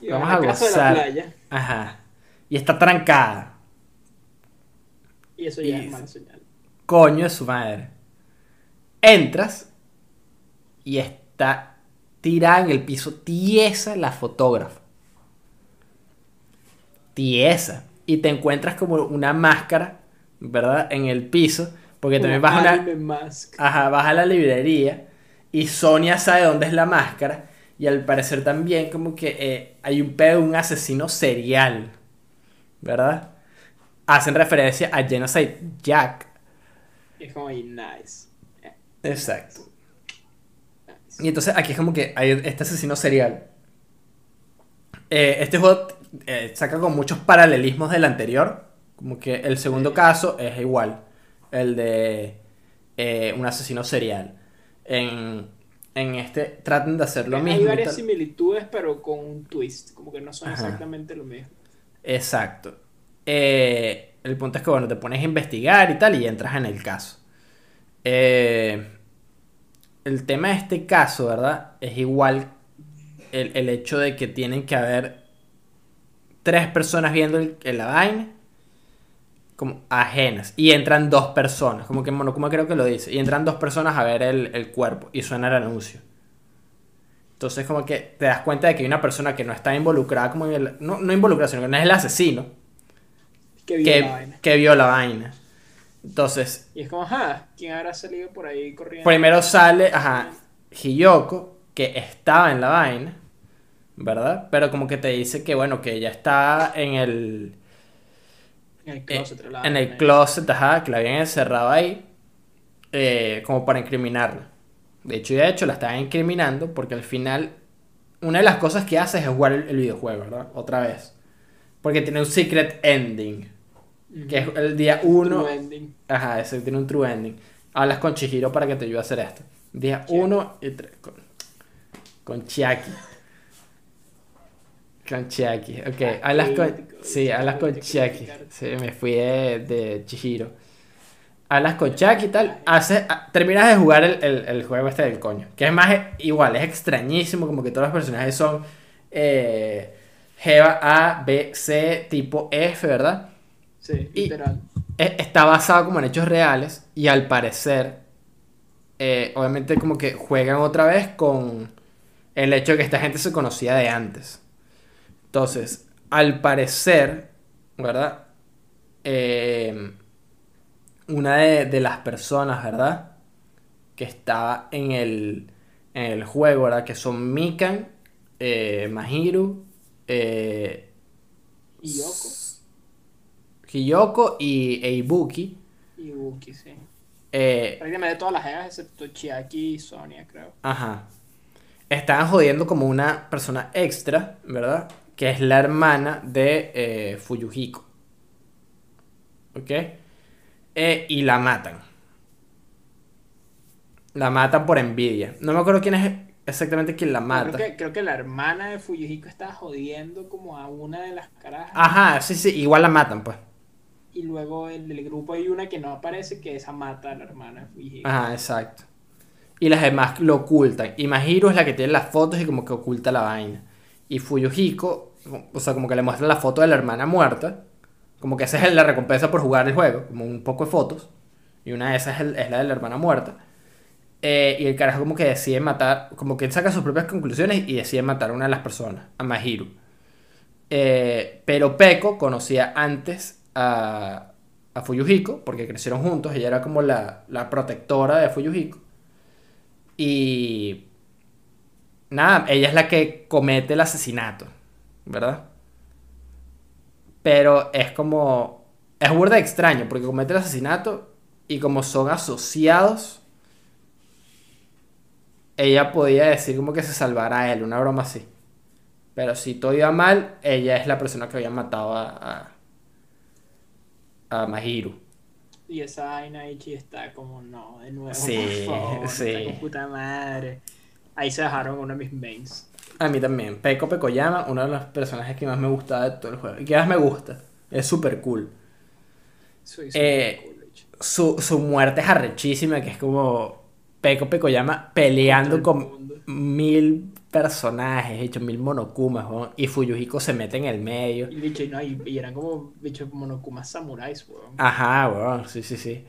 Y Vamos a de gozar. la playa. Ajá. Y está trancada. Y eso ya Y- es mala señal. Coño de su madre. Entras y está tirada en el piso, tiesa la fotógrafa. Tiesa. Y te encuentras como una máscara, ¿verdad? En el piso. Porque también vas a una, mask. Ajá, vas a la librería y Sonia sabe dónde es la máscara y al parecer también como que eh, hay un pedo de un asesino serial, ¿verdad? Hacen referencia a Genocide Jack. Es como ahí, nice. Exacto. nice. Y entonces aquí es como que hay este asesino serial. Eh, este juego eh, saca con muchos paralelismos del anterior. Como que el segundo Sí. caso es igual. El de eh, un asesino serial. En, en este tratan de hacer lo Hay mismo. y varias similitudes, pero con un twist. Como que no son Ajá. exactamente lo mismo. Exacto. Eh, el punto es que, bueno, te pones a investigar y tal y entras en el caso. Eh, el tema de este caso, ¿verdad? Es igual el, el hecho de que tienen que haber tres personas viendo el, el- la vaina como ajenas y entran dos personas, como que Monokuma creo que lo dice, y entran dos personas a ver el, el cuerpo y suena el anuncio. Entonces como que te das cuenta de que hay una persona que no está involucrada como en el, no, no involucrada, sino que no es el asesino Que vio que, la vaina. que vio la vaina. Entonces, Y es como, ajá, ¿quién habrá salido por ahí corriendo? primero sale, ajá, Hiyoko, que estaba en la vaina, ¿verdad? Pero como que te dice que, bueno, que ella está en el, En el eh, closet. la en el closet, ajá, que la habían encerrado ahí, eh, como para incriminarla. De hecho, y de hecho, la estaban incriminando porque al final, una de las cosas que hace es jugar el, el videojuego, ¿verdad? Otra vez. Porque tiene un secret ending, que es el día 1. True ending. Ajá, ese tiene un true ending. Hablas con Chihiro para que te ayude a hacer esto. Día Chiaki. 1 y 3. Con, con Chiaki. Con Chiaki. Ok, Ah, hablas con. crítico, Sí, hablas con Chiaki. Sí, me fui de, de Chihiro. Hablas con Chiaki y tal. Haces, ah, terminas de jugar el, el- el juego este del coño. Que es más, eh, igual, es extrañísimo. Como que todos los personajes son. Eh, Jeva A, B, C, tipo F, ¿verdad? Sí, Y- literal. e- está basado como en hechos reales y al parecer, eh, obviamente como que juegan otra vez con el hecho de que esta gente se conocía de antes. Entonces, al parecer, ¿verdad? Eh, una de, de las personas, ¿verdad? Que está en el, en el juego, ¿verdad? Que son Mikan, eh, Mahiru, eh, Y Yoko. Hiyoko y Eibuki. Y Uki, sí. eh, Prácticamente todas las jegas excepto Chiaki y Sonia, creo. Ajá. Estaban jodiendo como una persona extra, ¿verdad? Que es la hermana de eh, Fuyuhiko. ¿Ok? Eh, y la matan. La matan por envidia. No me acuerdo quién es exactamente quién la mata. Creo que, creo que la hermana de Fuyuhiko estaba jodiendo como a una de las carajas. Ajá, sí, sí, igual la matan, pues. Y luego en el grupo hay una que no aparece, que esa mata a la hermana de Fuyuhiko. Ajá, exacto. Y las demás lo ocultan. Y Mahiro es la que tiene las fotos y como que oculta la vaina. Y Fuyuhiko, o sea, como que le muestra la foto de la hermana muerta. Como que esa es la recompensa por jugar el juego, como un poco de fotos. Y una de esas es, es la de la hermana muerta. Eh, y el carajo como que decide matar, como que él saca sus propias conclusiones y decide matar a una de las personas, a Mahiro. Eh, pero Peko conocía antes a, a Fuyuhiko, porque crecieron juntos, ella era como la, la protectora de Fuyuhiko. Y nada, ella es la que comete el asesinato, ¿verdad? Pero es como, es burda extraño, porque comete el asesinato y como son asociados, ella podía decir como que se salvara a él, una broma así. Pero si todo iba mal, ella es la persona que había matado a, a, a Mahiru. Y esa vaina Ichi está como, no, de nuevo, Sí, por favor, sí. está con puta madre. Ahí se dejaron uno de mis mains. A mí también. Peko Pekoyama, uno de los personajes que más me gusta de todo el juego. Y que más me gusta. Es súper cool. Soy Eh, súper cool. Su, su muerte es arrechísima, que es como Peko Pekoyama peleando con mil personajes, hecho mil monokumas, y Fuyuhiko se mete en el medio. Y, bicho, no, y, y eran como bichos monokumas samuráis, weón. Ajá, weón, sí, sí, sí.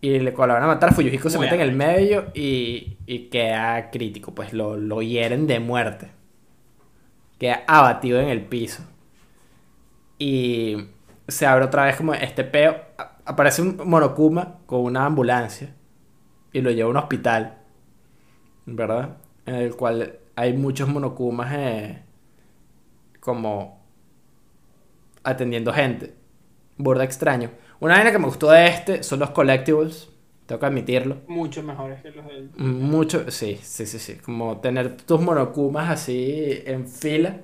Y le, cuando la van a matar, Fuyuhiko se Muy mete en el medio y, y queda crítico, pues lo, lo hieren de muerte. Queda abatido en el piso. Y se abre otra vez como este peo. Aparece un Monokuma con una ambulancia y lo lleva a un hospital, ¿verdad? En el cual hay muchos Monokumas eh, como atendiendo gente. Burda extraño. Una vaina que me gustó de este son los collectibles. Tengo que admitirlo. Mucho mejores que los del. Mucho, sí, sí, sí, sí. Como tener tus monokumas así en fila.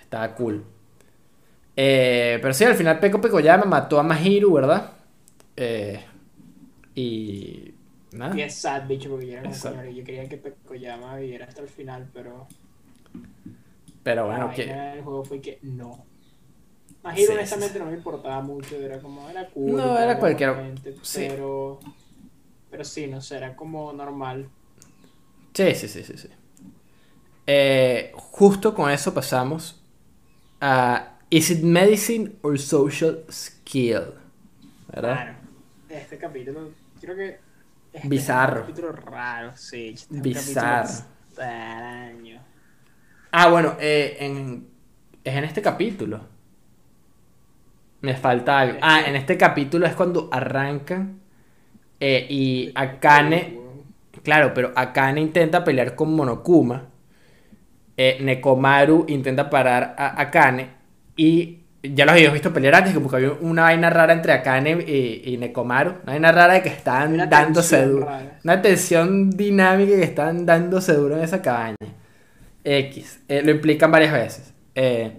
Está cool. Eh, pero sí, al final Peko Pekoyama mató a Mahiru, ¿verdad? Eh, y. Nada. Y es sad, bicho, porque yo, era coño, yo quería que Pekoyama viviera hasta el final, pero. Pero bueno, que. del juego fue que no. Mahiro, Sí, honestamente, sí, no me importaba mucho, era como, era cool. No, era tal, cualquier- buena gente, sí. Pero. Pero sí, no sé, era como normal. Sí, sí, sí, sí, sí. Eh, justo con eso pasamos a ¿Is it medicine or social skill? ¿Verdad? Claro. Este capítulo, creo que. este Bizarro. Es un capítulo raro, sí. este es un Bizarro. capítulo. Ah, bueno, eh, en, es en este capítulo. Me falta algo. Ah, en este capítulo es cuando arrancan eh, y Akane, claro, pero Akane intenta pelear con Monokuma. Eh, Nekomaru intenta parar a Akane y ya los habíamos visto pelear antes, como que había una vaina rara entre Akane y, y Nekomaru. Una vaina rara de que Una dándose duro. Una tensión dinámica que estaban dándose duro en esa cabaña. X. Eh, lo implican varias veces. Eh,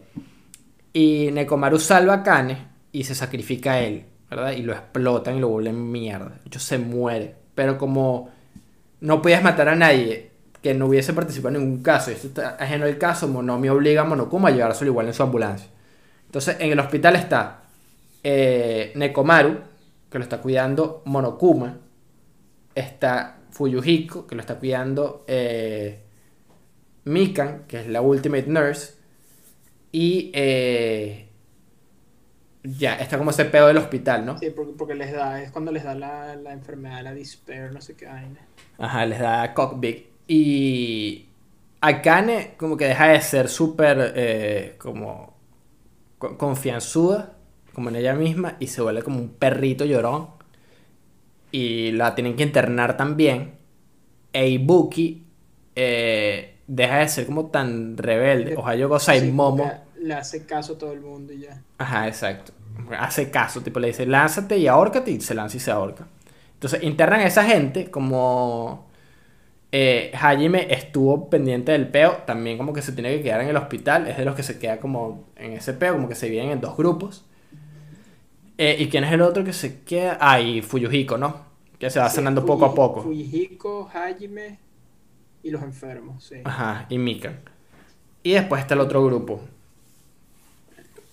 y Nekomaru salva a Kane y se sacrifica él, ¿verdad? Y lo explotan y lo vuelven mierda. De hecho, se muere. Pero como no podías matar a nadie que no hubiese participado en ningún caso, y esto está ajeno al caso, Monomi obliga a Monokuma a llevárselo igual en su ambulancia. Entonces, en el hospital está eh, Nekomaru, que lo está cuidando Monokuma. Está Fuyuhiko, que lo está cuidando eh, Mikan, que es la Ultimate Nurse. Y eh, ya, está como ese pedo del hospital, ¿no? Sí, porque, porque les da, es cuando les da la, la enfermedad, la despair, no sé qué vaina. Ajá, les da cockpit. Y Akane como que deja de ser súper eh, como co- confianzuda, como en ella misma, y se vuelve como un perrito llorón. Y la tienen que internar también. E Ibuki eh, deja de ser como tan rebelde. Ohio Gozai Sí, Momo. Le, hace caso a todo el mundo y ya. Ajá, exacto. Hace caso, tipo le dice, lánzate y ahórcate, y se lanza y se ahorca. Entonces internan a esa gente como eh, Hajime estuvo pendiente del peo, también como que se tiene que quedar en el hospital, es de los que se queda como en ese peo, como que se dividen en dos grupos. Eh, ¿Y quién es el otro que se queda? Ah, y Fuyuhiko, ¿no? Que se va Sí, sanando poco a poco. Fujihiko, Hajime y los enfermos, sí. Ajá, y Mika. Y después está el otro grupo.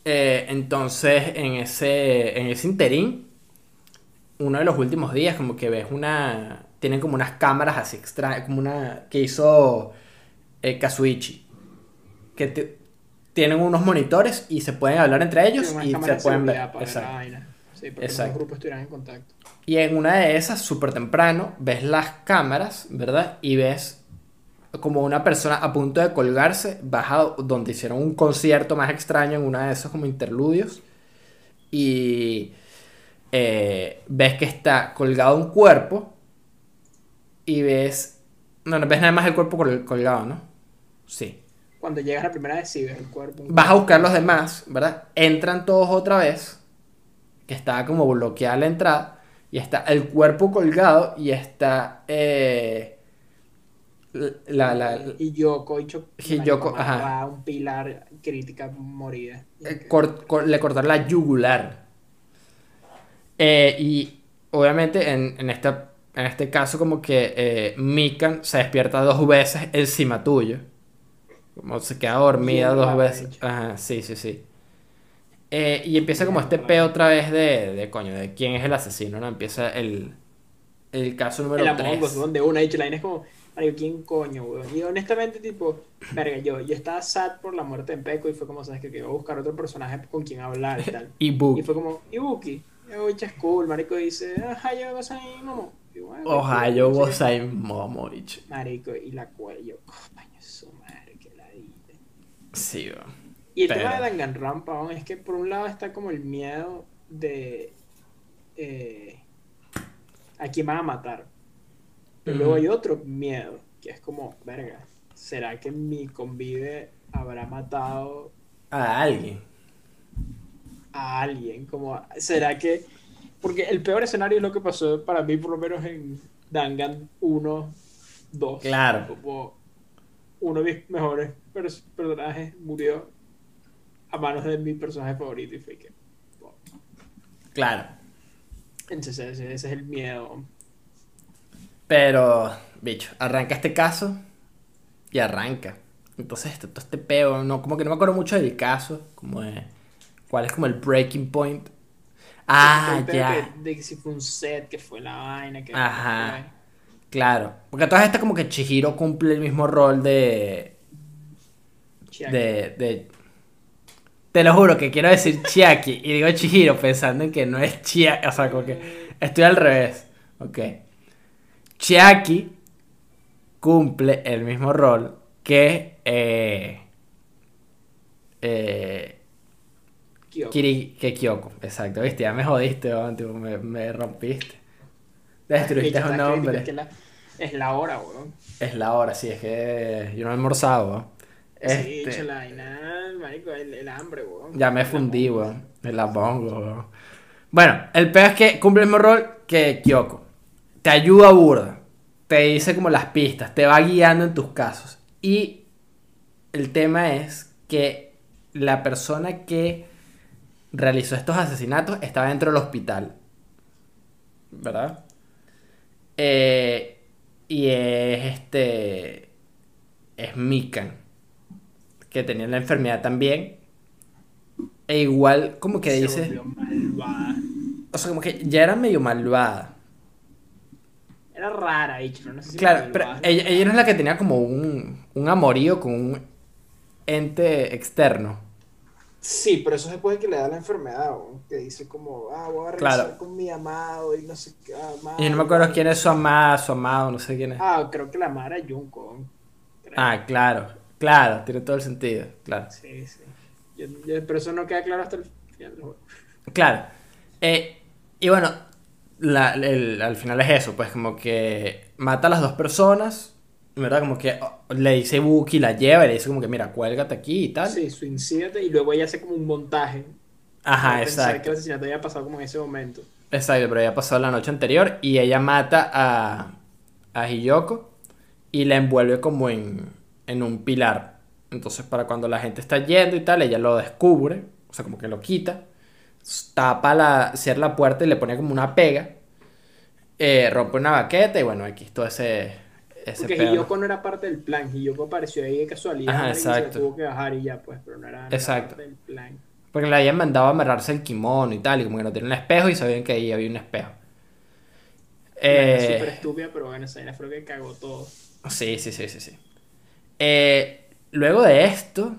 Eh, entonces, en ese, en ese interín, uno de los últimos días, como que ves una. Tienen como unas cámaras así extrañas, como una. que hizo eh, Kazuichi. Que te- tienen unos monitores y se pueden hablar entre ellos y se pueden ver. Exacto. vaina. Sí, porque Exacto. los grupos estuvieran en contacto. Y en una de esas, súper temprano, ves las cámaras, ¿verdad? Y ves como una persona a punto de colgarse, baja donde hicieron un concierto más extraño en una de esos como interludios. Y eh, ves que está colgado un cuerpo. Y ves... No, no ves nada más el cuerpo col- colgado, ¿no? Sí. Cuando llegas la primera vez, sí ves el cuerpo. Vas a buscar los demás, ¿verdad? Entran todos otra vez. Que está como bloqueada la entrada. Y está el cuerpo colgado. Y está. eh, la, la- la- Y Yoko, y Cho- Hiyoko, ajá. un pilar crítica morida. Eh, le cortaron la yugular. Eh, y obviamente en, en, esta, en este caso, como que eh, Mikan se despierta dos veces encima tuyo. Como se queda dormida dos veces. Ajá, sí, sí, sí. Y empieza como este peo otra vez de, de coño, de quién es el asesino, ¿no? Empieza el, el caso número el Among Us, 3. donde una vaina es como, marico, ¿quién coño, weón? Y honestamente, tipo, verga, yo, yo estaba sad por la muerte de Peko y fue como, ¿sabes qué? Que a buscar otro personaje con quien hablar y tal. Y Book. Y fue como, Ibuki. Y Ibuki es cool, marico dice, yo vas ahí, no sé qué. Gozai Momo. Marico, y la cuello, coño, su madre, que la dije. Sí, weón. Y el Pero- tema de Danganronpa aún es que por un lado está como el miedo de eh, a quién van a matar. Pero luego hay otro miedo, que es como, verga, ¿será que mi convive habrá matado A alguien. a alguien? Como, ¿será que...? Porque el peor escenario es lo que pasó para mí, por lo menos en Dangan 1, 2. Claro. Como uno de mis mejores pers- personajes murió a manos de mi personaje favorito y fue que... wow. Claro. Entonces ese, ese es el miedo. Pero, bicho, arranca este caso y arranca. Entonces, este, todo este peo, no, como que no me acuerdo mucho del caso, como de cuál es como el breaking point. Ah, ya, que- de que si fue un set, que fue la vaina, que... Ajá. claro. Porque todas estas como que Chihiro cumple el mismo rol de, Chiaki. de, de... Te lo juro que quiero decir Chiaki y digo Chihiro pensando en que no es Chiaki, o sea, como que estoy al revés. Ok. Chiaki cumple el mismo rol que eh, eh, Kyoko. Kiri, que Kyoko. Exacto, viste, ya me jodiste, me, me rompiste. Destruiste un hombre. Es, que la, es la hora, weón. Es la hora, sí, es que yo no he almorzado, weón. Sí, Este, bicho, la vaina, marico, el, el hambre, weón. Ya me fundí, weón. Me la pongo, weón. Bueno, el peor es que cumple el mismo rol que Kyoko. Te ayuda burda. Te dice como las pistas. Te va guiando en tus casos. Y el tema es que la persona que realizó estos asesinatos estaba dentro del hospital. ¿Verdad? Eh, y es este. Es Mikan. Que tenía la enfermedad también. E igual, como que dice. O sea, como que ya era medio malvada. Era rara, bicho, no sé si Claro, pero ella, ella no es la que tenía como un, un amorío con un ente externo. Sí, pero eso es después de que le da la enfermedad, que dice como, ah, voy a regresar Claro. con mi amado y no sé qué. ah, Y no me acuerdo quién es su amada, su amado, no sé quién es. Ah, creo que la madre era Junko. Creo. Ah, claro, claro, tiene todo el sentido, claro. Sí, sí. Yo- yo- pero eso no queda claro hasta el final del juego. Claro. Eh, y bueno, la- el- al final es eso, pues como que mata a las dos personas, ¿verdad? Como que oh, le dice Buki, la lleva y le dice como que mira, cuélgate aquí y tal. Sí, suicídate y luego ella hace como un montaje. Ajá, pensar que exacto. el asesinato había pasado como en ese momento. Exacto, pero ya pasó la noche anterior y ella mata a, a Hiyoko y la envuelve como en, en un pilar. Entonces, para cuando la gente está yendo y tal, ella lo descubre, o sea, como que lo quita, tapa la, cierra la puerta y le pone como una pega, eh, rompe una baqueta y bueno, aquí todo ese, ese Porque. Hiyoko no era parte del plan. Hiyoko apareció ahí de casualidad. Ajá, y se exacto. tuvo que bajar y ya, pues, pero no era, no era Exacto. parte del plan. Porque le habían mandado a amarrarse el kimono y tal, y como que no tenía un espejo y sabían que ahí había un espejo. Era Eh, súper estúpida, pero bueno, esa lo que cagó todo. Sí, sí, sí, sí, sí. Eh, luego de esto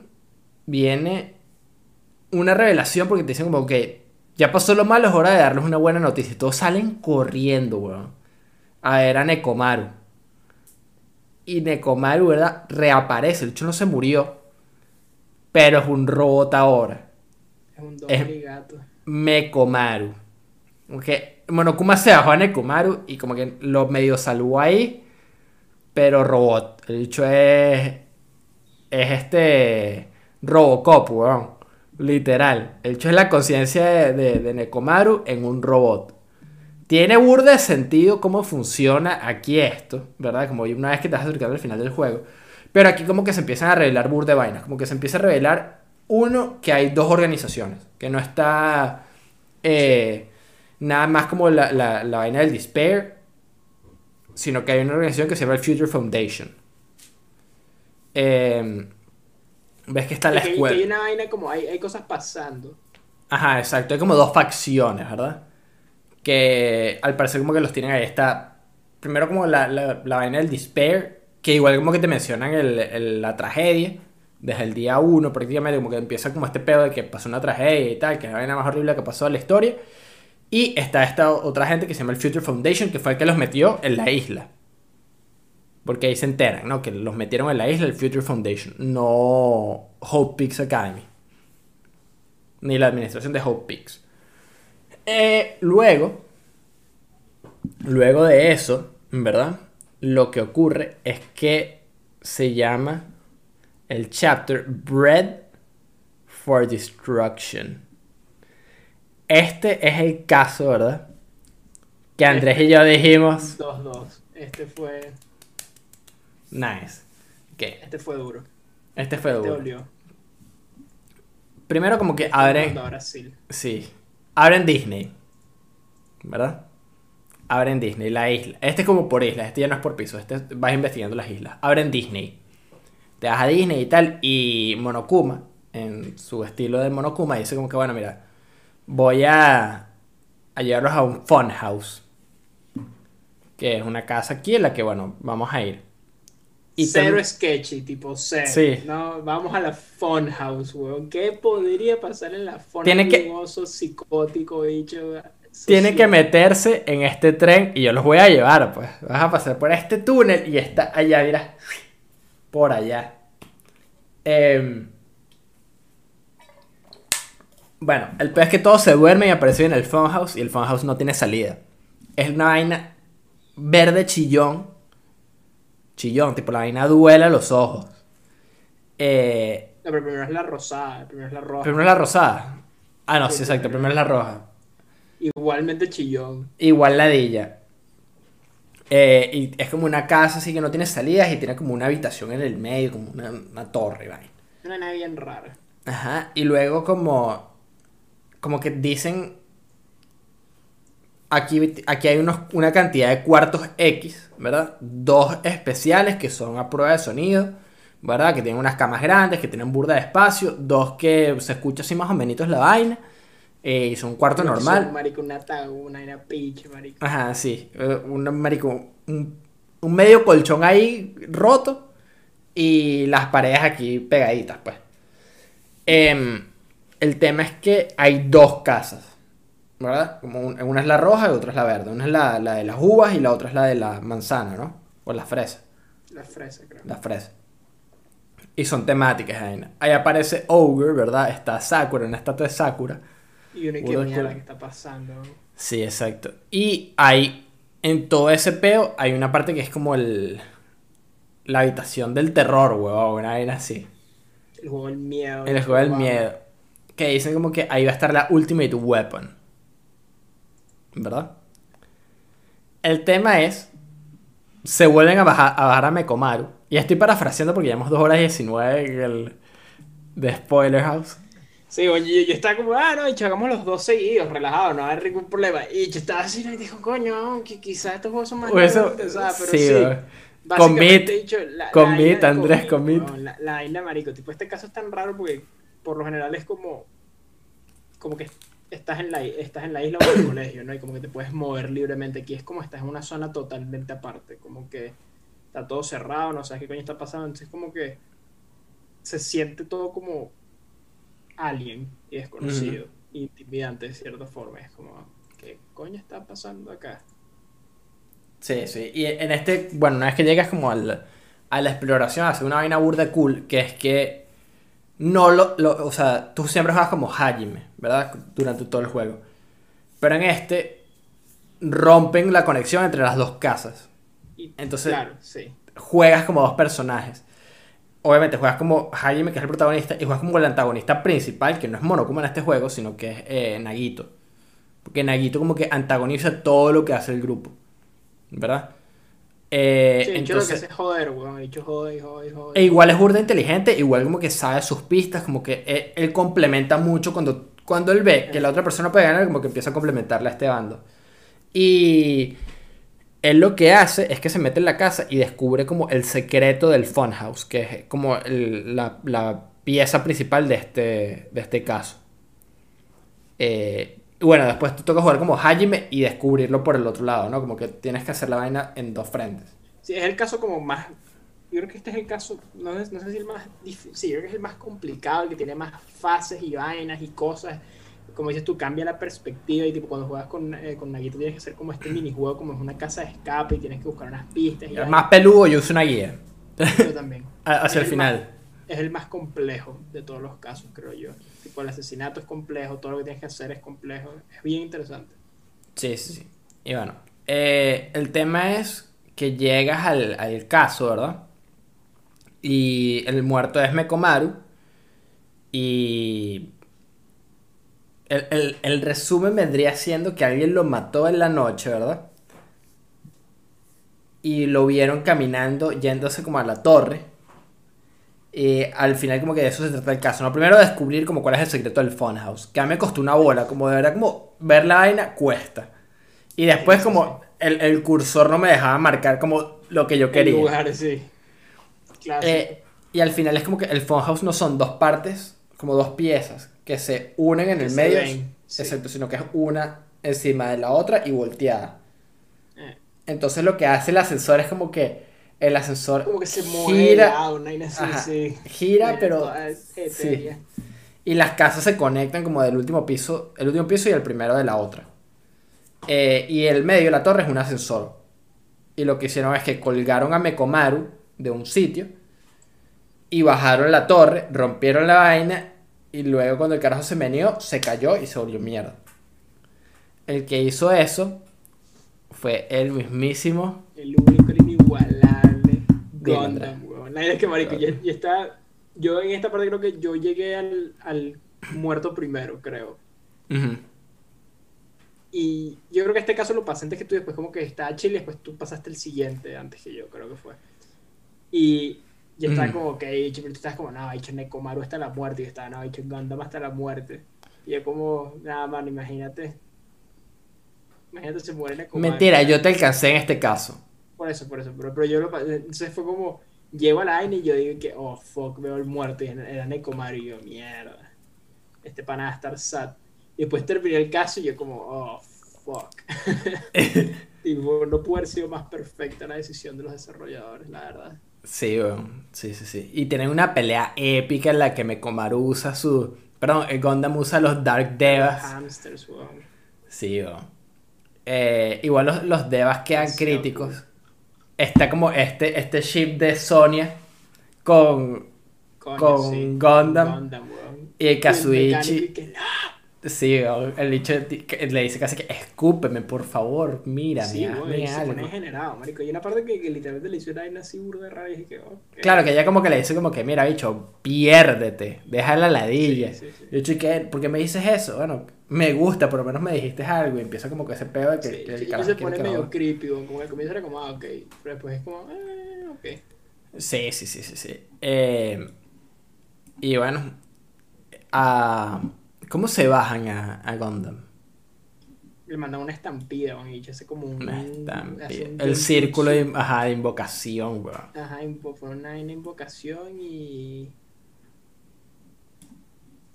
viene una revelación porque te dicen como que ya pasó lo malo, es hora de darles una buena noticia. Todos salen corriendo, weón. A ver a Nekomaru. Y Nekomaru, ¿verdad? Reaparece. El hecho no se murió. Pero es un robot ahora. Es un gato. Mekomaru. Que Monokuma se bajó a Nekomaru y como que lo medio salvó ahí, pero robot. El dicho es. Es este. Robocop, weón. Literal. El hecho es la conciencia de, de, Nekomaru en un robot. Tiene burda de sentido cómo funciona aquí esto, ¿verdad? Como una vez que te vas acercando al final del juego. Pero aquí como que se empiezan a revelar burda de vainas. Como que se empieza a revelar, uno, que hay dos organizaciones. Que no está eh, nada más como la, la, la vaina del Despair. Sino que hay una organización que se llama el Future Foundation. Eh, Ves que está la Y que, escuela. hay una vaina como, hay, hay cosas pasando. Ajá, exacto. Hay como dos facciones, ¿verdad? Que al parecer como que los tienen ahí. Está primero como la, la, la vaina del despair, que igual como que te mencionan el- el- la tragedia. Desde el día uno prácticamente como que empieza como este pedo de que pasó una tragedia y tal, que es la vaina más horrible que pasó en la historia. Y está esta otra gente que se llama el Future Foundation, que fue el que los metió en la isla. Porque ahí se enteran, ¿no? Que los metieron en la isla el Future Foundation, no Hope Peaks Academy ni la administración de Hope Peaks. Eh, luego, luego de eso, ¿verdad? Lo que ocurre es que se llama el chapter Bread for Destruction. Este es el caso, ¿verdad? Que Andrés y yo dijimos, 2-2. Este fue, nice. Ok, este fue duro. este fue Este duro. dolió. Primero como que abren... Brasil. Sí. Abren Disney. ¿Verdad? Abren Disney, la isla. Este es como por isla, este ya no es por piso, este es- vas investigando las islas. Abren Disney. Te vas a Disney y tal. Y Monokuma, en su estilo de Monokuma, dice como que, bueno, mira, voy a, a llevarlos a un fun house. Que es una casa aquí en la que, bueno, vamos a ir. Y Cero sketchy, tipo cero. Sí. No, vamos a la Funhouse, weón. ¿Qué podría pasar en la Funhouse? Tiene que- Un oso psicótico, bicho. Tiene que meterse en este tren y yo los voy a llevar, pues. Vas a pasar por este túnel y está allá, mira. Por allá. Em, bueno, el peor es que todos se duermen y aparecen en el funhouse y el funhouse no tiene salida. Es una vaina verde chillón. Chillón, tipo la vaina duele a los ojos. Eh, No, pero primero es la rosada, primero es la roja. primero es la rosada. Ah, no, sí, Sí, exacto. primero. Es la roja. Igualmente chillón. Igual ladilla. Eh, y es como una casa así que no tiene salidas y tiene como una habitación en el medio, como una, una torre, vaina. Una nave bien rara. Ajá. Y luego como. Como que dicen. Aquí, aquí hay unos, una cantidad de cuartos X, ¿verdad? Dos especiales que son a prueba de sonido, ¿verdad? Que tienen unas camas grandes, que tienen burda de espacio. Dos que se escucha así más o menos la vaina. eh, y son un cuarto normal. son, Marico, una tabú, una pinche, marico. Ajá, sí. eh, Un, marico, un, un medio colchón ahí roto y las paredes aquí pegaditas, pues. Em, el tema es que hay dos casas, ¿verdad? Como un- una es la roja y otra es la verde. Una es la, la de las uvas y la otra es la de la manzana, ¿no? O la fresa. La fresa, creo. La fresa. Y son temáticas, vaina. Ahí aparece Ogre, ¿verdad? Está Sakura, una estatua de Sakura. Y uno que que- está pasando. Sí, exacto. Y hay, en todo ese peo, hay una parte que es como el... La habitación del terror, huevón, una vaina así. El juego del miedo. El juego del miedo. Que dicen como que ahí va a estar la Ultimate Weapon. ¿Verdad? El tema es. Se vuelven a bajar a, bajar a Mekomaru. Y estoy parafraseando porque llevamos 2 horas y 19 en el. De Spoiler House. Sí, oye, yo, estaba como, ah, no, y hagamos los dos seguidos, relajados, no hay ningún problema. Y yo estaba así, y dijo, coño, que quizás estos juegos son más O eso- largos, ¿sabes? Pero sí, sí. Commit, dicho, la- la commit, vaina- Andrés, commit. weón, La, la vaina, marico, tipo, este caso es tan raro porque por lo general es como, como que estás en la, estás en la isla o en el colegio, ¿no? Y como que te puedes mover libremente. Aquí es como estás en una zona totalmente aparte, como que está todo cerrado, no sabes qué coño está pasando, entonces como que se siente todo como alien y desconocido, intimidante de cierta forma. Es como, ¿qué coño está pasando acá? Sí, sí. Y en este, bueno, una vez que llegas como al, a la exploración, hace una vaina burda cool, que es que no lo, lo- o sea, tú siempre juegas como Hajime, ¿verdad? Durante todo el juego. Pero en este rompen la conexión entre las dos casas. Entonces- claro, sí. Juegas como dos personajes. Obviamente juegas como Hajime, que es el protagonista, y juegas como el antagonista principal, que no es Monokuma en este juego, sino que es eh, Nagito. Porque Nagito como que antagoniza todo lo que hace el grupo. ¿Verdad? Eh, Sí, el bicho lo que entonces, es joder, weón. El bicho jode y jode y jode. e igual es burda inteligente, igual como que sabe sus pistas, como que él, él complementa mucho cuando, cuando él ve que la otra persona puede ganar, como que empieza a complementarle a este bando. Y él lo que hace es que se mete en la casa y descubre como el secreto del Funhouse, que es como el- la, la pieza principal de este, de este caso. Eh, bueno, después te toca jugar como Hajime y descubrirlo por el otro lado, ¿no? Como que tienes que hacer la vaina en dos frentes. Sí, es el caso como más. Yo creo que este es el caso, no, sé- no sé si el más difícil, sí, yo creo que es el más complicado, el que tiene más fases y vainas y cosas. Como dices tú, cambia la perspectiva y tipo cuando juegas con, eh, con Nagito tienes que hacer como este minijuego, como es una casa de escape y tienes que buscar unas pistas y Es más peludo, yo uso una guía. Yo también. Hacia Es el más- final. Es el más complejo de todos los casos, creo yo. Tipo, el asesinato es complejo, todo lo que tienes que hacer es complejo. Es bien interesante. Sí, sí, sí. Y bueno, eh, el tema es que llegas al, al caso, ¿verdad? Y el muerto es Mekomaru. Y el, el- el resumen vendría siendo que alguien lo mató en la noche, ¿verdad? Y lo vieron caminando, yéndose como a la torre. Y al final como que de eso se trata el caso. ¿no? Primero descubrir como cuál es el secreto del Funhouse. Que a mí me costó una bola, como de verdad como ver la vaina cuesta. Y después como el, el cursor no me dejaba marcar como lo que yo El quería. lugar, sí. Eh, y al final es como que el Funhouse no son dos partes, como dos piezas que se unen en Que el medio. ven, sí. Exacto, sino que es una encima de la otra y volteada. Eh, Entonces lo que hace el ascensor es como que el ascensor como que se mueve gira, así, ajá, sí. gira, pero toda etérea. y las casas se conectan como del último piso, el último piso y el primero de la otra. Eh, y el medio de la torre es un ascensor. Y lo que hicieron es que colgaron a Mekomaru de un sitio y bajaron la torre, rompieron la vaina y luego cuando el carajo se meneó, se cayó y se volvió mierda. El que hizo eso fue el mismísimo Gundam, weón. Verdad es que, marico, ya, ya está... Yo en esta parte creo que yo llegué al, al muerto primero, creo. Ujú. Y yo creo que este caso lo pasé antes que tú, después como que estaba chill y después tú pasaste el siguiente antes que yo, creo que fue. Y yo estaba Mm. como, bicho, pero tú estás como, no, dicho Nekomaru hasta la muerte. Y estaba, no, dicho Gundam hasta la muerte. Y yo como, nada, man, imagínate. Imagínate se muere Nekomaru. Mentira, yo te alcancé en este caso. Por eso, por eso. Pero, pero yo lo pasé. Entonces fue como, llego a la vaina y yo digo que, oh, fuck, veo el muerto. Y era Nekomaru y yo, mierda. Este pana va a estar sad. Y después terminé el caso y yo como, oh, fuck. Tipo, no pudo haber sido más perfecta la decisión de los desarrolladores, la verdad. Sí, weón. sí, sí, sí. Y tienen una pelea épica en la que Mekomaru usa su... Perdón, el Gundam usa los Dark Los Devas. hamsters, weón. Sí, weón. Eh, igual los, los Devas quedan críticos. Está como este, este ship de Sonia con, Coño, con sí, Gundam. Gundam, weón. Y Kazuichi. mecánico y que, ¡ah! Sí, el dicho le dice casi que escúpeme, por favor, mírame, Sí, y se algo. pone generado, marico. Y una parte que, que literalmente le hizo una vaina así burda de rabia y que, ok. Claro, que ella como que le dice como que, mira, bicho, piérdete, deja la ladilla. Sí, sí. Y yo, ¿qué? ¿Por qué me dices eso? Bueno, me gusta, por lo menos me dijiste algo. Y empieza como que ese pedo de que, Sí, que el carajo se pone medio creepy. Como al comienzo era como, ah, ok. Pero después es como, eh, ok. Sí, sí, sí, sí, sí. Eh, y bueno, a- ¿cómo se bajan a, a Gundam? Le mandan una estampida, weón, y hace como un. Una estampida. un El círculo de, ajá, de invocación, weón. Ajá, fue una, una invocación y.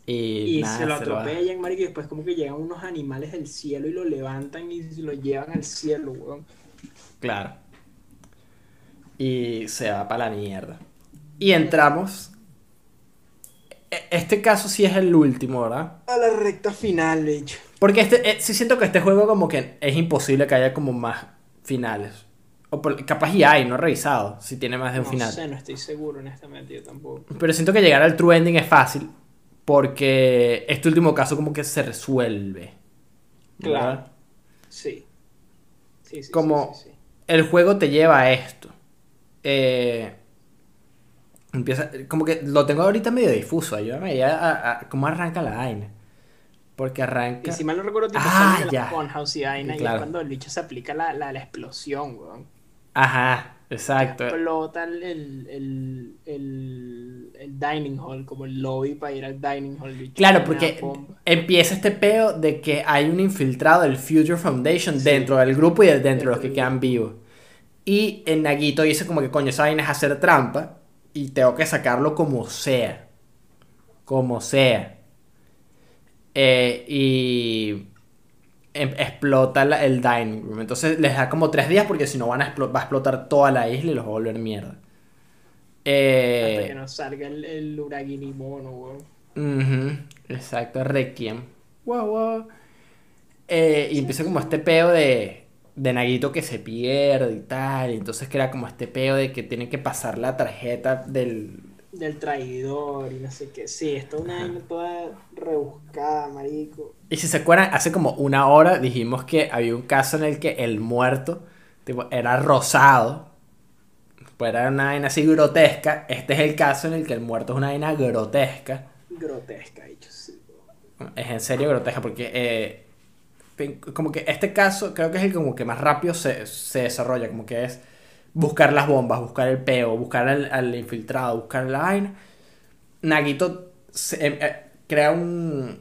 Y, Y nada, se lo se lo atropellan, marico, y después como que llegan unos animales del cielo y lo levantan y lo llevan al cielo, weón. Claro. Y se va para la mierda. Y entramos. E- Este caso sí es el último, ¿verdad? A la recta final, hecho. Porque este, eh, sí siento que este juego como que es imposible que haya como más finales. O por- capaz y hay, no he revisado si tiene más de un No final. sé, no estoy seguro, honestamente, yo tampoco. Pero siento que llegar al true ending es fácil. Porque este último caso como que se resuelve. Claro. Sí. Sí, sí, Como- sí, sí, sí. el juego te lleva a esto. Eh, empieza, como que lo tengo ahorita medio difuso. Ayúdame ya a, a- cómo arranca la vaina. Porque arranca. Y si mal no recuerdo, tipo, Ah, de ya. la Funhouse y vaina, y Claro. es cuando el bicho se aplica la, la, la explosión, weón. Ajá, exacto. Explota el, el, el, el, el dining hall, como el lobby para ir al dining hall. bicho Claro, porque empieza este peo de que hay un infiltrado del Future Foundation Sí. dentro del grupo y de- dentro de los que quedan vivos. Y en Naguito dice como que coño, esa vaina es hacer trampa y tengo que sacarlo como sea. Como sea. Eh, y em- explota la- el dining room. Entonces les da como tres días porque si no van a explo- va a explotar toda la isla y los va a volver mierda. Eh, Hasta que nos salga el, el Uragini mono, weón. Ujú, exacto, Requiem. Wow, wow. Eh, y empieza como este peo de, de Naguito que se pierde y tal. Y entonces crea como este peo de que tiene que pasar la tarjeta del. Del traidor y no sé qué. Sí, está una vaina toda rebuscada, marico. Y si se acuerdan, hace como una hora dijimos que había un caso en el que el muerto tipo, era rosado. Pues era una vaina así grotesca. Este es el caso en el que el muerto es una vaina grotesca. Grotesca, dicho, sí. Es en serio grotesca porque eh, como que este caso creo que es el como que más rápido se, se desarrolla, como que es buscar las bombas, buscar el peo, buscar al, al infiltrado, buscar la vaina. Naguito se- eh, eh, crea un,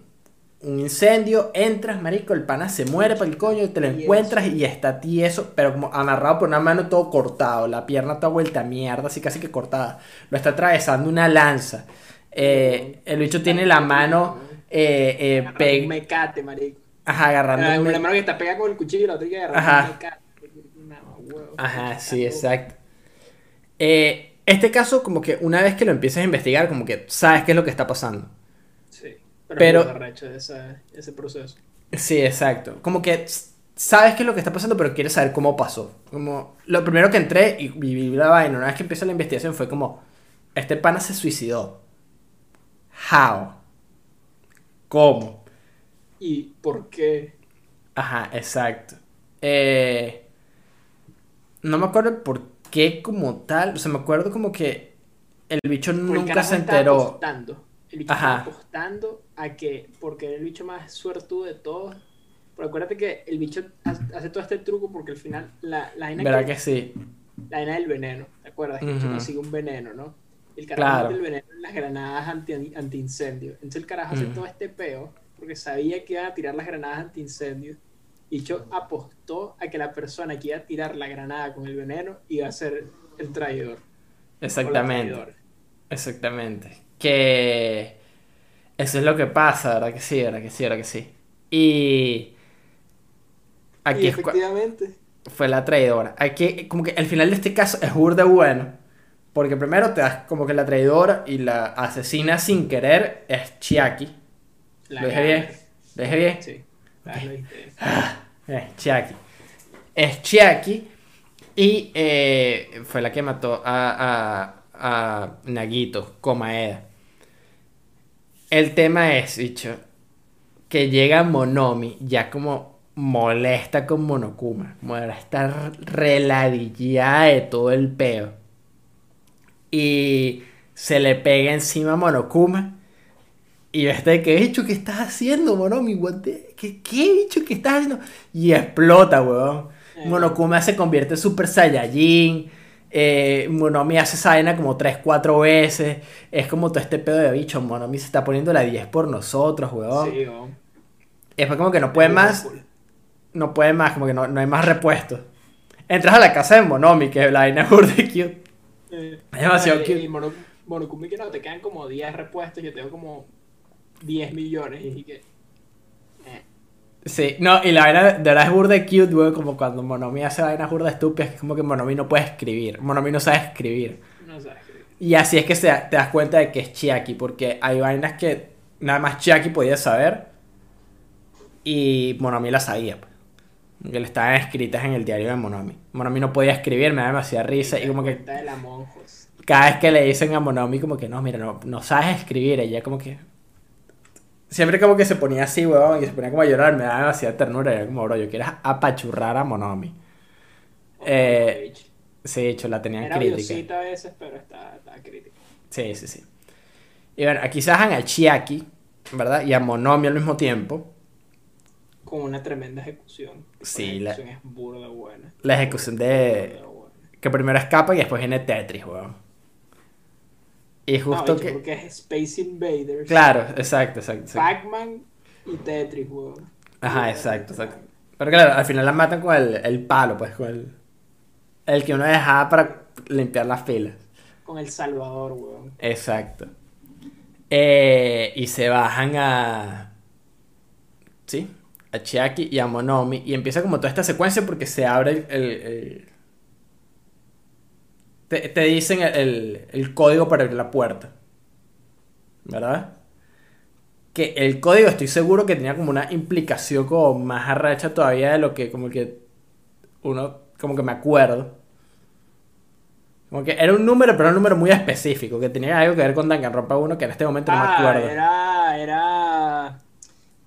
un incendio, entras, marico, el pana se muere para el coño, te lo encuentras y está tieso, pero como amarrado por una mano todo cortado, la pierna toda vuelta a mierda, así casi que cortada. Lo está atravesando una lanza. Eh, el bicho tiene la mano eh, eh, pe- mecate, marico. Ajá, agarrando Ah, un una mano que está pegada con el cuchillo y la otra que agarrar Ajá. Ajá, sí, exacto. Eh, este caso, como que una vez que lo empiezas a investigar, como que sabes qué es lo que está pasando. Sí, pero, Pero- arrecho ese, ese proceso. Sí, exacto. Como que sabes qué es lo que está pasando, pero quieres saber cómo pasó. Como lo primero que entré y viví la vaina, una vez que empieza la investigación, fue como: Este pana se suicidó. How? ¿Cómo? ¿Y por qué? Ajá, exacto. Eh, no me acuerdo por qué como tal. O sea, me acuerdo como que el bicho Porque nunca se enteró. apostando. El bicho Ajá. estaba apostando a que, porque era el bicho más suertudo de todos. Pero acuérdate que el bicho ha- hace todo este truco porque al final la, la vaina ¿Verdad que- que sí? la vaina del veneno, ¿te acuerdas? Que el bicho Ujú. consigue un veneno, ¿no? El carajo Claro. mete el veneno en las granadas anti, antiincendio. Entonces el carajo hace todo este peo porque sabía que iban a tirar las granadas antiincendio. Y yo apostó a que la persona que iba a tirar la granada con el veneno iba a ser el traidor. Exactamente. Exactamente. Que eso es lo que pasa, ¿verdad que sí? ¿Verdad que sí? ¿Verdad que sí? Y aquí y efectivamente. fue la traidora. Aquí, como que el final de este caso es burda bueno. Porque primero te das como que la traidora y la asesina sin querer es Chiaki. La ¿Lo dije bien? ¿Lo dije bien? Sí. Ah, lo dijiste. Es Chiaki. Es Chiaki. Y eh, fue la que mató a, a, a Nagito, Komaeda. El tema es, dicho, que llega Monomi ya como molesta con Monokuma. Como está reladillada de todo el peo. Y se le pega encima a Monokuma. Y este, ¿qué bicho que estás haciendo, Monomi? ¿Qué, ¿Qué bicho que estás haciendo? Y explota, weón. Eh. Monokuma se convierte en Super Saiyajin. Eh, Monomi hace esa vaina como 3-4 veces. Es como todo este pedo de bicho. Monomi se está poniendo la 10 por nosotros, weón. Sí, weón. Y después como que no puede más. No puede más, como que no, no hay más repuestos. Entras a la casa de Monomi, que la vaina es de cute. Eh, es demasiado cute. Y Monokumi que no, te quedan como 10 repuestos. Yo tengo como 10 millones. Y que... Sí, no, y la vaina de verdad es burda cute, güey, como cuando Monomi hace vainas burda estúpidas, que es como que Monomi no puede escribir. Monomi no sabe escribir. No sabe escribir. Y así es que se, te das cuenta de que es Chiaki, porque hay vainas que nada más Chiaki podía saber y Monomi las sabía, pues. Que le estaban escritas en el diario de Monomi. Monomi no podía escribir, me da demasiada risa y como que... Cada vez que le dicen a Monomi como que no, mira, no, no sabes escribir, ella como que Siempre como que se ponía así, weón, y se ponía como a llorar, me daba demasiada ternura. Y era como, bro, yo quiero apachurrar a Monomi. Eh, sí, hecho, la tenían era crítica. a veces, pero está, crítica. Sí, sí, sí. Y bueno, aquí se bajan al Chiaki, ¿verdad? Y a Monomi al mismo tiempo. Con una tremenda ejecución. Sí, la ejecución es burda buena. La ejecución de... Que primero escapa y después viene Tetris, weón. Y justo que. Porque es Space Invaders. Claro, exacto, exacto. Pac-Man y Tetris, weón. Ajá, exacto, exacto. Pero claro, al final la matan con el, el palo, pues, con el. El que uno dejaba para limpiar las filas. Con el Salvador, weón. Exacto. Eh, y se bajan a. Sí, a Chiaki y a Monomi. Y empieza como toda esta secuencia porque se abre el te, dicen el, código para abrir la puerta. ¿Verdad? Que el código estoy seguro que tenía como una implicación como más arrecha todavía de lo que como que uno como que me acuerdo. Como que era un número, pero un número muy específico, que tenía algo que ver con Danganronpa 1 que en este momento no me ah, acuerdo. Era, era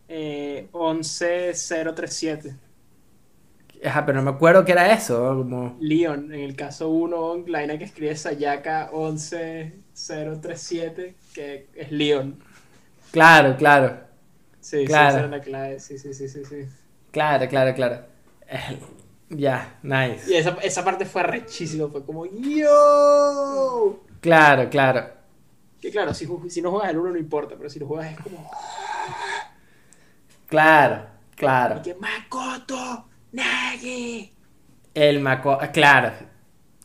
eh, 11037. Ajá, pero no me acuerdo qué era eso. Como... Leon, en el caso 1, la que escribe Sayaka 11037, que es Leon. Claro, claro. Sí, claro. sí, esa la clave. Sí, sí, sí, sí, sí. Claro, claro, claro. Ya, nice. Y esa, esa parte fue rechísima, fue como ¡Yo! Claro, claro. Que claro, si, si no juegas el 1 no importa, pero si lo juegas es como. Claro, claro. Y que Makoto Nagi. El Maco, claro.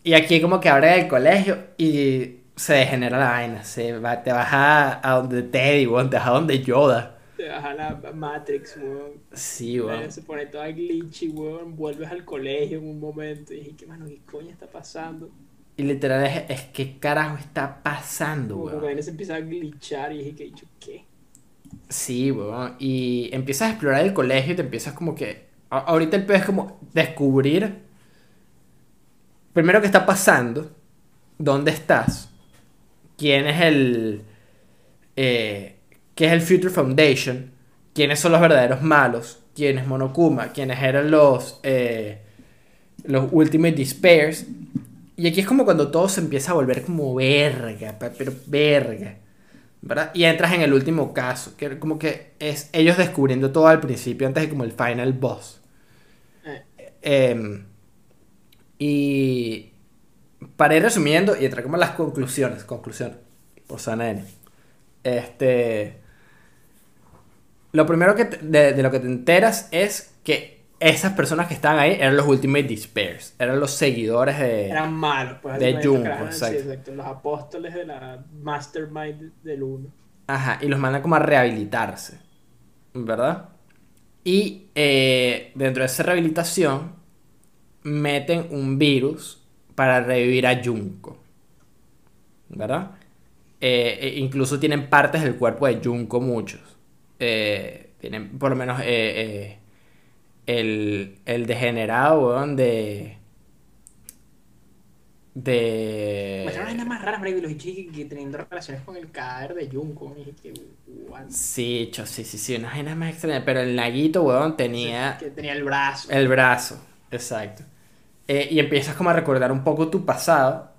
Y aquí como que abre el colegio y se degenera la vaina. Se va, te vas a, donde Teddy, weón, te vas a donde Yoda. Te vas a la Matrix, weón. Sí, weón. Se pone toda glitchy, weón. Vuelves al colegio en un momento y dije, ¿qué mano, qué coño está pasando? Y literal es, es ¿qué carajo está pasando, weón? Como que se empieza a glitchar y dije, ¿qué dicho qué? Sí, weón. Y empiezas a explorar el colegio y te empiezas como que ahorita el peor es como descubrir primero qué está pasando, dónde estás, quién es el. Eh, qué es el Future Foundation, quiénes son los verdaderos malos, quién es Monokuma, quiénes eran los. Eh, los Ultimate Despairs. Y aquí es como cuando todo se empieza a volver como verga, pero verga. ¿Verdad? Y entras en el último caso, que como que es ellos descubriendo todo al principio, antes de como el final boss. Eh. Em, y para ir resumiendo y entrar como las conclusiones, conclusiones, por N. Este, lo primero que de, lo que te enteras es que esas personas que estaban ahí eran los Ultimate Despairs, eran los seguidores de. Eran malos, pues. De Junko, exacto. Los apóstoles de la Mastermind del Uno. Ajá, y los mandan como a rehabilitarse, ¿verdad? Y eh, dentro de esa rehabilitación meten un virus para revivir a Junko, ¿verdad? Eh, e incluso tienen partes del cuerpo de Junko muchos. Eh, tienen por lo menos el, el degenerado, weón, de... de... Muestran unas más raras, marico, y los que, teniendo relaciones con el cadáver de Junko. Y que, what? Sí, cho, sí, sí, sí, unas vainas más extrañas. Pero el Naguito, weón, tenía Que tenía el brazo. el brazo. Exacto. Eh, y empiezas como a recordar un poco tu pasado.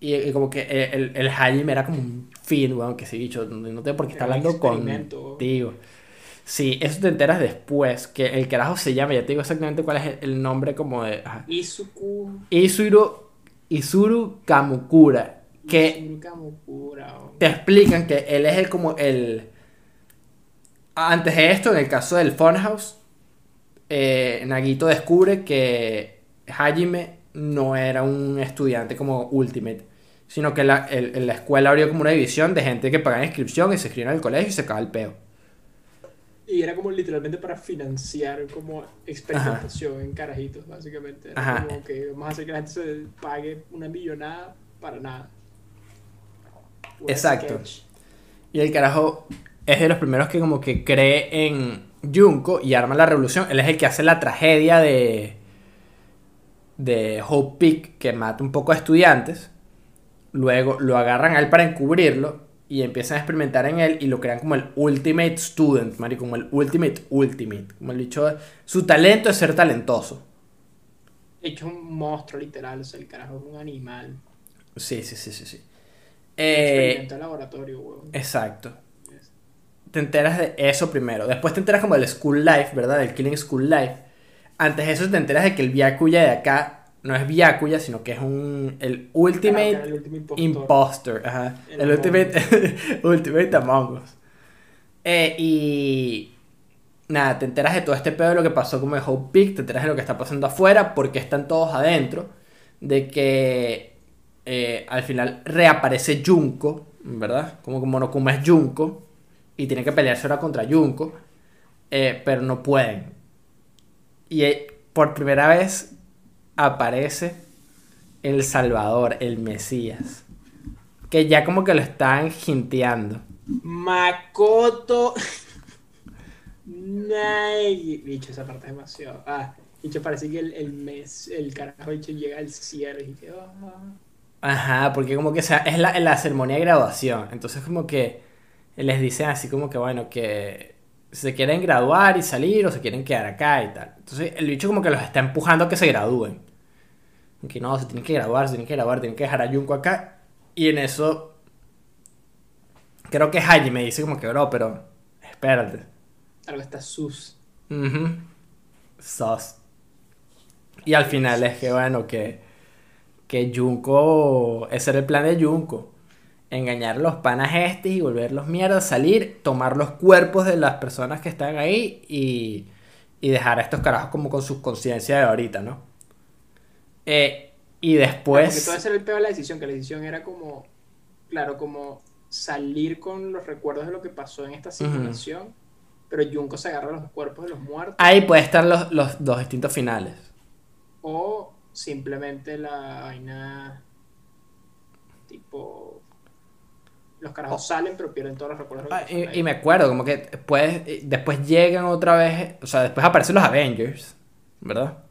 Y, y como que eh, el, el Hajime era como un fin, weón, que sí, dicho, no tengo por qué estar hablando contigo. Sí, eso te enteras después, que el carajo se llama, ya te digo exactamente cuál es el, nombre como de... ajá. Izuku. Isuru, Isuru Kamukura, que Izuku Kamukura. te explican que él es el como el... Antes de esto, en el caso del Funhouse, eh, Nagito descubre que Hajime no era un estudiante como Ultimate, sino que la, el- la escuela abrió como una división de gente que pagaba inscripción y se inscribían al colegio y se acaba el peo. Y era como literalmente para financiar como experimentación en carajitos, básicamente. Era Ajá. como que vamos a hacer que la gente se pague una millonada para nada. Exacto. sketch. Y el carajo es de los primeros que como que cree en Junko y arma la revolución. Él es el que hace la tragedia de de Hope Peak que mata un poco a estudiantes. Luego lo agarran a él para encubrirlo y empiezan a experimentar en él y lo crean como el Ultimate Student, Mari, como el Ultimate Ultimate. Como el dicho, su talento es ser talentoso. Hecho un monstruo literal, o sea, el carajo es un animal. Sí, sí, sí, sí, sí. Eh, Experimento de laboratorio, weón. exacto. te enteras de eso primero. Después te enteras como del School Life, ¿verdad? Del Killing School Life. Antes de eso te enteras de que el Byakuya de acá no es Byakuya, sino que es un el Ultimate el. Imposter. Ajá. El Ultimate, Ultimate Among Us. Eh, y nada, te enteras de todo este pedo de lo que pasó con el Hope Peak, te enteras de lo que está pasando afuera, porque están todos adentro, de que eh, al final reaparece Junko, ¿verdad? Como que Monokuma es Junko, y tienen que pelearse ahora contra Junko, eh, pero no pueden. Y por primera vez aparece el Salvador, el Mesías, que ya como que lo están jinteando. Makoto. Nay. Bicho, esa parte es demasiado. Ah, bicho, parece que el, el mes, el carajo, bicho, llega al cierre y que. ah. Ajá, porque como que o sea, es la, la ceremonia de graduación. Entonces como que les dicen así como que bueno, que se quieren graduar y salir o se quieren quedar acá y tal. Entonces el bicho como que los está empujando a que se gradúen. Que no, se tienen que graduar, se tienen que graduar, tienen que dejar a Junko acá. Y en eso creo que Haji me dice como que bro, pero espérate. Algo está sus. Ujú. Sos. Y al final es que, bueno, que, que Junko, ese era el plan de Junko. Engañar a los panas estos y volverlos mierda, salir, tomar los cuerpos de las personas que están ahí y, y dejar a estos carajos como con su conciencia de ahorita, ¿no? Eh, y Porque todo después... ese era el peor de la decisión, que la decisión era como. Claro, como salir con los recuerdos de lo que pasó en esta simulación. Pero Junko se agarra los cuerpos de los muertos. Ahí puede estar los, los dos distintos finales. O simplemente la vaina. Tipo. Los carajos salen, pero pierden todos los recuerdos. Ah, y, y me acuerdo, como que después, eh, después llegan otra vez, o sea, después aparecen los Avengers, ¿verdad?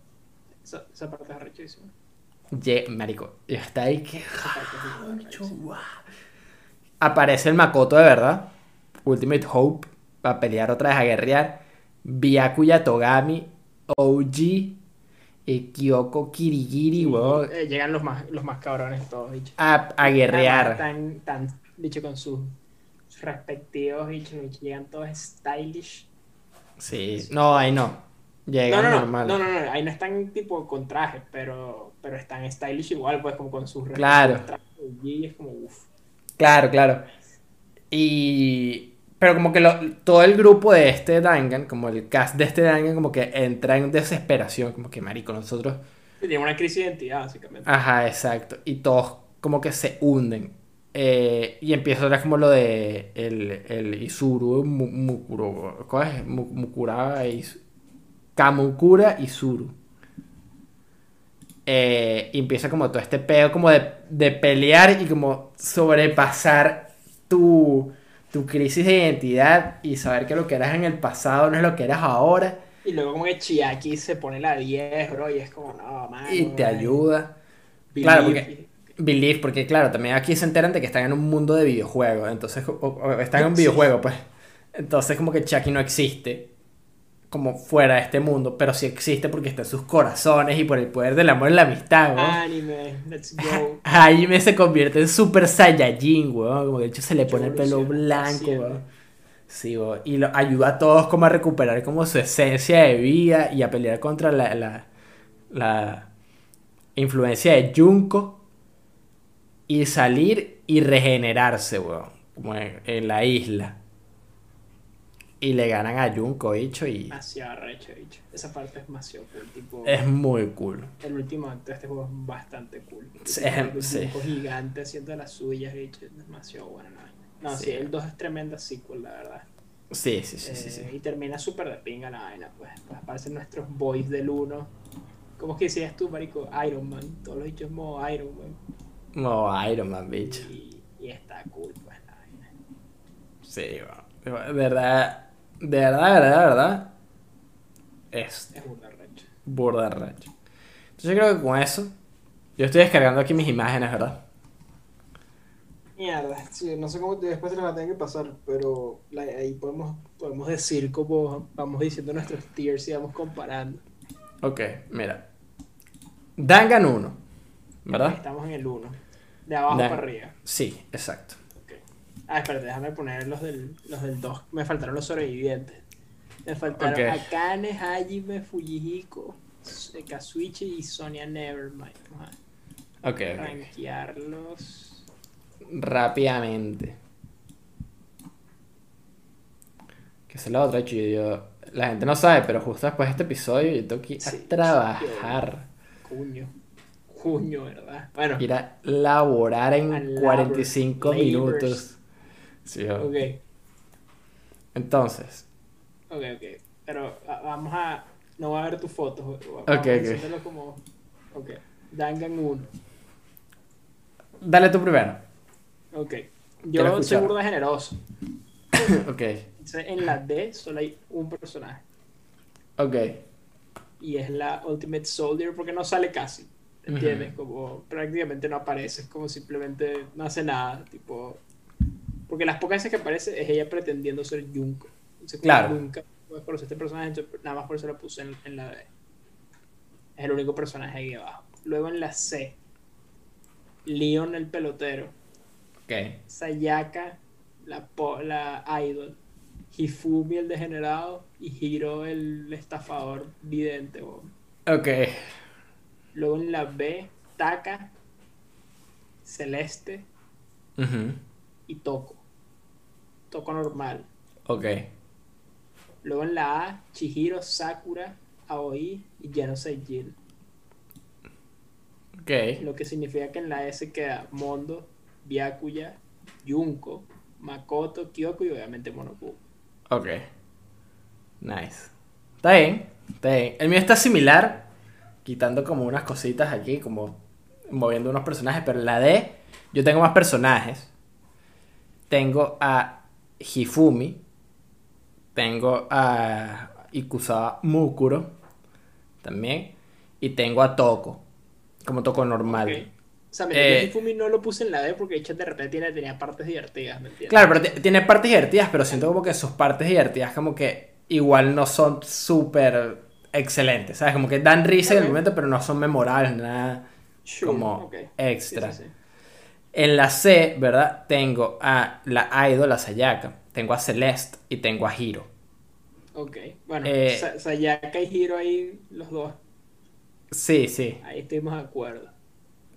Esa, esa parte es arrechísima. Lle- marico, está ahí que... Arrechísima. Aparece el Makoto de verdad, Ultimate Hope, para pelear otra vez a guerrear, Byakuya Togami, OG, y Kyoko Kirigiri, weón, Eh, llegan los más, los más cabrones todos, a, a guerrear. Tan, tan, dicho, con sus, respectivos, dicho, dicho, llegan todos stylish. Sí, no, ahí no, No, llegan no, no, normal. no, no, no, ahí no están tipo con trajes, pero, pero están stylish igual, pues como con sus Claro. Y es como, uff. Claro, claro. Y. Pero como que lo- todo el grupo de este Dangan, como el cast de este Dangan, como que entra en desesperación. Como que, marico, nosotros. Tiene una crisis de identidad, básicamente. Ajá, exacto. Y todos como que se hunden. Eh, y empieza otra vez como lo de el, el Isuru, Mu- Mukuro. ¿Cuál es? Mu- Mukura Is- Kamukura Isuru. Eh, y empieza como todo este pedo como de, de pelear y como sobrepasar tu, tu crisis de identidad y saber que lo que eras en el pasado no es lo que eras ahora Y luego como que Chiaki se pone la 10, bro, y es como, no, mano. y te ay, ayuda. believe. Claro, porque believe, porque claro, también aquí se enteran de que están en un mundo de videojuegos, entonces, o- o están en un Sí. videojuego, pues. Entonces como que Chucky no existe como fuera de este mundo, pero sí existe porque está en sus corazones y por el poder del amor y la amistad, weón. Anime, let's go. Jaime se convierte en Super Saiyajin, weón. Como de hecho se le pone el pelo blanco, weón. Sí, weón. Y lo, ayuda a todos como a recuperar como su esencia de vida y a pelear contra la, la, la influencia de Junko y salir y regenerarse, weón. Como en, en la isla. Y le ganan a Junko, bicho, y Demasiado arrecho, bicho. Esa parte es demasiado cool. Tipo, es muy cool. el último acto de este juego es bastante cool. Sí, Tipo, sí. Un gigante haciendo las suyas, bicho. Es demasiado bueno. No, no sí. Sí. el 2 es tremenda sequel, la verdad. Sí, sí, sí, sí, Eh, sí. Y termina súper de pinga la vaina, pues. pues aparecen nuestros boys del 1. ¿Cómo es que decías tú, marico? Iron Man. Todos los bichos modo Iron Man. No, Iron Man, bicho. Y, y está cool, pues, la vaina. Sí, bueno, de verdad, de verdad, de verdad, de verdad, es Es burda recho. burda racho. Entonces yo creo que con eso, yo estoy descargando aquí mis imágenes, ¿verdad? Mierda, sí, no sé cómo después te las tengo que pasar, pero ahí podemos, podemos decir cómo vamos diciendo nuestros tiers y vamos comparando. Ok, mira. Dangan 1, ¿verdad? Estamos en el 1, de abajo para arriba. Sí, exacto. Ah, espérate, déjame poner los del, los del 2. Me faltaron los sobrevivientes. Me faltaron Ok. Akane, Hajime, Fujihiko, Kazuichi y Sonia Nevermind. Vamos a Ok, ok. rankearlos. Rápidamente. Que es la otra, chido. Yo, la gente no sabe, pero justo después de este episodio yo tengo que ir a Sí, trabajar. Cuño. Cuño, ¿verdad? Bueno, Ir a laborar A en labor, 45 labors. Sí, ok. Entonces, Ok, ok. Pero a- vamos a. No voy a ver tus fotos. Vamos Ok, ok. como. Ok. Dangan 1. dale tú primero. Ok. Yo soy burda generoso. ok, Entonces, en la D solo hay un personaje. ok. Y es la Ultimate Soldier porque no sale casi. ¿Entiendes? Como prácticamente no aparece. Es como simplemente no hace nada. Tipo. Porque las pocas veces que aparece es ella pretendiendo ser Junko. Entonces, Claro. Nunca conocer este personaje. Entonces, nada más por eso lo puse en, en la D. Es el único personaje ahí abajo. Luego en la C. Leon el pelotero. Ok. Sayaka, la, la idol, Hifumi el degenerado y Hiro el estafador vidente. Ok. Luego en la B, Taka, Celeste y Toko. Toko normal. Ok. Luego en la A, Chihiro, Sakura, Aoi y Genosei Jin. Ok. Lo que significa que en la S queda Mondo, Byakuya, Junko, Makoto, Kyoko y obviamente Monokuma. Ok. Nice. Está bien. Está bien. El mío está similar. Quitando como unas cositas aquí, como moviendo unos personajes. Pero en la D, yo tengo más personajes. Tengo a Hifumi. Tengo a Ikusawa Mukuro. También. Y tengo a Toko. Como Toko normal. Ok. O sea, mira, Eh, Hifumi no lo puse en la D porque de hecho de repente tiene, tenía partes divertidas, ¿me entiendes? Claro, pero ti- tiene partes divertidas, pero siento como que sus partes divertidas como que igual no son súper excelentes, ¿sabes? Como que dan risa en el momento, pero no son memorables, nada Sure, como extra. Sí, sí, sí. En la C, ¿verdad? Tengo a la Idol, la Sayaka, tengo a Celeste y tengo a Hiro. Ok, bueno, Eh, Sa- Sayaka y Hiro ahí, los dos, Sí, sí, ahí estuvimos de acuerdo.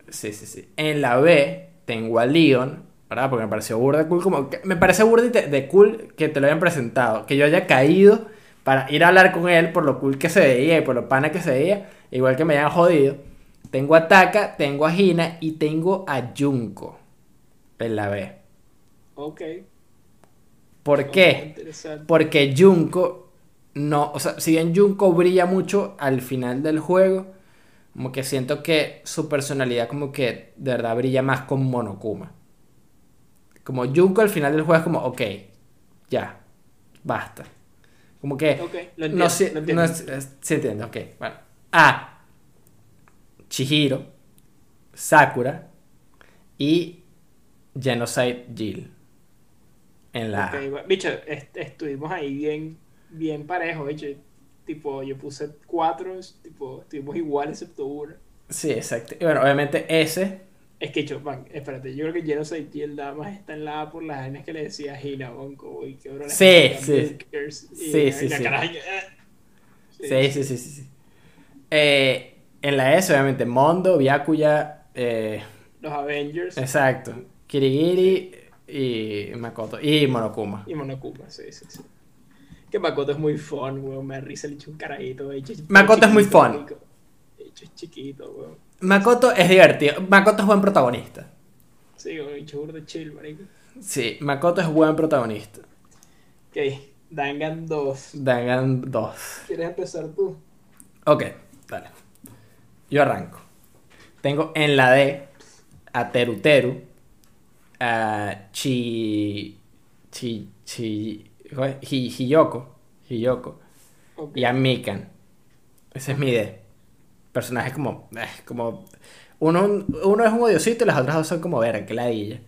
sí, sí, sí. En la B tengo a Leon, ¿verdad? Porque me pareció burda cool, como que- me parece burda y te- de cool que te lo hayan presentado, que yo haya caído para ir a hablar con él por lo cool que se veía y por lo pana que se veía, igual que me hayan jodido. Tengo a Taka, tengo a Hina y tengo a Junko en la B. Ok. ¿Por qué? Porque Junko no, o sea, si bien Junko brilla mucho al final del juego, como que siento que su personalidad como que de verdad brilla más con Monokuma. Como Junko al final del juego es como, ok, ya, basta. Como que Ok, lo entiendo. no lo entiendo. no entiendo, ok, bueno. A. Chihiro, Sakura, Y Genocide Jill. En la. Bueno, bicho, est- estuvimos ahí bien, bien parejos, bicho. Tipo, yo puse cuatro, tipo, estuvimos igual excepto uno. Sí, exacto. Y bueno, obviamente ese. Es que, Chopin, espérate, yo creo que Genocide Jill nada más está en la A por las vainas que le decía Hina Bonko, y que ahora le Sí, sí. Y- Sí, y sí, la sí. eh. Sí, sí, sí, sí. sí. Eh, en la S, obviamente, Mondo, Byakuya. Eh, Los Avengers exacto. Kirigiri y Makoto. Y Monokuma. y Monokuma, sí, sí, sí. Que Makoto es muy fun, weón, me da risa el hecho un carajito, bicho. Makoto es muy fun. Bicho es chiquito, weón. Makoto es divertido. Makoto es buen protagonista. Sí, weón, bicho burdo chill, marico. Sí, Makoto es buen protagonista. Ok, Dangan 2. Dangan 2. ¿Quieres empezar tú? Ok, dale. Yo arranco. Tengo en la D a Teruteru, a Chi. Chi. Chi. Hiyoko. Hiyoko. Ok. Y a Mikan. Ese es mi D. Personajes como. eh, como. Uno, uno es un odiosito y las otras dos son como ver, que ladilla.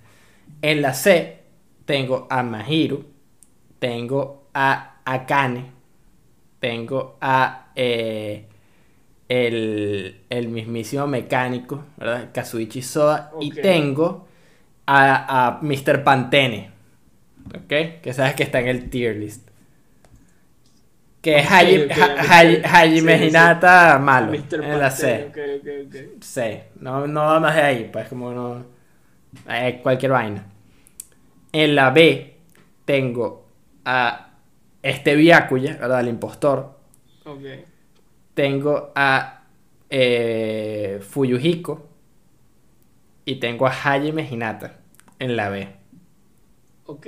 En la C tengo a Mahiru. Tengo a Akane. Tengo a. eh, el, el mismísimo mecánico, ¿verdad? Kazuichi Soda. Y tengo a, a Mr. Pantene. ¿Ok? Que sabes que está en el tier list. Que es Ok, Haji- ok, Ha- ok. Haji- Hajime Sí, sí. Hinata malo. Mr. En la C. Pantene, ok. Sí, no, no va más de ahí, pues como no. eh, cualquier vaina. En la B tengo a este Byakuya, ¿verdad? El impostor. Ok. Tengo a eh, Fuyuhiko. Y tengo a Hajime Hinata en la B. Ok.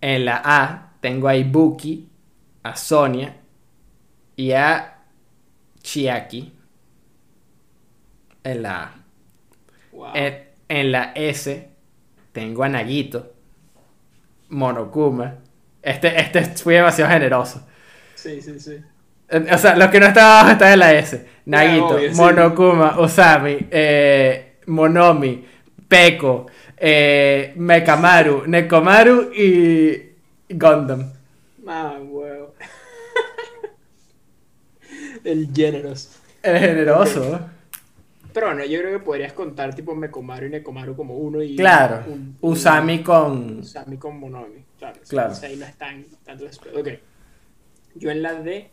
En la A tengo a Ibuki, a Sonia y a Chiaki. En la A. Wow. En, en la S tengo a Nagito, Monokuma. Este, este fui demasiado generoso. Sí, sí, sí. O sea, lo que no está abajo está en la S. Nagito, obvio, sí. Monokuma, Usami, eh, Monomi, Peko, eh, Mekamaru, Nekomaru y Gundam. Ah, huevo. El generous. Es generoso. Pero bueno, yo creo que podrías contar tipo Mekomaru y Nekomaru como uno y. Claro. un- Usami con... Usami con Monomi. Claro. sí, Claro. o sea, ahí no están tanto después. Ok. Yo en la D,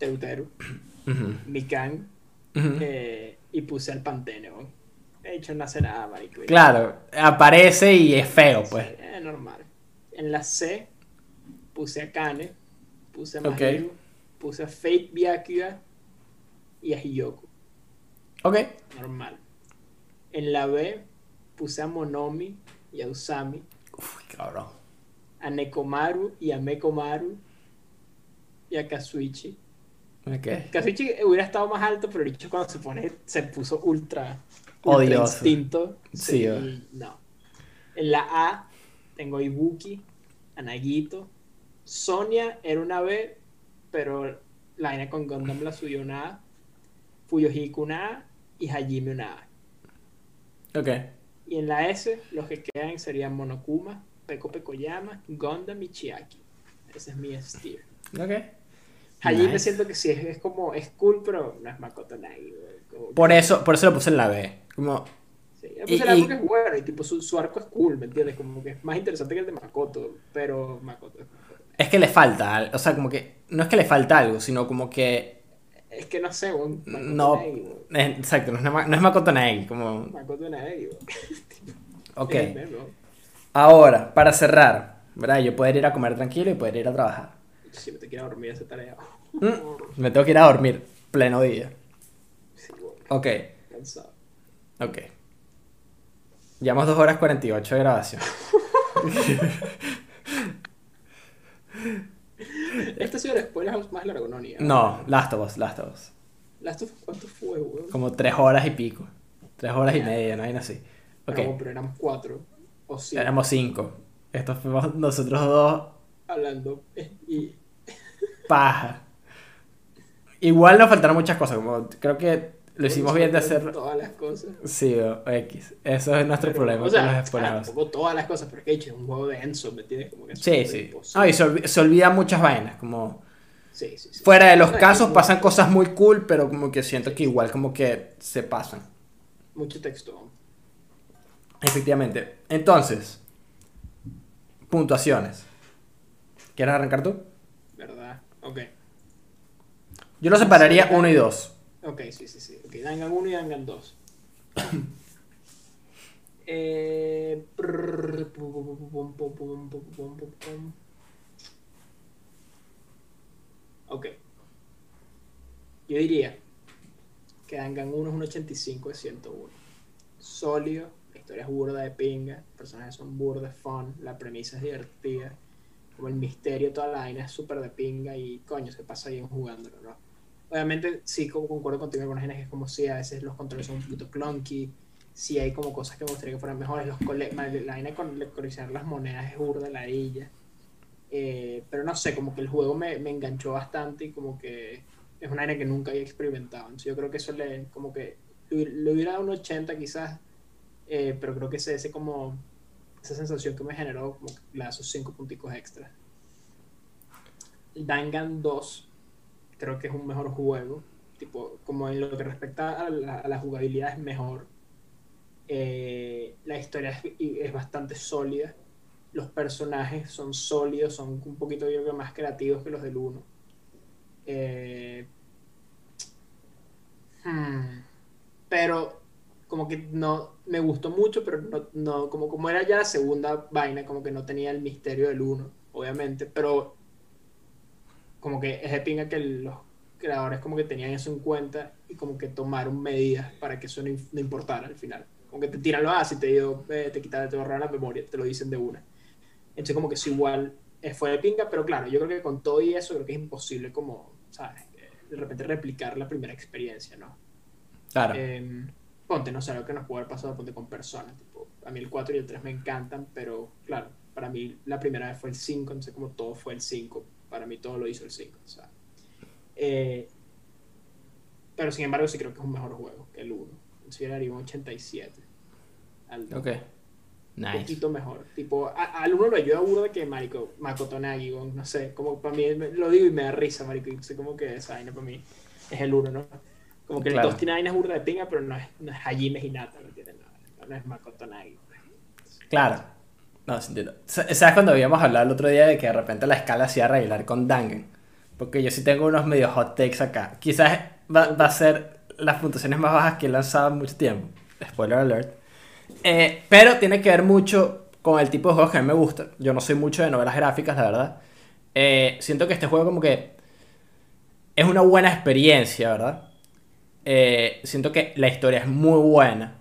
Teruteru, Ujú, Mikan ujú. eh, y puse al Pantene, ¿no? De hecho, no hace nada, marico. Claro, aparece y es feo, pues. Sí, es normal. En la C puse a Kane, puse a. Mahiru, puse a Fate Byakuya y a Hiyoko. Ok. Normal. En la B puse a Monomi y a Usami, Uf, cabrón. a Nekomaru y a Mekomaru y a Kazuichi. Ok. Kazuichi hubiera estado más alto, pero el dicho cuando se pone se puso ultra, ultra Odioso. instinto. Sí, no. En la A tengo Ibuki, a Nagito. Sonia era una B, pero la vaina con Gundam la subió una A. Fuyohiko una A y Hajime una A. Ok. Y en la S, los que quedan serían Monokuma, Peko Pekoyama, Gundam y Chiaki. Ese es mi steer. Ok. Hajime Nice. siento que sí es, es como, es cool, pero no es Makoto como- Por eso, por eso lo puse en la B. Como, Sí, yo y- puse el arco y- que es bueno y tipo su, su arco es cool, ¿me entiendes? Como que es más interesante que el de Makoto, pero Makoto es Makoto. es que le falta, al- o sea, como que, no es que le falta algo, sino como que, Es que no sé, Makoto no, exacto, no es, no es Makoto Naegi, como, Makoto güey. ok. Ahora, para cerrar, ¿verdad? Yo poder ir a comer tranquilo y poder ir a trabajar. Si me te quiero dormir esa tarea. Mm, Me tengo que ir a dormir, pleno día. Sí, güey, Ok, cansado. ok. Llevamos 2 horas 48 de grabación. Este ha sido el spoiler más largo, ¿no? Ni No, Last of Us, Last of Us. Last of Us, ¿Cuánto fue, güey? Como 3 horas y pico. 3 horas y media, no hay así. Ok, No, pero éramos cuatro o cinco éramos 5. Estos fuimos nosotros dos hablando. eh, Y paja. Igual nos faltaron muchas cosas, como creo que lo hicimos bien de hacer. Todas las cosas. Sí, o X. Eso es nuestro Pero, problema o sea, claro, spoilers. tampoco todas las cosas, pero es que hecho un juego de Enzo, ¿me entiendes? Como que es Sí, sí. No, y se, olvi- se olvidan muchas vainas. Como Sí, sí, sí. fuera de los No, es casos pasan cosas muy cool, pero como que siento que igual como que se pasan. Mucho texto. Efectivamente. Entonces, puntuaciones. ¿Quieres arrancar tú? ¿Verdad? Ok. Yo lo separaría 1 y 2. Ok, sí, sí, sí. Ok, Dangan 1 y Dangan 2. eh, ok. Yo diría que Dangan 1 es un 85 de 101. Sólido, la historia es burda de pinga, los personajes son burda, fun, la premisa es divertida como el misterio, toda la vaina es súper de pinga y coño, se pasa bien jugándolo, ¿no? Obviamente sí como concuerdo contigo con algunas que es como si a veces los controles son un poquito clunky, si hay como cosas que me gustaría que fueran mejores, los cole- la vaina con le- coleccionar las monedas es burda la illa. Eh, pero no sé, como que el juego me, me enganchó bastante y como que es una vaina que nunca había experimentado. Entonces yo creo que eso le, como que le hubiera dado un 80 quizás, eh, pero creo que ese, ese como, esa sensación que me generó, como que le esos 5 punticos extra. Dangan 2 creo que es un mejor juego. Tipo, como en lo que respecta a la, jugabilidad es mejor. Eh, la historia es bastante sólida. Los personajes son sólidos, son un poquito yo creo, más creativos que los del 1. Eh, hmm, pero como que no me gustó mucho, pero no, no como, como era ya la segunda vaina, como que no tenía el misterio del 1, obviamente, pero como que es de pinga que los creadores como que tenían eso en cuenta y como que tomaron medidas para que eso no, no importara al final. Como que te tiran lo así, te digo, eh, te quitan, te borran la memoria, te lo dicen de una. Entonces como que es igual, eh, fue de pinga, pero claro, yo creo que con todo y eso creo que es imposible como, ¿sabes? De repente replicar la primera experiencia, ¿no? Claro. Eh, ponte, no sé, lo que nos puede haber pasado ponte con personas. Tipo, a mí el 4 y el 3 me encantan, pero claro, para mí la primera vez fue el 5, entonces como todo fue el 5, para mí todo lo hizo el 5. O sea, Eh, pero sin embargo sí creo que es un mejor juego que el 1. Entonces yo le daría un 87. Al ok. Un Nice. poquito mejor. Tipo, a- al 1 lo ayuda burda que Marico, Makoto Nagi, no sé, como para mí, lo digo y me da risa, Marico, y sé como que esa vaina para mí es el 1, ¿no? Como que Claro. el 2 tiene vainas burda de pinga, pero no es, no es Hajime Hinata, ¿me entiendes? No, no es Makoto Nagi. pues. Claro. No, entiendo. Sa- ¿Sabes cuando habíamos hablado el otro día de que de repente la escala se iba a arreglar con Dangan? Porque yo sí tengo unos medio hot takes acá. Quizás va, va a ser las puntuaciones más bajas que he lanzado en mucho tiempo. Spoiler alert. Eh, pero tiene que ver mucho con el tipo de juegos que a mí me gusta. Yo no soy mucho de novelas gráficas, la verdad. Eh, siento que este juego como que es una buena experiencia, ¿verdad? Eh, siento que la historia es muy buena.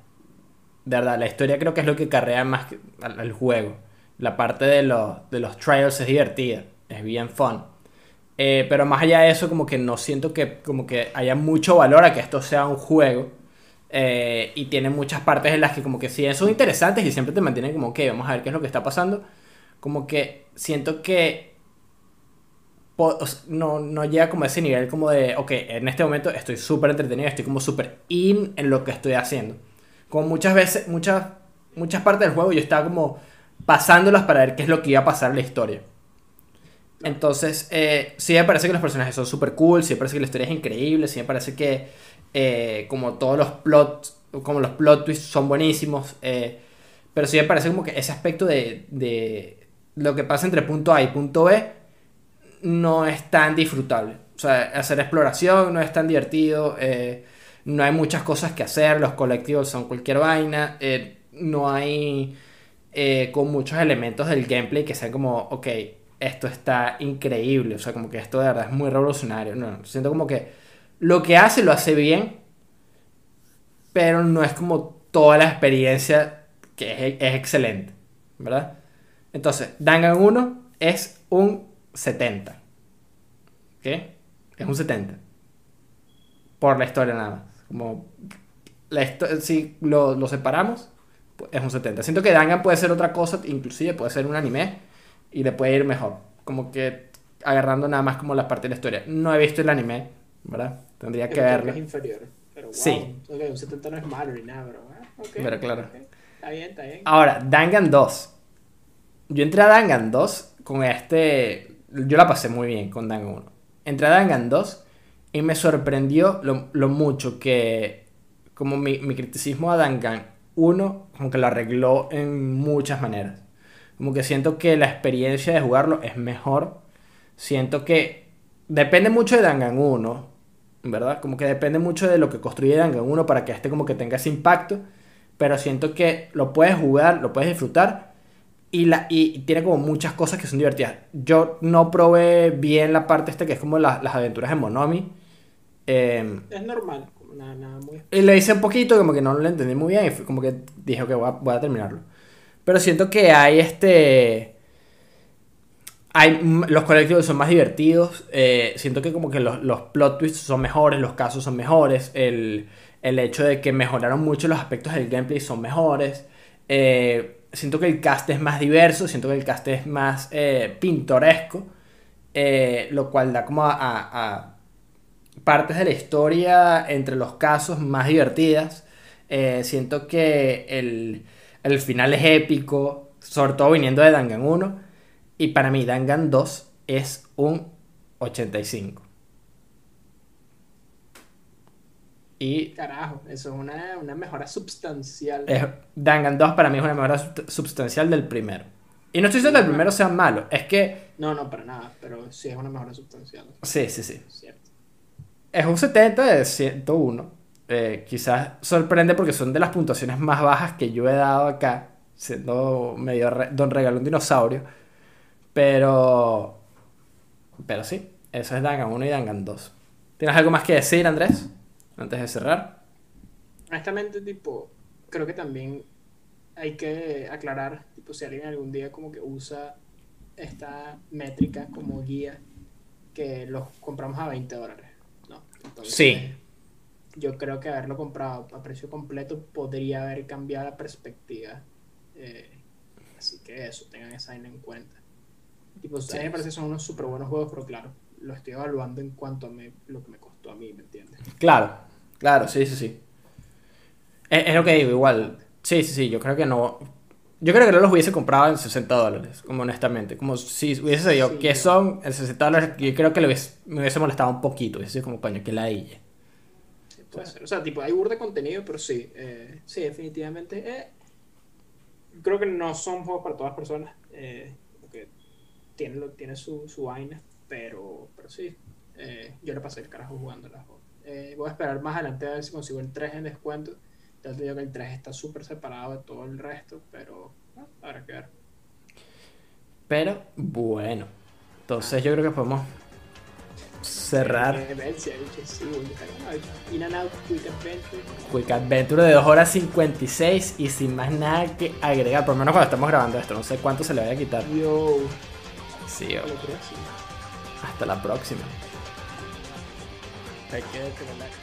De verdad, la historia creo que es lo que carrea más al, juego. La parte de los, de los trials es divertida, es bien fun. Eh, pero más allá de eso, como que no siento que, como que haya mucho valor a que esto sea un juego. Eh, y tiene muchas partes en las que como que sí son interesantes y siempre te mantienen como que vamos a ver qué es lo que está pasando. Como que siento que no, no llega como a ese nivel como de, ok, en este momento estoy súper entretenido, estoy como súper in en lo que estoy haciendo. Como muchas veces, muchas, muchas partes del juego yo estaba como pasándolas para ver qué es lo que iba a pasar en la historia. Entonces, eh, sí me parece que los personajes son súper cool, sí me parece que la historia es increíble, sí me parece que eh, como todos los plots, como los plot twists son buenísimos, eh, pero sí me parece como que ese aspecto de, de lo que pasa entre punto A y punto B no es tan disfrutable. O sea, hacer exploración no es tan divertido, eh, no hay muchas cosas que hacer, los colectivos son cualquier vaina, eh, no hay eh, con muchos elementos del gameplay que sean como, ok, esto está increíble, o sea, como que esto de verdad es muy revolucionario. No, siento como que lo que hace lo hace bien, pero no es como toda la experiencia que es, es excelente, ¿verdad? Entonces, Dangan 1 es un 70. ¿Ok? Es un 70. Por la historia nada más. Como la si lo, lo separamos, es un 70. Siento que Dangan puede ser otra cosa, inclusive puede ser un anime y le puede ir mejor. Como que agarrando nada más como la parte de la historia. No he visto el anime, ¿verdad? Tendría que verlo. es inferior. Pero wow, Sí. ok, un 70 no es malo ni nada, pero. ah, ok, Pero claro. ok, Está bien, está bien. Ahora, Dangan 2. Yo entré a Dangan 2 con este. Yo la pasé muy bien con Dangan 1. Entré a Dangan 2 y me sorprendió lo, mucho que. Como mi, mi criticismo a Dangan 1, como que lo arregló en muchas maneras. Como que siento que la experiencia de jugarlo es mejor. Siento que depende mucho de Dangan 1, ¿verdad? Como que depende mucho de lo que construye Dangan 1 para que este como que tenga ese impacto. Pero siento que lo puedes jugar, lo puedes disfrutar y, la, y tiene como muchas cosas que son divertidas. Yo no probé bien la parte esta que es como la- las aventuras de Monomi. Eh, Es normal, nada, nada muy. y le hice un poquito, como que no lo entendí muy bien y fue como que dije que voy a, voy a terminarlo. Pero siento que hay este... Hay, los colectivos son más divertidos. eh, siento que como que los, los plot twists son mejores, los casos son mejores. El, el hecho de que mejoraron mucho los aspectos del gameplay son mejores. eh, siento que el cast es más diverso, siento que el cast es más eh, pintoresco. eh, lo cual da como a- partes de la historia entre los casos más divertidas. Eh, siento que el, el final es épico, sobre todo viniendo de Dangan 1. Y para mí Dangan 2 es un 85. Y Carajo, eso es una, una mejora sustancial. es- Dangan 2 para mí es una mejora sustancial del primero. Y no estoy diciendo que el primero sea malo, es que... No, no, para nada, pero sí es una mejora sustancial. Sí, sí, sí. es Cierto. Es un 70 de 101. Eh, quizás sorprende porque son de las puntuaciones más bajas que yo he dado acá, siendo medio re- don regalón dinosaurio. Pero. Pero sí, eso es Dangan 1 y Dangan 2. ¿Tienes algo más que decir, Andrés? Antes de cerrar. Honestamente, tipo, creo que también hay que aclarar, tipo, si alguien algún día como que usa esta métrica como guía, que los compramos a 20 dólares, ¿no? Entonces, Sí. Yo creo que haberlo comprado a precio completo podría haber cambiado la perspectiva. eh, así que eso, tengan esa en cuenta. Tipo, a mí me parece que son unos súper buenos juegos, pero claro, lo estoy evaluando en cuanto a me- lo que me costó a mí, ¿me entiendes? Claro, claro, sí, sí, sí. Es, es lo que digo, igual. Sí, sí, sí, yo creo que no. Yo creo que no los hubiese comprado en 60 dólares, como honestamente. Como si hubiese sabido Sí, que son en 60 dólares, yo creo que hubiese- me hubiese molestado un poquito. Hubiese sido como, coño, que la illa. Sí, puede ser. O sea, tipo, hay burda de contenido, pero sí, eh, sí, definitivamente. eh, creo que no son juegos para todas las personas, eh, porque tiene, lo- tiene su, su vaina, pero, pero sí, eh, yo le pasé el carajo jugando la eh, Voy a esperar más adelante a ver si consigo el 3 en descuento. Ya te digo que el 3 está súper separado de todo el resto, pero ah, habrá que ver. Pero bueno. Entonces yo creo que podemos cerrar Quick Adventure. De 2 horas 56 y sin más nada que agregar. Por lo menos cuando estamos grabando esto. No sé cuánto se le vaya a quitar. Yo, Sí, sí. hasta la próxima. Hay que tenerla.